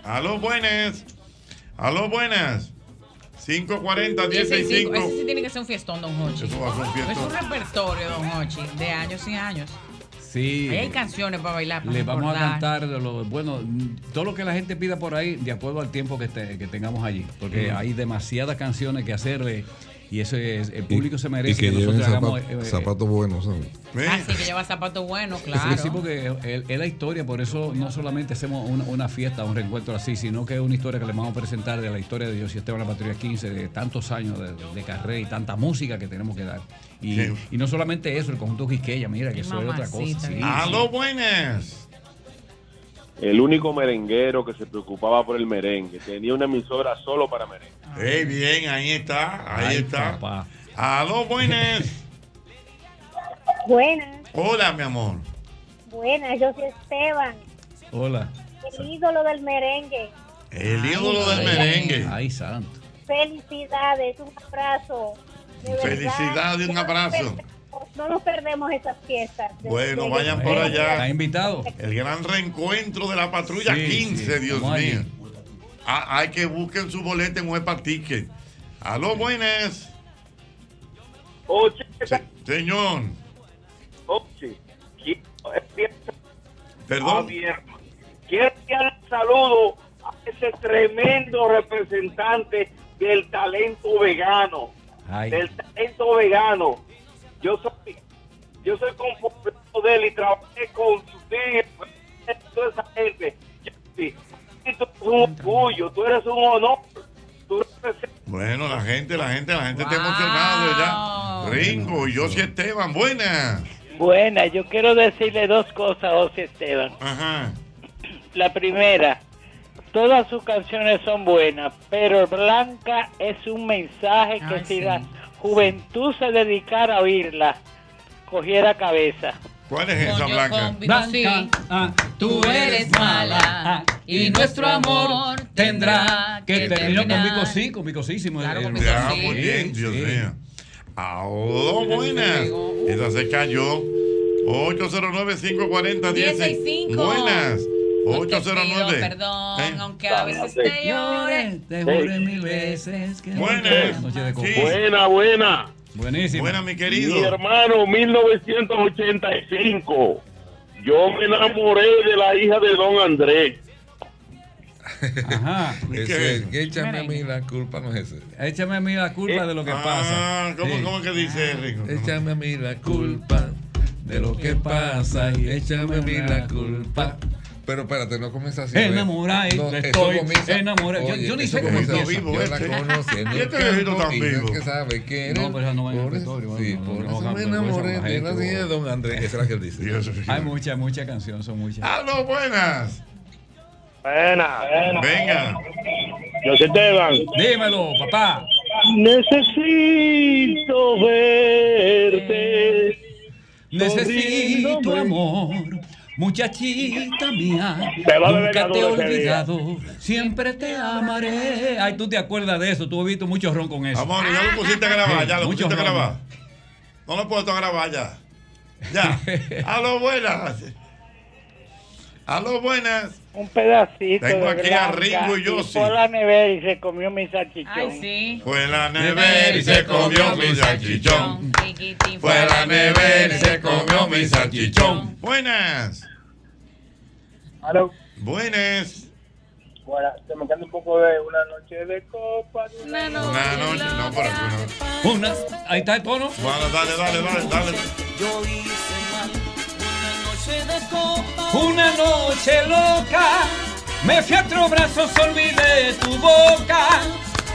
Aló, buenas. Aló, buenas. 540-1065. Ese sí tiene que ser un fiestón, don Hochi. Eso va a ser un fiestón. Es un repertorio, don Hochi, de años y años. Sí. Ahí hay canciones para bailar. para Le vamos a cantar de lo, bueno, todo lo que la gente pida por ahí, de acuerdo al tiempo que, que tengamos allí. Porque hay demasiadas canciones que hacerle y eso es, el público se Y merece que que, nosotros hagamos. zapatos, eh, eh, zapatos buenos, ¿sabes? Ah, sí, que lleva zapatos buenos, claro. Sí, sí, porque es, es la historia, por eso no solamente hacemos una, una fiesta, un reencuentro así, sino que es una historia que le vamos a presentar de la historia de Dios y Esteban la Patrulla 15, de tantos años de, de carrera y tanta música que tenemos que dar. Y, Sí. y no solamente eso, el conjunto Quisqueya, mira, que eso es otra cosa. sí, Aló, sí. buenas. El único merenguero que se preocupaba por el merengue. Tenía una emisora solo para merengue. Ey, bien, ahí está, ahí Ay, está. papá. Aló, buenas. Buenas, Hola, mi amor. buenas, yo soy Esteban, Hola. el ídolo del merengue. El ídolo del merengue. Ay, santo. Felicidades, un abrazo. De verdad, Felicidades, un abrazo. No nos perdemos esas fiestas. Bueno, de- vayan por allá. Está invitado. El gran reencuentro de la patrulla Sí, 15, sí, Dios mío. allí. Ah, hay que busquen su boleta en Huepa Ticket. Aló, buenas. Se- señor, Oye, quiero perdón. quiero enviar un saludo a ese tremendo representante del talento vegano. Ay. Del talento vegano. Yo soy, yo soy compañero de él y trabajé con su tío, toda esa gente. Sí, tú eres un orgullo, tú eres un honor. Tú representas Bueno, la gente, la gente, la gente está emocionada ya. Ringo y Josie Esteban, buenas. Buena, yo quiero decirle dos cosas a José Esteban. Ajá. La primera, todas sus canciones son buenas, pero Blanca es un mensaje que Ay, si sí. la juventud se dedicara a oírla, cogiera cabeza. ¿Cuál es esa, Blanca? Blanca, ah, tú eres mala ah, y nuestro amor tendrá que terminar. Con Vico eh, eh, sí, con claro. Ya, muy bien, Dios sí. mío. Aló, buenas. Esa se cayó. 809-540-165. Buenas. 809. Perdón, eh. aunque a veces te llore, te juro mil veces. Que buena, sí. buena, buena. Buenísimo. Buena, mi querido. Mi hermano, 1985. Yo me enamoré de la hija de don Andrés. Ajá. Ese, que échame a mí la culpa, no es eso. Échame a mí la culpa de lo que ah, pasa. ¿cómo, sí. ¿cómo que dice ah, Rico? Échame a mí la culpa de lo que pasa y échame a mí la culpa pero espérate, no comienza así. ¿ves? Enamorado, No, eso estoy comienza- enamorado. Yo- yo ni sé cómo empieza. Yo la este. conocí en ¿Y el este campo tan y vivo? que sabe que No, pero esa no va en el repertorio, Sí, no, por no, eso no, me no, enamoré no, de la de don Andrés. Esa es la que él dice. Hay muchas, muchas canciones, son muchas. Aló, buenas. Buena. Venga. Yo soy Esteban. Dímelo, papá. Necesito verte. Necesito tu amor, muchachita mía. Te va a beber Nunca te he olvidado, siempre te amaré. Ay, tú te acuerdas de eso, tú has visto mucho ron con eso. Amor, ya lo pusiste a grabar, ya lo Mucho pusiste a grabar. No lo he puesto a grabar ya. Ya. Aló, buenas. Aló, buenas. Un pedacito Tengo de aquí a Ringo y yo, fue a la nevera y se comió mi salchichón. Ay, sí. Fue la nevera y se comió mi salchichón. Fue la nevera y se comió mi salchichón. Buenas. Aló. Buenas. Bueno, se me canta un poco de una noche de copa. Una Una noche, no, por aquí no. Una, ahí está el tono. Bueno, dale, dale, dale, dale. Yo hice mal una noche loca, me fui a otro brazo, olvidé tu boca.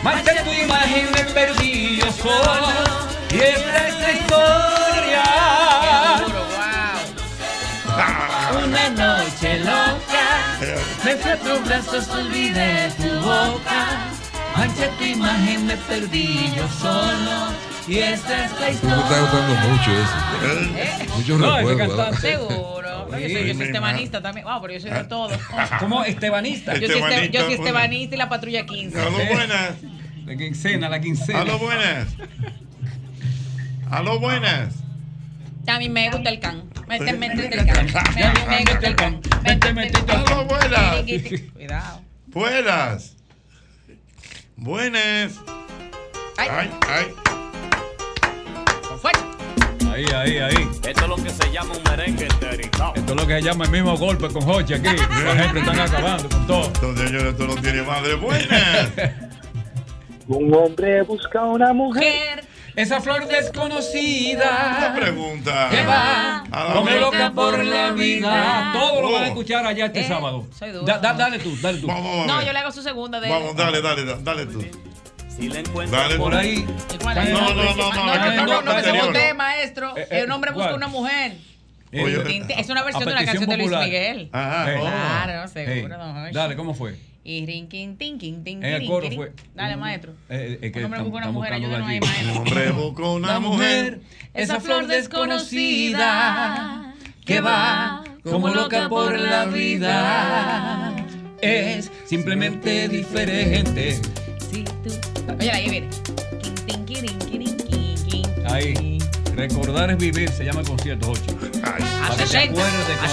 Manché tu imagen, me perdí yo solo. Y esta es la historia. Una noche loca, me fui a otro brazo, olvidé tu boca. Manché tu imagen, me perdí yo solo. Y esta es la Tú me historia. está gustando mucho eso. Muchos No. Seguro. Yo soy, yo soy estebanista también. Wow, pero yo soy de todo. ¿Cómo? Estebanista. Yo soy, este- yo soy estebanista y la patrulla 15. Aló, buenas. La quincena, la quincena. Aló, buenas. Aló, buenas. A mí me gusta el can. Mete, mete el can. A mí me gusta el can. Mete, mete el can. Aló, buenas. Cuidado. Buenas. Buenas. Ay. Ay, ay. Con fuerza. Ahí, ahí, ahí. Esto es lo que se llama un merengue enterizado. Esto es lo que se llama el mismo golpe con Hochi aquí. La gente están acabando con todo. Entonces, señores, esto no tiene madre. Buenas. Un hombre busca una mujer. Esa flor desconocida. Una pregunta. Que va A la como loca por la vida. Todo lo van a Oh. escuchar allá este Eh, sábado. Da- da- dale tú, dale tú. Vamos, No, yo le hago su segunda de. Vamos, dale, dale, dale, dale tú. Si le encuentro Dale Por ahí. ¿Cuál es? No, no, no, no, No, la que no, está no, no, anterior. vote, maestro. Eh, eh, Un hombre busca ¿cuál? una mujer. Oye, Es una versión de una canción de Luis. Miguel. Ajá. Eh, oh. Claro, seguro, Ey, don Jorge. Dale, ¿cómo fue? Y rinquín, tinquín, tin, En el tin, coro tin. fue. Dale, maestro. Eh, eh, que Un hombre busca una mujer, ayúdanos ahí, maestro. Un hombre busca una mujer. Esa flor desconocida que va como loca por la vida. Es simplemente diferente. Sí, tú. Oye, ahí viene. Ahí. Recordar es vivir, se llama el concierto, Hochi. A Para que te 60, acuerdes de a cómo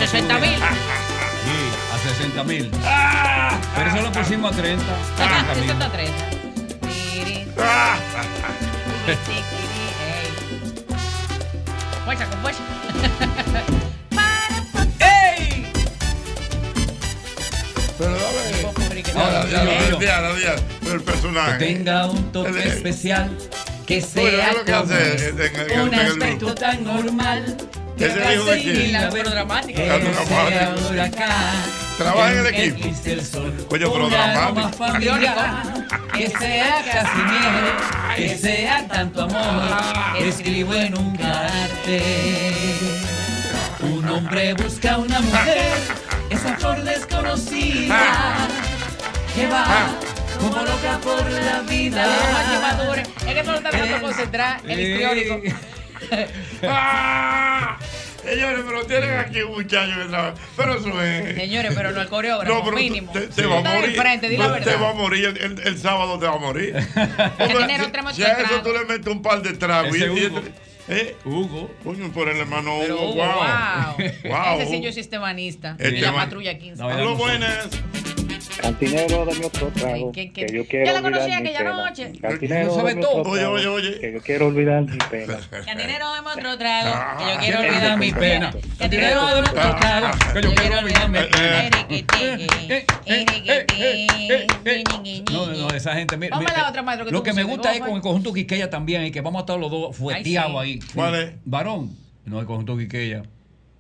60 tú mil. a 60 mil. Pero eso lo pusimos a 30. Ah, 30 mil. 63. Tirin, Ah. tirin, tirin, ey. Fuerza, con fuerza. Que Ahora, pero el Que personaje. tenga un toque especial. Que Oye, ¿qué sea que como hace es, en- en- en- un en aspecto tan normal. Ni la dramática. La dramática. Trabaja en el equipo. Oye, pero dramático. Que sea casi miel. Que sea tanto amor. Escribo en un cartel. Un hombre busca una mujer. Esa flor desconocida. Que va como loca por la vida. Es que no lo está concentrar el histriónico. ¡Ah! Señores, pero tienen aquí un muchacho que trabaja. Pero eso es. Señores, pero no el coreógrafo, No, pero mínimo. te, va a morir. frente, di la No, verdad. Te va a morir. El, el- el sábado te va a morir. dinero si, tenemos si que a eso tú le metes un par de tragos. Ese y- y- Hugo. ¿Eh? Hugo. Coño, por el hermano Hugo. Hugo, wow. wow. Wow. Ese sí yo soy estebanista. Y la patrulla 15. No, no buenas. Cantinero, dame otro trago. Que yo quiero olvidar mi aquella pena. noche. Cantinero, otro Oye, trago, oye, oye. Que yo quiero olvidar mi pena. Cantinero, dame otro trago. Ah, Que yo quiero olvidar mi pena. Cantinero, dame otro Ah, trago. ah, Que yo quiero olvidarme. Eh, eh. No, no, esa gente. mira, Vamos a mira, la otra, maestro, que Lo que me gusta es ¿cómo con el conjunto Quiqueya también, y que vamos a estar los dos fueteados ahí. ¿Cuál es? Varón. No, el conjunto Quiqueya.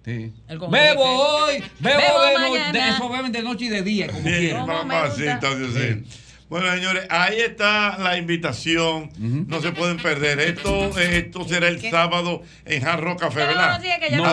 Sí. Quiqueya. hoy, bebo, Bebo de no- eso beben de noche y de día, como Bien, quieran. ¿Cómo me mamacita, mío. Bueno, señores, ahí está la invitación. No se pueden perder. Esto, esto será el ¿Qué? sábado en Hard Rock Café, no ¿verdad?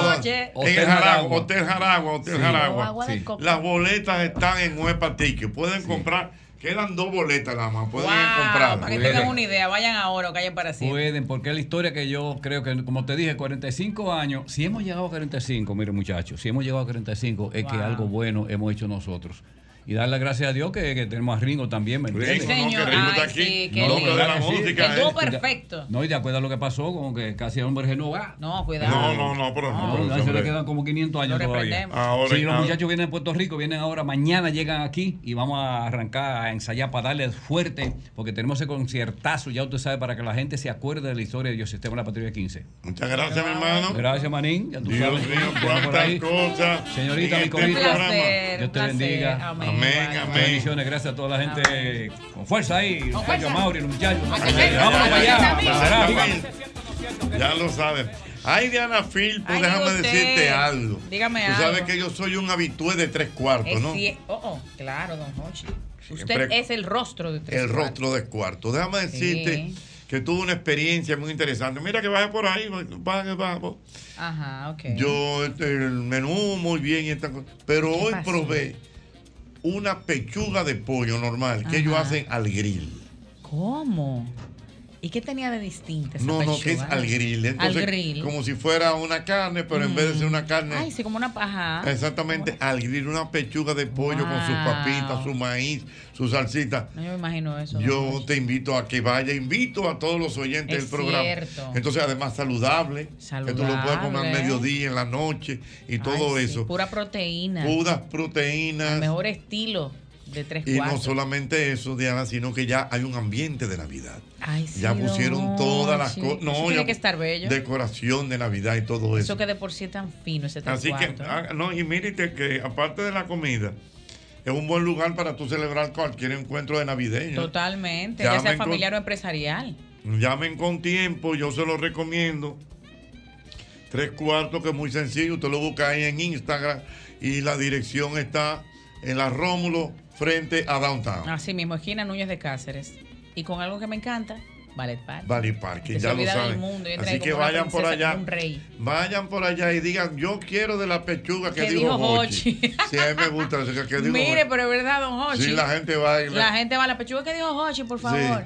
No. noche. En Jaragua. Hotel Jaragua, Hotel Sí. Jaragua. Sí. Las boletas están en Huepa Ticket. Pueden comprar. Quedan dos boletas nada más. Pueden Wow, comprarlas. para que tengan una idea, vayan ahora o callen para siempre. Pueden, porque es la historia que yo creo que, como te dije, 45 años, si hemos llegado a 45, mire muchachos, si hemos llegado a 45 es que algo bueno hemos hecho nosotros. Y dar las gracias a Dios que, que tenemos a Ringo también, ¿me entiendes? Sí, señor. que Ringo está aquí. sí, No, lindo. de la música, El dúo eh. perfecto. No, y de acuerdo a lo que pasó, como que casi el hombre renovado. No, cuidado. No, no, no, pero no. No, se le quedan como 500 años todavía. Ahora- sí, los ahora- muchachos vienen de Puerto Rico, vienen ahora, mañana llegan aquí y vamos a arrancar a ensayar para darles fuerte, porque tenemos ese conciertazo, ya usted sabe, para que la gente se acuerde de la historia de Dios Sistema de la Patrulla 15. Muchas gracias, mi hermano. Gracias, Manín. Ya tú Dios sabes. mío, cuántas cosas. Señorita, mi este placer, Dios te placer. bendiga. Amén. Amén, amén. Bendiciones, gracias a toda la gente con fuerza ahí. Los fuerza. Mauri, los muchachos. Vámonos para allá. Ya lo saben. Ay, Diana Filpo, Ay, déjame usted. decirte algo. Dígame Tú algo. sabes que yo soy un habitué de tres cuartos, Es ¿no? cie- oh, oh, claro, don Hochi. Usted Siempre- es el rostro de tres El cuartos. rostro de cuarto. Déjame decirte Sí. que tuve una experiencia muy interesante. Mira que baje por ahí, baje, baje. Ajá, ok. Yo, este, el menú muy bien y esta cosa. Pero ¿Qué hoy pasó? probé una pechuga de pollo normal que ellos hacen al grill. ¿Cómo? ¿Y qué tenía de distinta esa No, no, que es al grill. Entonces, al grill. como si fuera una carne, pero en vez de ser una carne. Ay, sí, como una paja. Exactamente, al grill, una pechuga de pollo con sus papitas, su maíz, su salsita. No, yo me imagino eso. Yo te invito a que vaya, invito a todos los oyentes Es del programa. cierto. Entonces, además, saludable, que tú lo puedes comer al Saludable. mediodía, en la noche y todo Ay, sí, eso. Pura proteína. Puras El proteínas. mejor estilo de tres Y no solamente eso, Diana, sino que ya hay un ambiente de Navidad. Ay, sí, ya pusieron todas las cosas. No, tiene ya que estar bello. Decoración de Navidad y todo eso. Eso que de por sí es tan fino ese tres Así que, cuartos. ah, no, y mírate que aparte de la comida, es un buen lugar para tú celebrar cualquier encuentro de navideño. Totalmente, ya sea con- familiar o empresarial. Llamen con tiempo, yo se lo recomiendo. Tres cuartos, que es muy sencillo, usted lo busca ahí en Instagram y la dirección está en la Rómulo frente a Downtown. Así mismo, esquina Núñez de Cáceres. Y con algo que me encanta, Ballet Park. Valley Parking, Que ya lo saben. mundo Así que vayan por allá. Vayan por allá y digan, yo quiero de la pechuga que Que dijo Hochi. Sí, a mí me gusta eso que dijo Mire, Hochi. pero es verdad, don Hochi. Sí, la gente va y La gente va a la pechuga que dijo Hochi, por favor.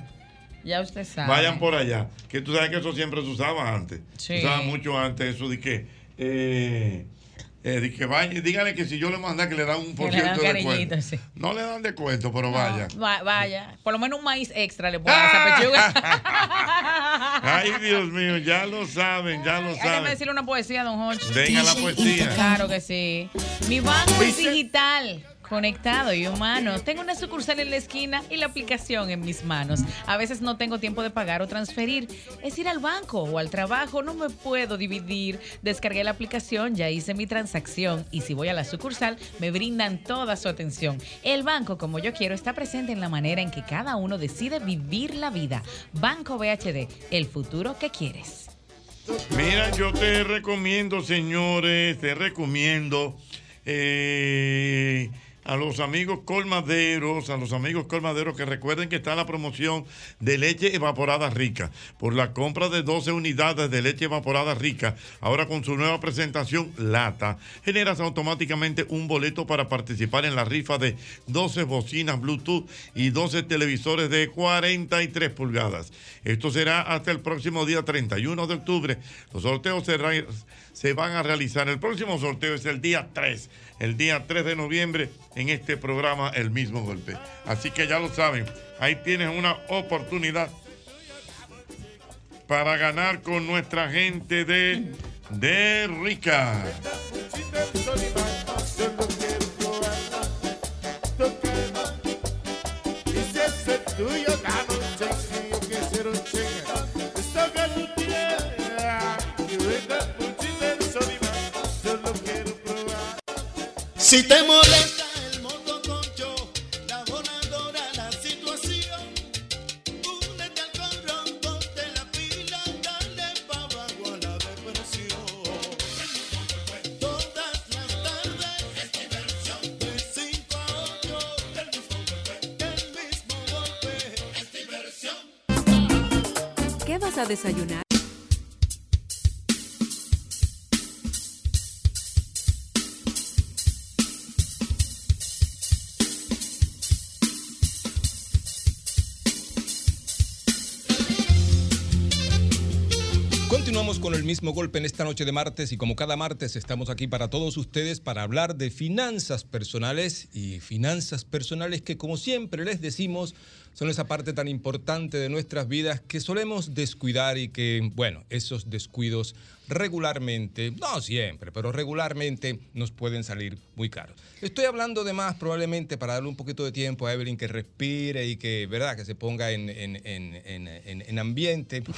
Ya usted sabe. Vayan por allá. Que tú sabes que eso siempre se usaba antes. Sí. Se usaba mucho antes eso de que. Eh, eh, que vayan, díganle que si yo le mandé que le dan un por ciento de descuento. sí. No le dan descuento, pero vaya. Va- vaya, por lo menos un maíz extra le ponen a esa pechuga. Ay, Dios mío, ya lo saben, ya lo Déjame saben. decirle una poesía, don Hochi. Venga la poesía. Claro que sí. Mi banco es digital. Conectado y humano. Tengo una sucursal en la esquina y la aplicación en mis manos. A veces no tengo tiempo de pagar o transferir. Es ir al banco o al trabajo. No me puedo dividir. Descargué la aplicación, ya hice mi transacción y si voy a la sucursal me brindan toda su atención. El banco, como yo quiero, está presente en la manera en que cada uno decide vivir la vida. Banco BHD, el futuro que quieres. Mira, yo te recomiendo, señores, te recomiendo eh, a los amigos colmaderos, a los amigos colmaderos que recuerden que está la promoción de leche evaporada rica. Por la compra de 12 unidades de leche evaporada rica, ahora con su nueva presentación lata, generas automáticamente un boleto para participar en la rifa de 12 bocinas Bluetooth y 12 televisores de 43 pulgadas. Esto será hasta el próximo día 31 de octubre. Los sorteos se, van a realizar. El próximo sorteo es el día 3, el día 3 de noviembre en este programa El mismo golpe. Así que ya lo saben, ahí tienes una oportunidad para ganar con nuestra gente de, de Rica. Si te molesta el moto concho, la voladora, la situación, únete al corrón, ponte la pila, dale pa' abajo a la depresión. Todas las tardes es diversión, de 5 a 8, el mismo golpe, el mismo golpe, es diversión. ¿Qué vas a desayunar? Con el mismo golpe en esta noche de martes y como cada martes estamos aquí para todos ustedes para hablar de finanzas personales y finanzas personales que como siempre les decimos son esa parte tan importante de nuestras vidas que solemos descuidar y que, bueno, esos descuidos regularmente, no siempre, pero regularmente nos pueden salir muy caros. Estoy hablando de más probablemente para darle un poquito de tiempo a Evelyn que respire y que, ¿verdad?, que se ponga en, en- en- en- en- en ambiente.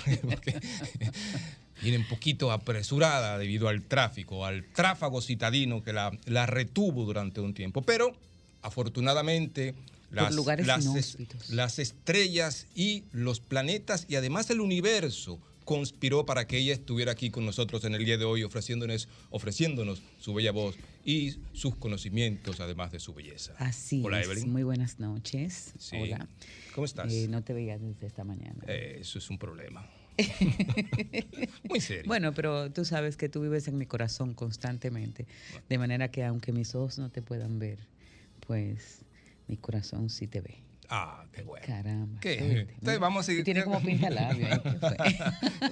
viene un poquito apresurada debido al tráfico, al tráfago citadino que la, la retuvo durante un tiempo. Pero afortunadamente las, estrellas y los planetas y además el universo conspiró para que ella estuviera aquí con nosotros en el día de hoy ofreciéndonos, ofreciéndonos su bella voz y sus conocimientos además de su belleza. Así Hola, es. Evelyn. Muy buenas noches. Sí. Hola. ¿Cómo estás? Eh, no te veía desde esta mañana. Eh, eso es un problema. Muy serio. Bueno, pero tú sabes que tú vives en mi corazón constantemente. De manera que aunque mis ojos no te puedan ver, pues mi corazón sí te ve. Ah, qué bueno. Caramba. ¿Qué? Entonces vamos a seguir. Tú tienes como pinta labio. ¿eh?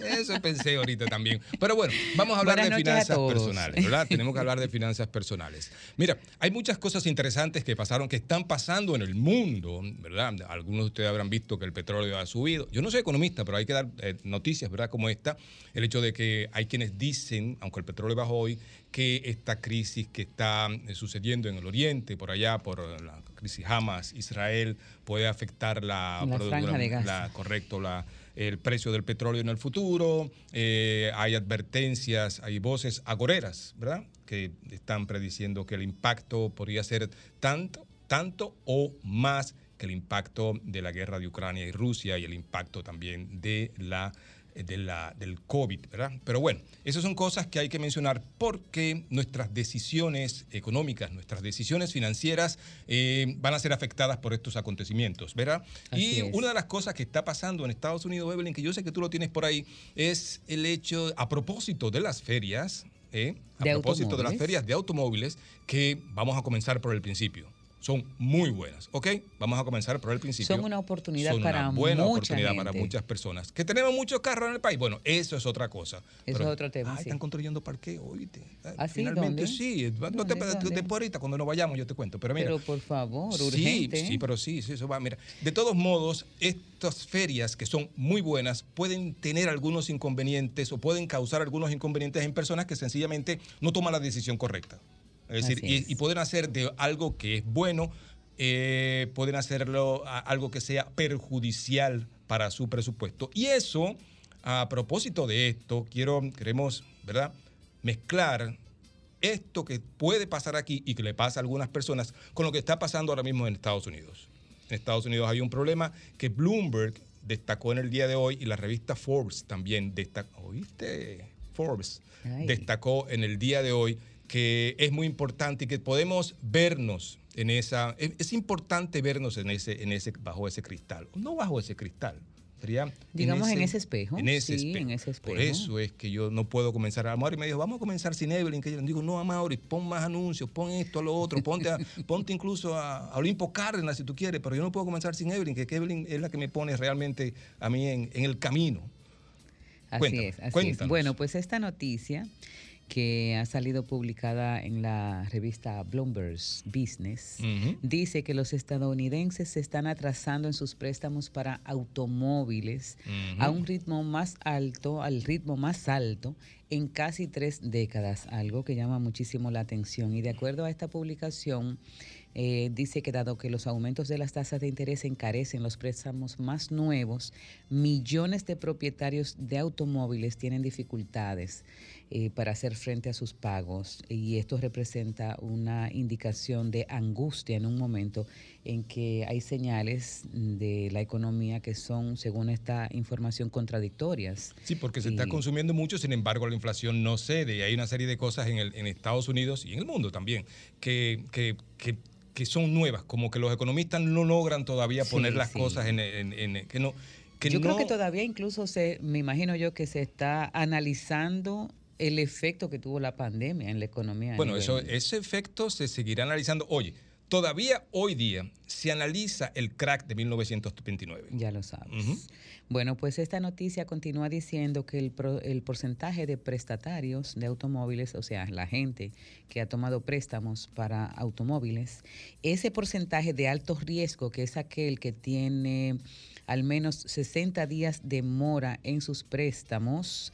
Eso pensé ahorita también. Pero bueno, vamos a hablar Buenas de finanzas personales, ¿verdad? Tenemos que hablar de finanzas personales. Mira, hay muchas cosas interesantes que pasaron, que están pasando en el mundo, ¿verdad? Algunos de ustedes habrán visto que el petróleo ha subido. Yo no soy economista, pero hay que dar eh, noticias, ¿verdad? Como esta, el hecho de que hay quienes dicen, aunque el petróleo bajó hoy, que esta crisis que está eh, sucediendo en el Oriente, por allá, por la crisis Hamas, Israel, puede afectar la, La franja de Gaza. la- correcto, la, el precio del petróleo en el futuro. eh, hay advertencias, hay voces agoreras, ¿verdad? Que están prediciendo que el impacto podría ser tanto, tanto o más que el impacto de la guerra de Ucrania y Rusia y el impacto también de la de la, del COVID, ¿verdad? Pero bueno, esas son cosas que hay que mencionar porque nuestras decisiones económicas, nuestras decisiones financieras eh, van a ser afectadas por estos acontecimientos, ¿verdad? Así y es. una de las cosas que está pasando en Estados Unidos, Evelyn, que yo sé que tú lo tienes por ahí, es el hecho, a propósito de las ferias, ¿eh? a De propósito de las ferias de automóviles, que vamos a comenzar por el principio. Son muy buenas, ¿ok? Vamos a comenzar por el principio. Son una oportunidad Son para una buena mucha oportunidad para muchas personas. Que tenemos muchos carros en el país. Bueno, eso es otra cosa. Eso es otro tema, Ay, sí. están construyendo parqueo, ¿oíste? ¿Ah, sí? Finalmente ¿Dónde? sí. No te, ¿Dónde? después ahorita, cuando nos vayamos, yo te cuento. Pero mira. Pero por favor, Sí, urgente. sí, pero sí, sí, eso va. Mira, de todos modos, estas ferias que son muy buenas pueden tener algunos inconvenientes o pueden causar algunos inconvenientes en personas que sencillamente no toman la decisión correcta. Es decir, y, pueden hacer de algo que es bueno, eh, pueden hacerlo a- algo que sea perjudicial para su presupuesto. Y eso, a propósito de esto, quiero, queremos, ¿verdad? Mezclar esto que puede pasar aquí y que le pasa a algunas personas con lo que está pasando ahora mismo en Estados Unidos. En Estados Unidos hay un problema que Bloomberg destacó en el día de hoy y la revista Forbes también destacó. ¿Oíste? Forbes Ay. destacó en el día de hoy que es muy importante y que podemos vernos en esa. Es, es importante vernos en ese, en ese, bajo ese cristal. No bajo ese cristal. Sería Digamos en ese espejo. En ese Sí, espejo. en ese espejo. Por eso es que yo no puedo comenzar. A Mauri me dijo, vamos a comenzar sin Evelyn. Que yo le digo, no, Mauri, pon más anuncios, pon esto, lo otro, ponte, a- ponte incluso a, a Olimpo Cárdenas si tú quieres, pero yo no puedo comenzar sin Evelyn, que, que Evelyn es la que me pone realmente a mí en, en el camino. Así es, así es. Bueno, pues esta noticia que ha salido publicada en la revista Bloomberg Business dice que los estadounidenses se están atrasando en sus préstamos para automóviles a un ritmo más alto, al ritmo más alto en casi tres décadas, algo que llama muchísimo la atención. Y de acuerdo a esta publicación, eh, dice que dado que los aumentos de las tasas de interés encarecen los préstamos más nuevos, millones de propietarios de automóviles tienen dificultades eh, para hacer frente a sus pagos y esto representa una indicación de angustia en un momento en que hay señales de la economía que son, según esta información, contradictorias. Sí, porque se está consumiendo mucho, sin embargo, la inflación no cede. Y hay una serie de cosas en, el, en Estados Unidos y en el mundo también que, que, que- que son nuevas, como que los economistas no logran todavía Sí, poner las sí. cosas en, en- en- que no. Que yo creo que todavía incluso se, me imagino yo que se está analizando el efecto que tuvo la pandemia en la economía. Bueno, eso, ese efecto se seguirá analizando. Oye, todavía hoy día se analiza el crack de 1929. Ya lo sabes. Bueno, pues esta noticia continúa diciendo que el, pro- el porcentaje de prestatarios de automóviles, o sea, la gente que ha tomado préstamos para automóviles, ese porcentaje de alto riesgo, que es aquel que tiene al menos 60 días de mora en sus préstamos,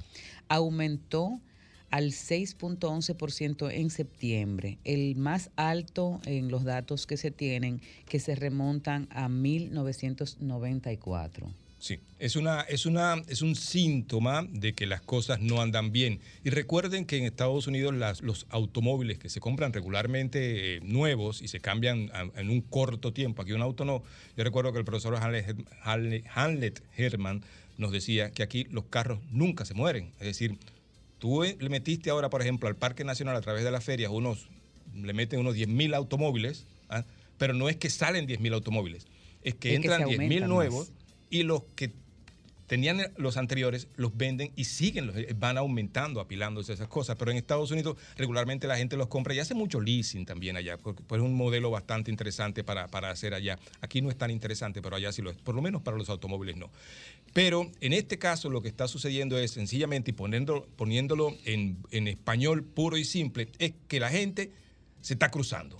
aumentó al 6.11% en septiembre, el más alto en los datos que se tienen, que se remontan a 1994. Sí, es, una, es, una, es un síntoma de que las cosas no andan bien. Y recuerden que en Estados Unidos las- los automóviles que se compran regularmente eh, nuevos y se cambian en un corto tiempo, aquí un auto no. Yo recuerdo que el profesor Hamlet Herman nos decía que aquí los carros nunca se mueren. Es decir, tú eh, le metiste ahora, por ejemplo, al Parque Nacional a través de las ferias, unos, le meten unos 10.000 automóviles, ¿ah? pero no es que salen 10.000 automóviles, es que Es entran se 10.000 aumentan nuevos más. y los que tenían los anteriores los venden y siguen, los- van aumentando, apilándose esas cosas. Pero en Estados Unidos regularmente la gente los compra y hace mucho leasing también allá, porque pues, es un modelo bastante interesante para, para hacer allá. Aquí no es tan interesante, pero allá sí lo es, por lo menos para los automóviles no. Pero en este caso lo que está sucediendo es sencillamente, y poniendo, poniéndolo en, en español puro y simple, es que la gente se está cruzando.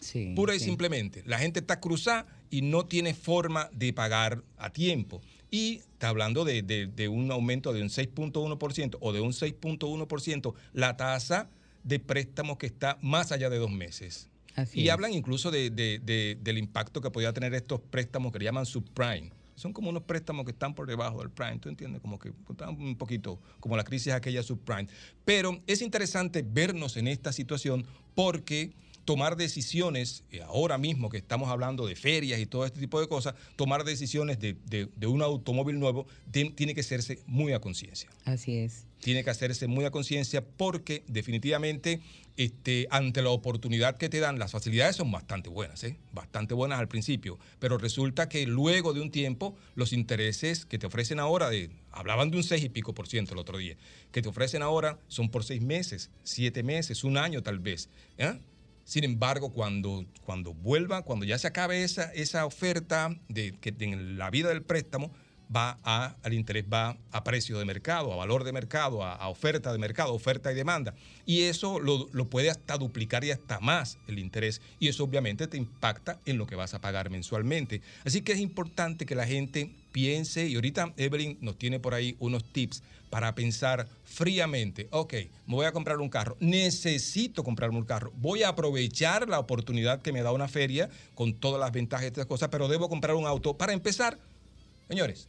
Sí, Pura y simplemente. La gente está cruzada y no tiene forma de pagar a tiempo. Y está hablando de, de- de un aumento de un 6.1% o de un 6.1% la tasa de préstamos que está más allá de dos meses. Así y es. hablan incluso de- del impacto que podía tener estos préstamos que le llaman subprime. Son como unos préstamos que están por debajo del prime, ¿tú entiendes? Como que están un poquito, como la crisis aquella subprime. Pero es interesante vernos en esta situación porque tomar decisiones, ahora mismo que estamos hablando de ferias y todo este tipo de cosas, tomar decisiones de, de- de un automóvil nuevo tiene que hacerse muy a conciencia. Así es. Tiene que hacerse muy a conciencia porque definitivamente este, ante la oportunidad que te dan, las facilidades son bastante buenas, ¿eh? bastante buenas al principio, pero resulta que luego de un tiempo los intereses que te ofrecen ahora, de, hablaban de un 6 y pico por ciento el otro día, que te ofrecen ahora son por seis meses, siete meses, un año tal vez. ¿eh? Sin embargo, cuando, cuando vuelva, cuando ya se acabe esa, esa oferta de que en la vida del préstamo, va a, al interés va a precio de mercado, a valor de mercado, a, oferta de mercado, oferta y demanda. Y eso lo, lo puede hasta duplicar y hasta más el interés. Y eso obviamente te impacta en lo que vas a pagar mensualmente. Así que es importante que la gente piense, y ahorita Evelyn nos tiene por ahí unos tips para pensar fríamente, ok, me voy a comprar un carro, necesito comprarme un carro, voy a aprovechar la oportunidad que me da una feria con todas las ventajas de estas cosas, pero debo comprar un auto. Para empezar, señores,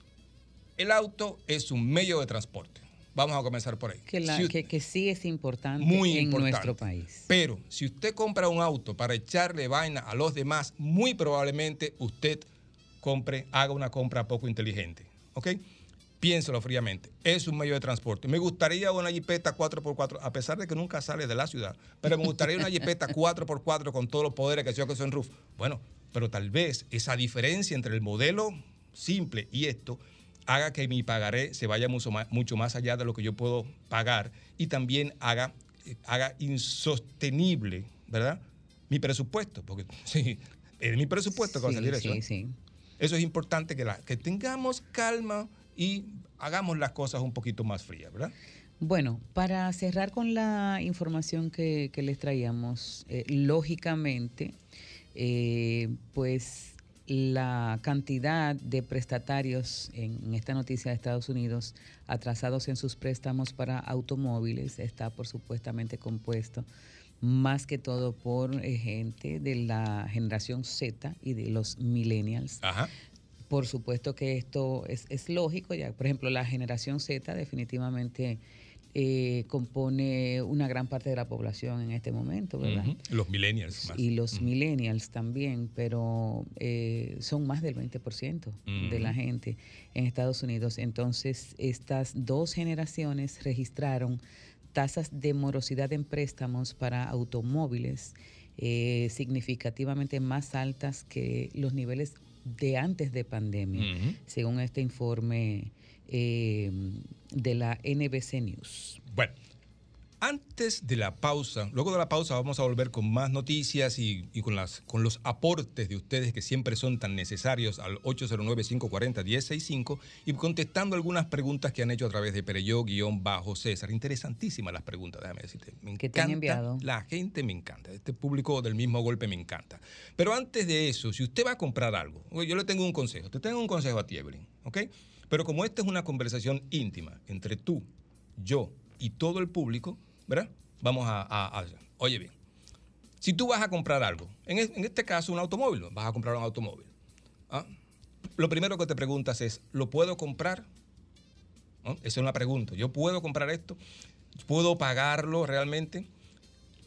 el auto es un medio de transporte. Vamos a comenzar por ahí. Que, la- Si que, que sí es importante Muy en importante. nuestro país. Pero si usted compra un auto para echarle vaina a los demás, muy probablemente usted compre, haga una compra poco inteligente. ¿Ok? Piénselo fríamente. Es un medio de transporte. Me gustaría una jipeta 4x4, a pesar de que nunca sale de la ciudad, pero me gustaría una jipeta 4x4 con todos los poderes que yo que son roof. Bueno, pero tal vez esa diferencia entre el modelo simple y esto haga que mi pagaré se vaya mucho más, mucho más allá de lo que yo puedo pagar y también haga, eh, haga insostenible, ¿verdad? Mi presupuesto, porque sí, es mi presupuesto que va a Sí, salir eso. sí, ¿eh? sí. Eso es importante que, la, que tengamos calma y hagamos las cosas un poquito más frías, ¿verdad? Bueno, para cerrar con la información que, que les traíamos, eh, lógicamente, eh, pues la cantidad de prestatarios en, esta noticia de Estados Unidos atrasados en sus préstamos para automóviles está por supuestamente compuesto más que todo por eh, gente de la generación Z y de los millennials. Ajá. Por supuesto que esto es, es lógico, ya por ejemplo la generación Z definitivamente eh, compone una gran parte de la población en este momento, ¿verdad? Los millennials más. Y los millennials también, pero eh, son más del 20% de la gente en Estados Unidos. Entonces, estas dos generaciones registraron tasas de morosidad en préstamos para automóviles eh, significativamente más altas que los niveles de antes de pandemia, según este informe eh, de la NBC News. Bueno, Antes de la pausa, luego de la pausa vamos a volver con más noticias y, y con, las, con los aportes de ustedes que siempre son tan necesarios al 809-540-1065 y contestando algunas preguntas que han hecho a través de Pereyó-César. Interesantísimas las preguntas, déjame decirte. Me Que te han encanta, enviado. La gente me encanta. Este público del mismo golpe me encanta. Pero antes de eso, si usted va a comprar algo, yo le tengo un consejo. Te tengo un consejo a ti, Evelyn, ¿ok? Pero como esta es una conversación íntima entre tú, yo y todo el público, ¿verdad? Vamos a, a- Oye bien, si tú vas a comprar algo, en, es- en este caso un automóvil, vas a comprar un automóvil, ¿ah? lo primero que te preguntas es, ¿lo puedo comprar? Esa es una pregunta. ¿Yo puedo comprar esto? ¿Puedo pagarlo realmente?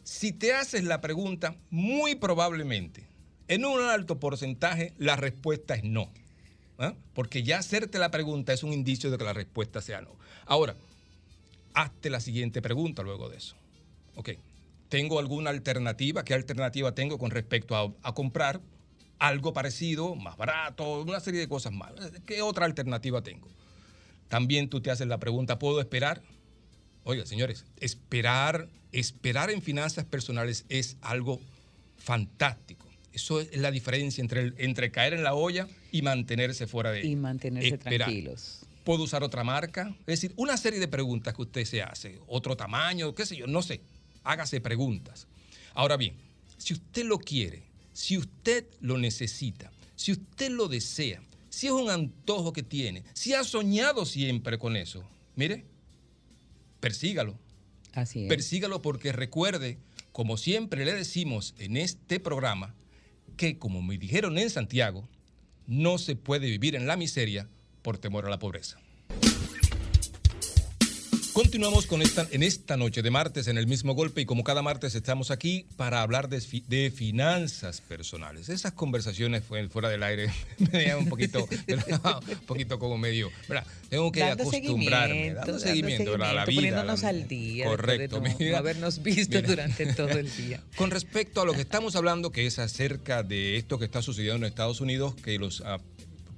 Si te haces la pregunta, muy probablemente, en un alto porcentaje, la respuesta es no. ¿Ah? Porque ya hacerte la pregunta es un indicio de que la respuesta sea no. Ahora, hazte la siguiente pregunta luego de eso. Ok, ¿tengo alguna alternativa? ¿Qué alternativa tengo con respecto a, a comprar algo parecido, más barato, una serie de cosas más? ¿Qué otra alternativa tengo? También tú te haces la pregunta, ¿puedo esperar? Oiga, señores, esperar, esperar en finanzas personales es algo fantástico. Eso es la diferencia entre, el- entre caer en la olla y mantenerse fuera de ella. Y mantenerse Esperar. tranquilos. ¿Puedo usar otra marca? Es decir, una serie de preguntas que usted se hace. Otro tamaño, qué sé yo, no sé. Hágase preguntas. Ahora bien, si usted lo quiere, si usted lo necesita, si usted lo desea, si es un antojo que tiene, si ha soñado siempre con eso, mire, persígalo. Así es. Persígalo porque recuerde, como siempre le decimos en este programa, que como me dijeron en Santiago, no se puede vivir en la miseria por temor a la pobreza. Continuamos con esta, en esta noche de martes en el mismo golpe y como cada martes estamos aquí para hablar de, de finanzas personales. Esas conversaciones fue- fuera del aire me dejan un poquito, un poquito como medio, ¿verdad? Tengo que Dando acostumbrarme, seguimiento, dando dando seguimiento, ¿verdad? a la vida. poniéndonos la- al día, Correcto. no- no habernos visto durante todo el día. Con respecto a lo que estamos hablando, que es acerca de esto que está sucediendo en Estados Unidos, que los ah,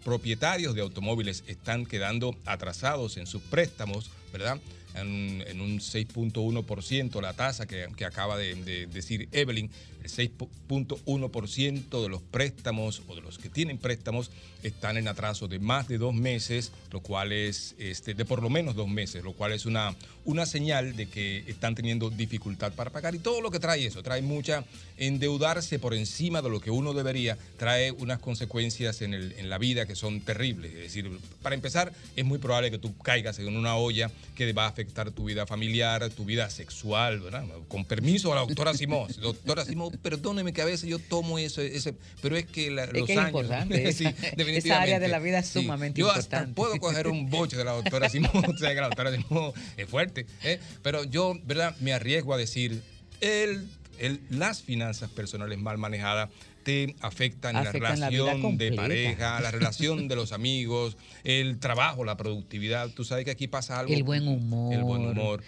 propietarios de automóviles están quedando atrasados en sus préstamos, ¿verdad? En, un 6.1% la tasa que, que acaba de, de decir Evelyn, el 6.1% de los préstamos o de los que tienen préstamos están en atraso de más de dos meses, lo cual es este, de por lo menos dos meses, lo cual es una, una señal de que están teniendo dificultad para pagar. Y todo lo que trae eso, trae mucha endeudarse por encima de lo que uno debería, trae unas consecuencias en, el- en la vida que son terribles. Es decir, para empezar, es muy probable que tú caigas en una olla que va a afectar tu vida familiar, tu vida sexual, ¿verdad? Con permiso a la doctora Simón. Doctora Simón, perdóneme que a veces yo tomo eso, ese, pero es que la- Es los que es años. importante. Sí, definitivamente. Esa área de la vida es Sí. sumamente yo importante. hasta puedo coger un boche de la doctora Simón, o sea que la doctora Simón es fuerte, ¿eh? pero yo, ¿verdad? Me arriesgo a decir, el, el- las finanzas personales mal manejadas te afectan, la relación de pareja, la relación de los amigos, el trabajo, la productividad. Tú sabes que aquí pasa algo. El buen humor. El buen humor.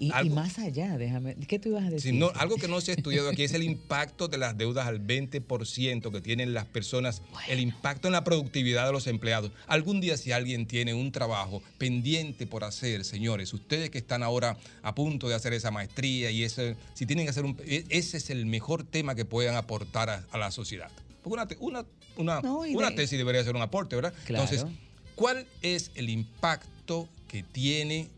Y, más allá, déjame. ¿Qué tú ibas a decir? No, algo que no se ha estudiado aquí es el impacto de las deudas al 20% que tienen las personas, el impacto en la productividad de los empleados. Algún día si alguien tiene un trabajo pendiente por hacer, señores, ustedes que están ahora a punto de hacer esa maestría y ese, si tienen que hacer un, e- ese es el mejor tema que puedan aportar a, a la sociedad. Porque una, una, una, No, una de- tesis debería ser un aporte, ¿verdad? Claro. Entonces, ¿cuál es el impacto que tiene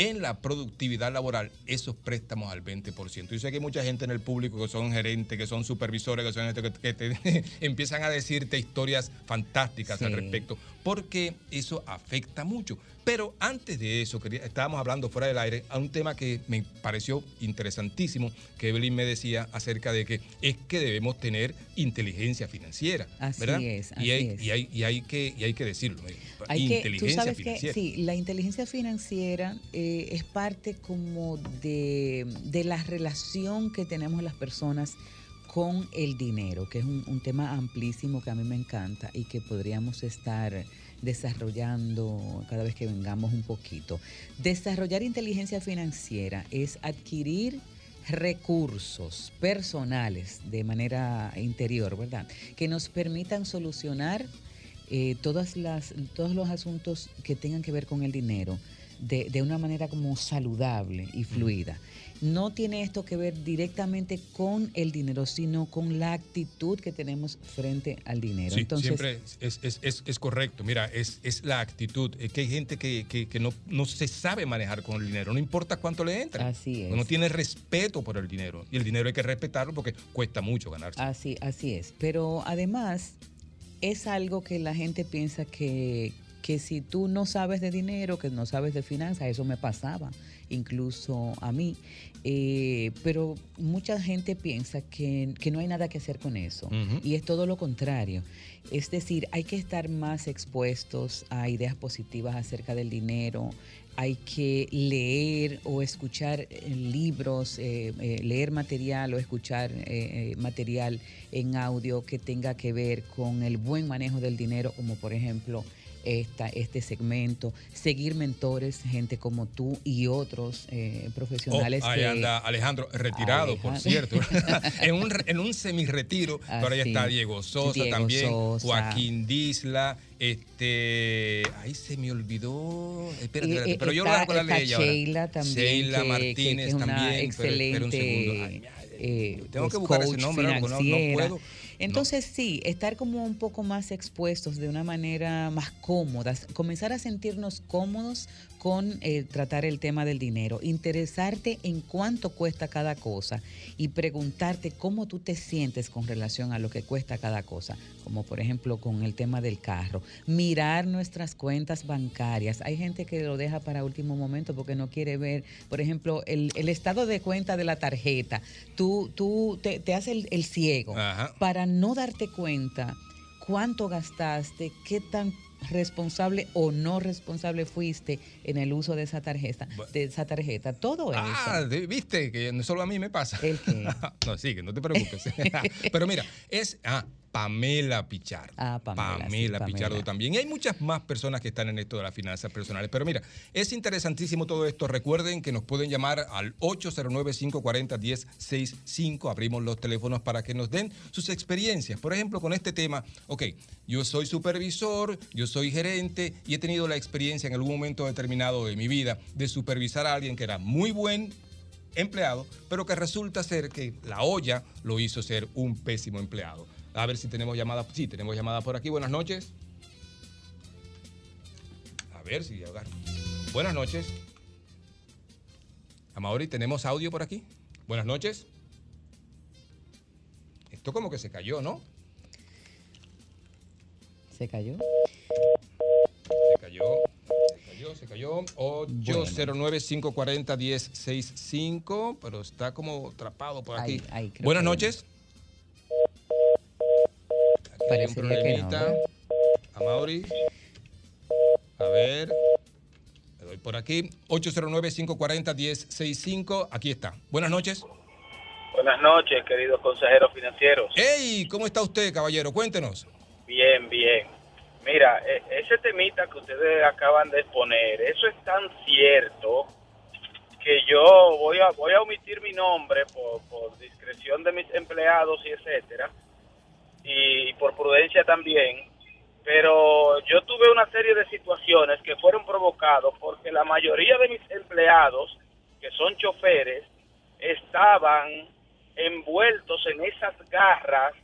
en la productividad laboral esos préstamos al 20%. Yo sé que hay mucha gente en el público que son gerentes, que son supervisores, que son gente que, que te empiezan a decirte historias fantásticas al respecto, porque eso afecta mucho. Pero antes de eso, quería- estábamos hablando fuera del aire a un tema que me pareció interesantísimo, que Evelyn me decía acerca de que es que debemos tener inteligencia financiera. Así ¿verdad? es, y, así hay, es. y, hay, y, hay que, y hay que decirlo. Hay que, tú inteligencia sabes que financiera. sí, la inteligencia financiera eh, es parte como de, de la relación que tenemos las personas con el dinero, que es un, tema amplísimo que a mí me encanta y que podríamos estar desarrollando cada vez que vengamos un poquito. Desarrollar inteligencia financiera es adquirir recursos personales de manera interior, ¿verdad? Que nos permitan solucionar eh, todas las, todos los asuntos que tengan que ver con el dinero de una manera como saludable y fluida. No tiene esto que ver directamente con el dinero, sino con la actitud que tenemos frente al dinero. Sí, Entonces, siempre es, es- es- es correcto. Mira, es, es la actitud. Es que hay gente que, que- que no, no se sabe manejar con el dinero, no importa cuánto le entra. Así es. No tiene respeto por el dinero. Y el dinero hay que respetarlo porque cuesta mucho ganarse. Así, así es. Pero además es algo que la gente piensa que, que si tú no sabes de dinero, que no sabes de finanzas, eso me pasaba, incluso a mí. Eh, pero mucha gente piensa que, que no hay nada que hacer con eso. Y es todo lo contrario. Es decir, hay que estar más expuestos a ideas positivas acerca del dinero. Hay que leer o escuchar eh, libros, eh, eh, leer material o escuchar material en audio que tenga que ver con el buen manejo del dinero, como por ejemplo esta, este segmento, seguir mentores, gente como tú y otros eh, profesionales. Oh, ahí que- anda Alejandro, retirado, por cierto. en un, en un semi-retiro. pero ahí está Diego Sosa Diego también, Sosa. Joaquín Disla, este... Ahí se me olvidó. Espérate, Eh, espérate, eh, pero yo lo está- la está ley ahora. Sheila también, Sheila que- que- Martínez que es una también. pero espera un segundo. excelente Ay, eh, tengo que pues, buscar ese nombre, ¿no? Puedo. Entonces sí, estar como un poco más expuestos de una manera más cómoda, comenzar a sentirnos cómodos con eh, tratar el tema del dinero, interesarte en cuánto cuesta cada cosa y preguntarte cómo tú te sientes con relación a lo que cuesta cada cosa, como por ejemplo con el tema del carro, mirar nuestras cuentas bancarias. Hay gente que lo deja para último momento porque no quiere ver, por ejemplo, el, el estado de cuenta de la tarjeta. Tú, tú te, te haces el, el ciego Ajá. para no darte cuenta cuánto gastaste, qué tan responsable o no responsable fuiste en el uso de esa tarjeta, de esa tarjeta, todo eso. Ah, viste que no solo a mí me pasa. ¿El qué? no, sí, que no te preocupes. Pero mira, es ah, Pamela Pichardo. Ah, Pamela, sí, Pamela. Pichardo también. Y hay muchas más personas que están en esto de las finanzas personales. Pero mira, es interesantísimo todo esto. Recuerden que nos pueden llamar al 809-540-1065. Abrimos los teléfonos para que nos den sus experiencias. Por ejemplo, con este tema, ok, yo soy supervisor, yo soy gerente y he tenido la experiencia en algún momento determinado de mi vida de supervisar a alguien que era muy buen empleado, pero que resulta ser que la olla lo hizo ser un pésimo empleado. A ver si tenemos llamada. Sí, tenemos llamada por aquí. Buenas noches. A ver si agarro. Buenas noches. Amauri, ¿tenemos audio por aquí? Buenas noches. Esto como que se cayó, ¿no? ¿Se cayó? Se cayó. Se cayó, se cayó. 809-540-1065, pero está como atrapado por aquí. Ahí, ahí, creo Buenas noches. Hay un no, problemita. A Mauri. A ver. Le doy por aquí. 809-540-1065. Aquí está. Buenas noches. Buenas noches, queridos consejeros financieros. ¡Ey! ¿Cómo está usted, caballero? Cuéntenos. Bien, bien. Mira, e- ese temita que ustedes acaban de exponer, eso es tan cierto que yo voy a voy a omitir mi nombre por, por discreción de mis empleados y etcétera y por prudencia también pero yo tuve una serie de situaciones que fueron provocados porque la mayoría de mis empleados que son choferes estaban envueltos en esas garras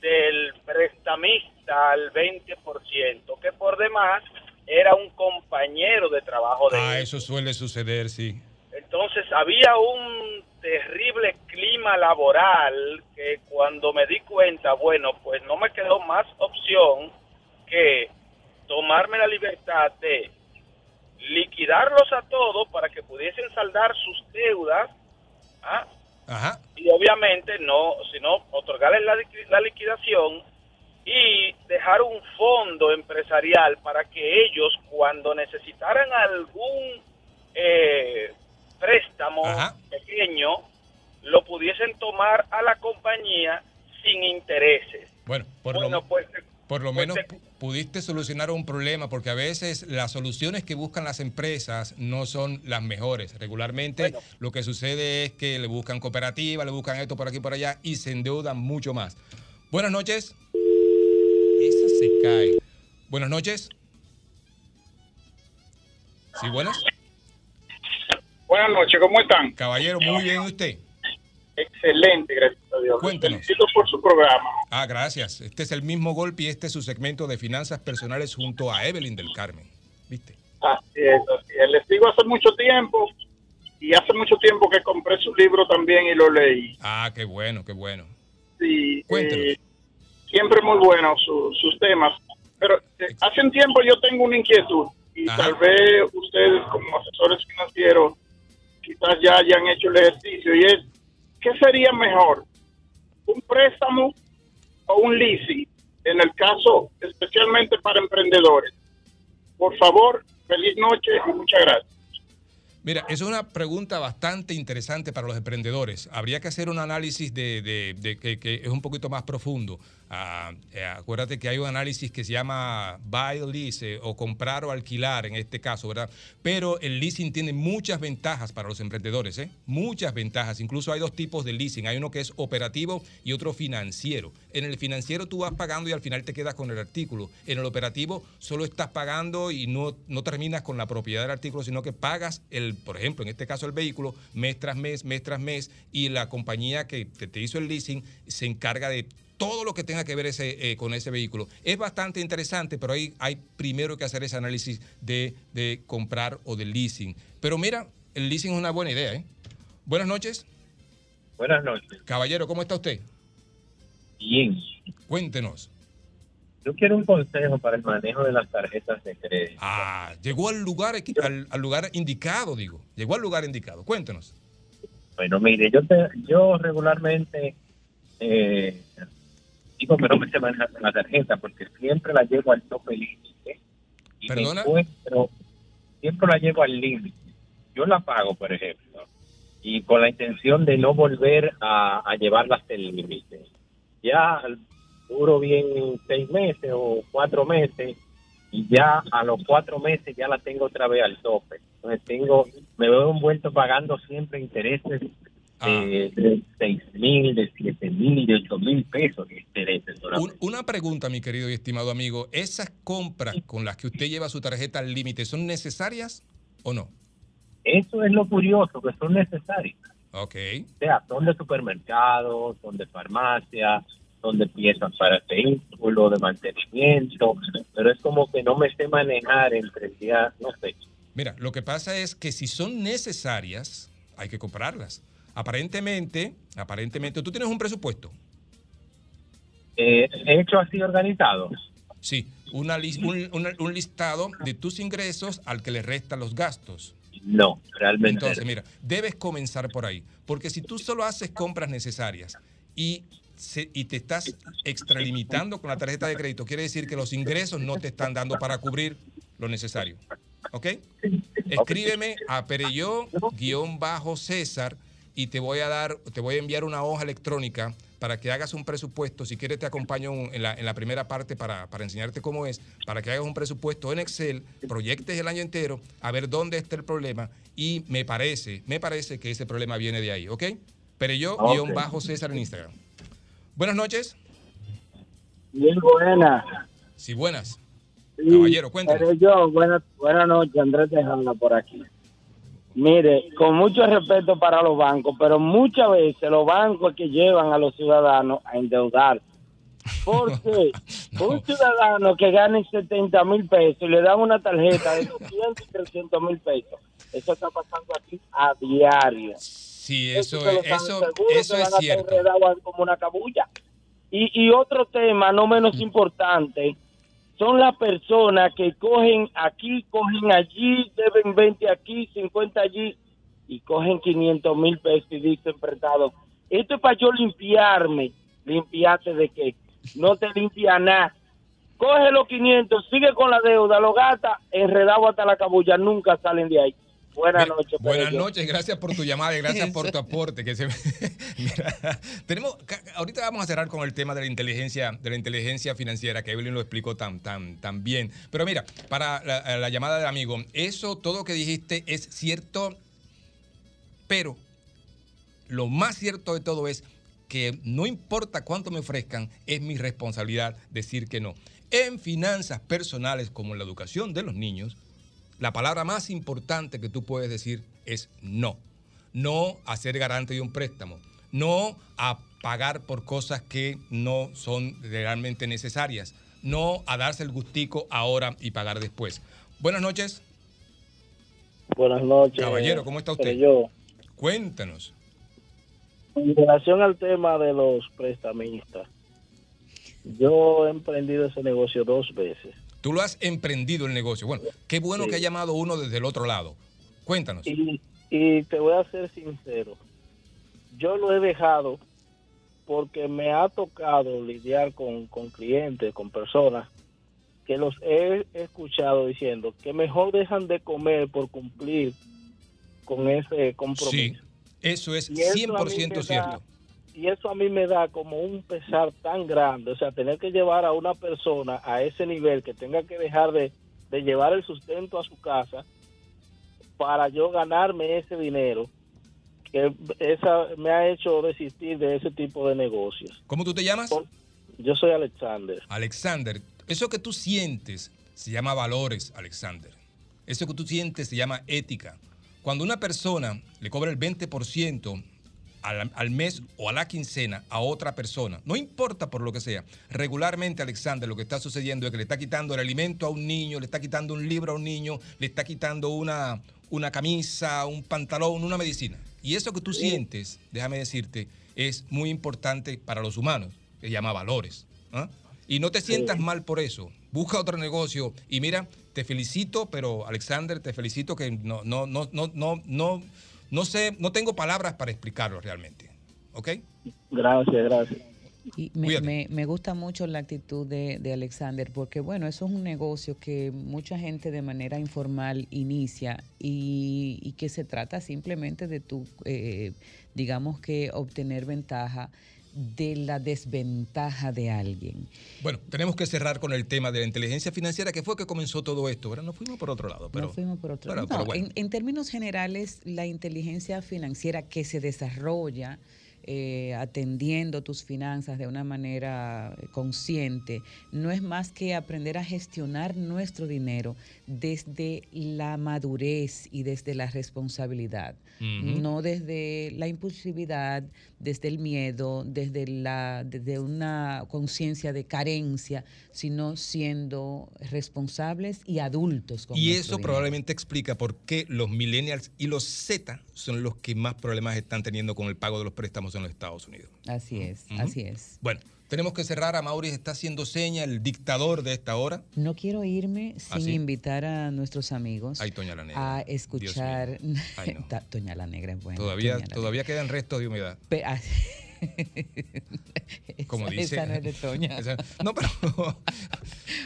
del prestamista al 20%, que por demás era un compañero de trabajo de Ah, eso suele suceder, sí. Entonces había un terrible clima laboral que cuando me di cuenta, bueno, pues no me quedó más opción que tomarme la libertad de liquidarlos a todos para que pudiesen saldar sus deudas ¿ah? Ajá. y obviamente no, sino otorgarles la, la liquidación y dejar un fondo empresarial para que ellos cuando necesitaran algún eh, préstamo pequeño lo pudiesen tomar a la compañía sin intereses. Bueno, por Bueno, lo, pues por lo pues menos te- pu- pudiste solucionar un problema, porque a veces las soluciones que buscan las empresas no son las mejores. Regularmente lo que sucede es que le buscan cooperativa, le buscan esto por aquí y por allá y se endeudan mucho más. Buenas noches. Esa se cae. Buenas noches. Sí, buenas. Buenas noches, ¿cómo están? Caballero, muy bien, ¿y usted? Excelente, gracias a Dios. Cuéntenos. Felicito por su programa. Ah, gracias. Este es el mismo golpe y este es su segmento de finanzas personales junto a Evelyn del Carmen. ¿Viste? Así es, así es. Les sigo hace mucho tiempo y hace mucho tiempo que compré su libro también y lo leí. Ah, qué bueno, qué bueno. Sí, Cuéntenos. eh, siempre muy buenos su- sus temas. Pero eh, hace un tiempo yo tengo una inquietud y Ajá. tal vez ustedes como asesores financieros quizás ya hayan hecho el ejercicio y es, ¿qué sería mejor? ¿Un préstamo o un leasing? En el caso, especialmente para emprendedores. Por favor, feliz noche y muchas gracias. Mira, es una pregunta bastante interesante para los emprendedores. Habría que hacer un análisis de, de- que es un poquito más profundo. Ah, eh, acuérdate que hay un análisis que se llama buy lease eh, o comprar o alquilar en este caso, ¿verdad? Pero el leasing tiene muchas ventajas para los emprendedores, ¿eh? Muchas ventajas. Incluso hay dos tipos de leasing. Hay uno que es operativo y otro financiero. En el financiero tú vas pagando y al final te quedas con el artículo. En el operativo solo estás pagando y no, no terminas con la propiedad del artículo, sino que pagas el, por ejemplo, en este caso el vehículo, mes tras mes, mes tras mes, y la compañía que te, te hizo el leasing se encarga de todo lo que tenga que ver ese, eh, con ese vehículo. Es bastante interesante, pero hay, hay primero que hacer ese análisis de, de comprar o de leasing. Pero mira, el leasing es una buena idea. ¿eh? Buenas noches. Buenas noches. Caballero, ¿cómo está usted? Bien. Cuéntenos. Yo quiero un consejo para el manejo de las tarjetas de crédito. Ah, llegó al lugar, al, al lugar indicado, digo. Llegó al lugar indicado. Cuéntenos. Bueno, mire, yo te, yo regularmente eh, digo que no me sé manejar con la tarjeta porque siempre la llevo al tope límite. Y me ¿Perdona? encuentro- siempre la llevo al límite. Yo la pago, por ejemplo, y con la intención de no volver a, a llevarla hasta el límite. Ya duro bien seis meses o cuatro meses y ya a los cuatro meses ya la tengo otra vez al tope. Entonces tengo, me veo envuelto pagando siempre intereses de, de seis mil, de siete mil, de ocho mil pesos de intereses. Un- una pregunta, mi querido y estimado amigo. ¿Esas compras con las que usted lleva su tarjeta al límite son necesarias o no? Eso es lo curioso, que son necesarias. Ok. O sea, son de supermercados, son de farmacia, son de piezas para el vehículo, de mantenimiento, pero es como que no me sé manejar entre el día, no sé. Mira, lo que pasa es que si son necesarias, hay que comprarlas. Aparentemente, aparentemente, tú tienes un presupuesto. Eh, he hecho así organizado. Sí, una un, una- un listado de tus ingresos al que le restan los gastos. No, realmente. Entonces, mira, debes comenzar por ahí. Porque si tú solo haces compras necesarias y, se- y te estás extralimitando con la tarjeta de crédito, quiere decir que los ingresos no te están dando para cubrir lo necesario. ¿Ok? Escríbeme a Pereyó-César y te voy a dar, te voy a enviar una hoja electrónica para que hagas un presupuesto. Si quieres, te acompaño en la, en la primera parte para, para enseñarte cómo es, para que hagas un presupuesto en Excel, proyectes el año entero, a ver dónde está el problema. Y me parece, me parece que ese problema viene de ahí, ¿ok? Pereyó-César en Instagram. Buenas noches. Bien buena. Sí, buenas. Sí, Caballero, cuéntanos. Pero yo, buenas buena noches, Andrés Tejada por aquí. Mire, con mucho respeto para los bancos, pero muchas veces los bancos es que llevan a los ciudadanos a endeudar. Porque un ciudadano que gane 70 mil pesos y le dan una tarjeta de 200 y 300 mil pesos, eso está pasando aquí a diario. Sí, eso, se lo es, eso, eso es cierto. como una cabulla. Y, y otro tema no menos importante son las personas que cogen aquí, cogen allí, deben 20 aquí, 50 allí y cogen 500 mil pesos y dicen prestado. Esto es para yo limpiarme. ¿Limpiarte de qué? No te limpia nada. Coge los 500, sigue con la deuda, lo gasta, enredado hasta la cabulla, nunca salen de ahí. Buenas noches. Buenas noches, gracias por tu llamada y gracias por tu aporte. Que se, Mira, tenemos, ahorita vamos a cerrar con el tema de la inteligencia, de la inteligencia financiera, que Evelyn lo explicó tan, tan, tan bien. Pero mira, para la, la llamada del amigo, eso todo que dijiste es cierto, pero lo más cierto de todo es que no importa cuánto me ofrezcan, es mi responsabilidad decir que no. En finanzas personales como en la educación de los niños, La palabra más importante que tú puedes decir es no. No a ser garante de un préstamo. No a pagar por cosas que no son realmente necesarias. No a darse el gustico ahora y pagar después. Buenas noches. Buenas noches. Caballero, ¿cómo está usted? Yo, Cuéntanos. en relación al tema de los prestamistas, yo he emprendido ese negocio dos veces. Tú lo has emprendido el negocio. Bueno, qué bueno Sí. que ha llamado uno desde el otro lado. Cuéntanos. Y, y te voy a ser sincero, yo lo he dejado porque me ha tocado lidiar con, con clientes, con personas que los he escuchado diciendo que mejor dejan de comer por cumplir con ese compromiso. Sí, eso es Y eso a mí 100% me cierto. da- y eso a mí me da como un pesar tan grande, o sea, tener que llevar a una persona a ese nivel que tenga que dejar de, de llevar el sustento a su casa para yo ganarme ese dinero, que esa me ha hecho desistir de ese tipo de negocios. ¿Cómo tú te llamas? Yo soy Alexander. Alexander, eso que tú sientes se llama valores, Alexander. Eso que tú sientes se llama ética. Cuando una persona le cobra el 20% al, al mes o a la quincena a otra persona, no importa por lo que sea, regularmente, Alexander, lo que está sucediendo es que le está quitando el alimento a un niño, le está quitando un libro a un niño, le está quitando una, una camisa, un pantalón, una medicina. Y eso que tú sientes, déjame decirte, es muy importante para los humanos. Se llama valores. ¿ah? Y no te sientas mal por eso. Busca otro negocio. Y mira, te felicito, pero Alexander, te felicito que no, no, no, no, no, no, no sé, no tengo palabras para explicarlo realmente. ¿Ok? Gracias, gracias. Y me, me- me gusta mucho la actitud de, de Alexander porque, bueno, eso es un negocio que mucha gente de manera informal inicia y, y que se trata simplemente de tu, eh, digamos que obtener ventaja de la desventaja de alguien. Bueno, tenemos que cerrar con el tema de la inteligencia financiera, que fue que comenzó todo esto. ¿verdad? Nos fuimos por otro lado. Pero, no fuimos por otro lado. pero No, bueno. en, en términos generales, la inteligencia financiera que se desarrolla eh, atendiendo tus finanzas de una manera consciente no es más que aprender a gestionar nuestro dinero desde la madurez y desde la responsabilidad. No desde la impulsividad, desde el miedo, desde, la, desde una conciencia de carencia, sino siendo responsables y adultos. Con Y eso dinero. probablemente explica por qué los millennials y los Z son los que más problemas están teniendo con el pago de los préstamos en los Estados Unidos. Así es, así es. Bueno, tenemos que cerrar. A Mauri está haciendo seña, el dictador de esta hora. No quiero irme sin ¿Ah, sí? invitar a nuestros amigos Ay, Toña la Negra. a escuchar. Ay, no. Toña la Negra es buena. todavía, todavía quedan restos de humedad. Pe- ah, Como esa- dice. esa no es de Toña. Esa- no, pero.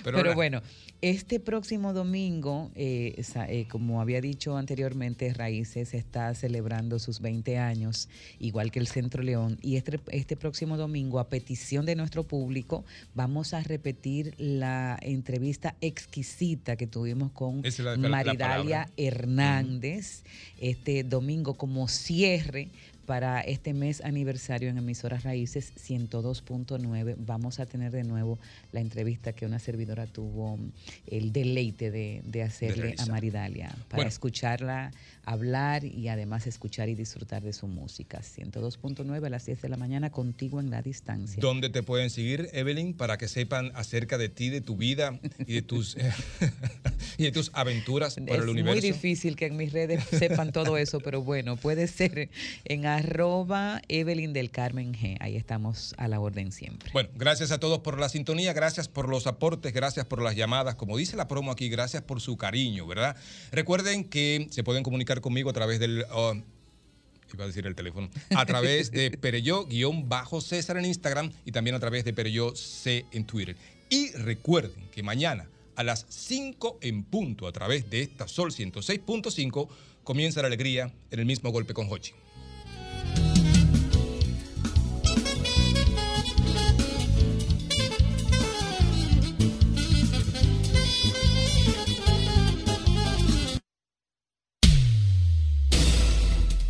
Pero, bueno, este próximo domingo, eh, esa- eh, como había dicho anteriormente, Raíces está celebrando sus 20 años, igual que el Centro León. Y este, este próximo domingo, a petición de nuestro público, vamos a repetir la entrevista exquisita que tuvimos con la- la Maridalia. Hernández este domingo como cierre para este mes aniversario en Emisoras Raíces 102.9. Vamos a tener de nuevo la entrevista que una servidora tuvo el deleite de, de hacerle a. Maridalia para Bueno. escucharla hablar y además escuchar y disfrutar de su música. 102.9 a las 10 de la mañana contigo en la distancia. ¿Dónde te pueden seguir, Evelyn, para que sepan acerca de ti, de tu vida y de tus, y de tus aventuras por es el muy universo? difícil que en mis redes sepan todo eso, pero bueno, puede ser en arroba Evelyn del Carmen G. Ahí estamos a la orden siempre. Bueno, gracias a todos por la sintonía, gracias por los aportes, gracias por las llamadas. Como dice la promo aquí, gracias por su cariño, ¿verdad? Recuerden que se pueden comunicar conmigo a través del. oh, iba a decir el teléfono. A través de Pereyó-César en Instagram y también a través de Pereyó C en Twitter. Y recuerden que mañana a las 5 en punto, a través de esta Sol 106.5, comienza la alegría en el mismo golpe con Hochi.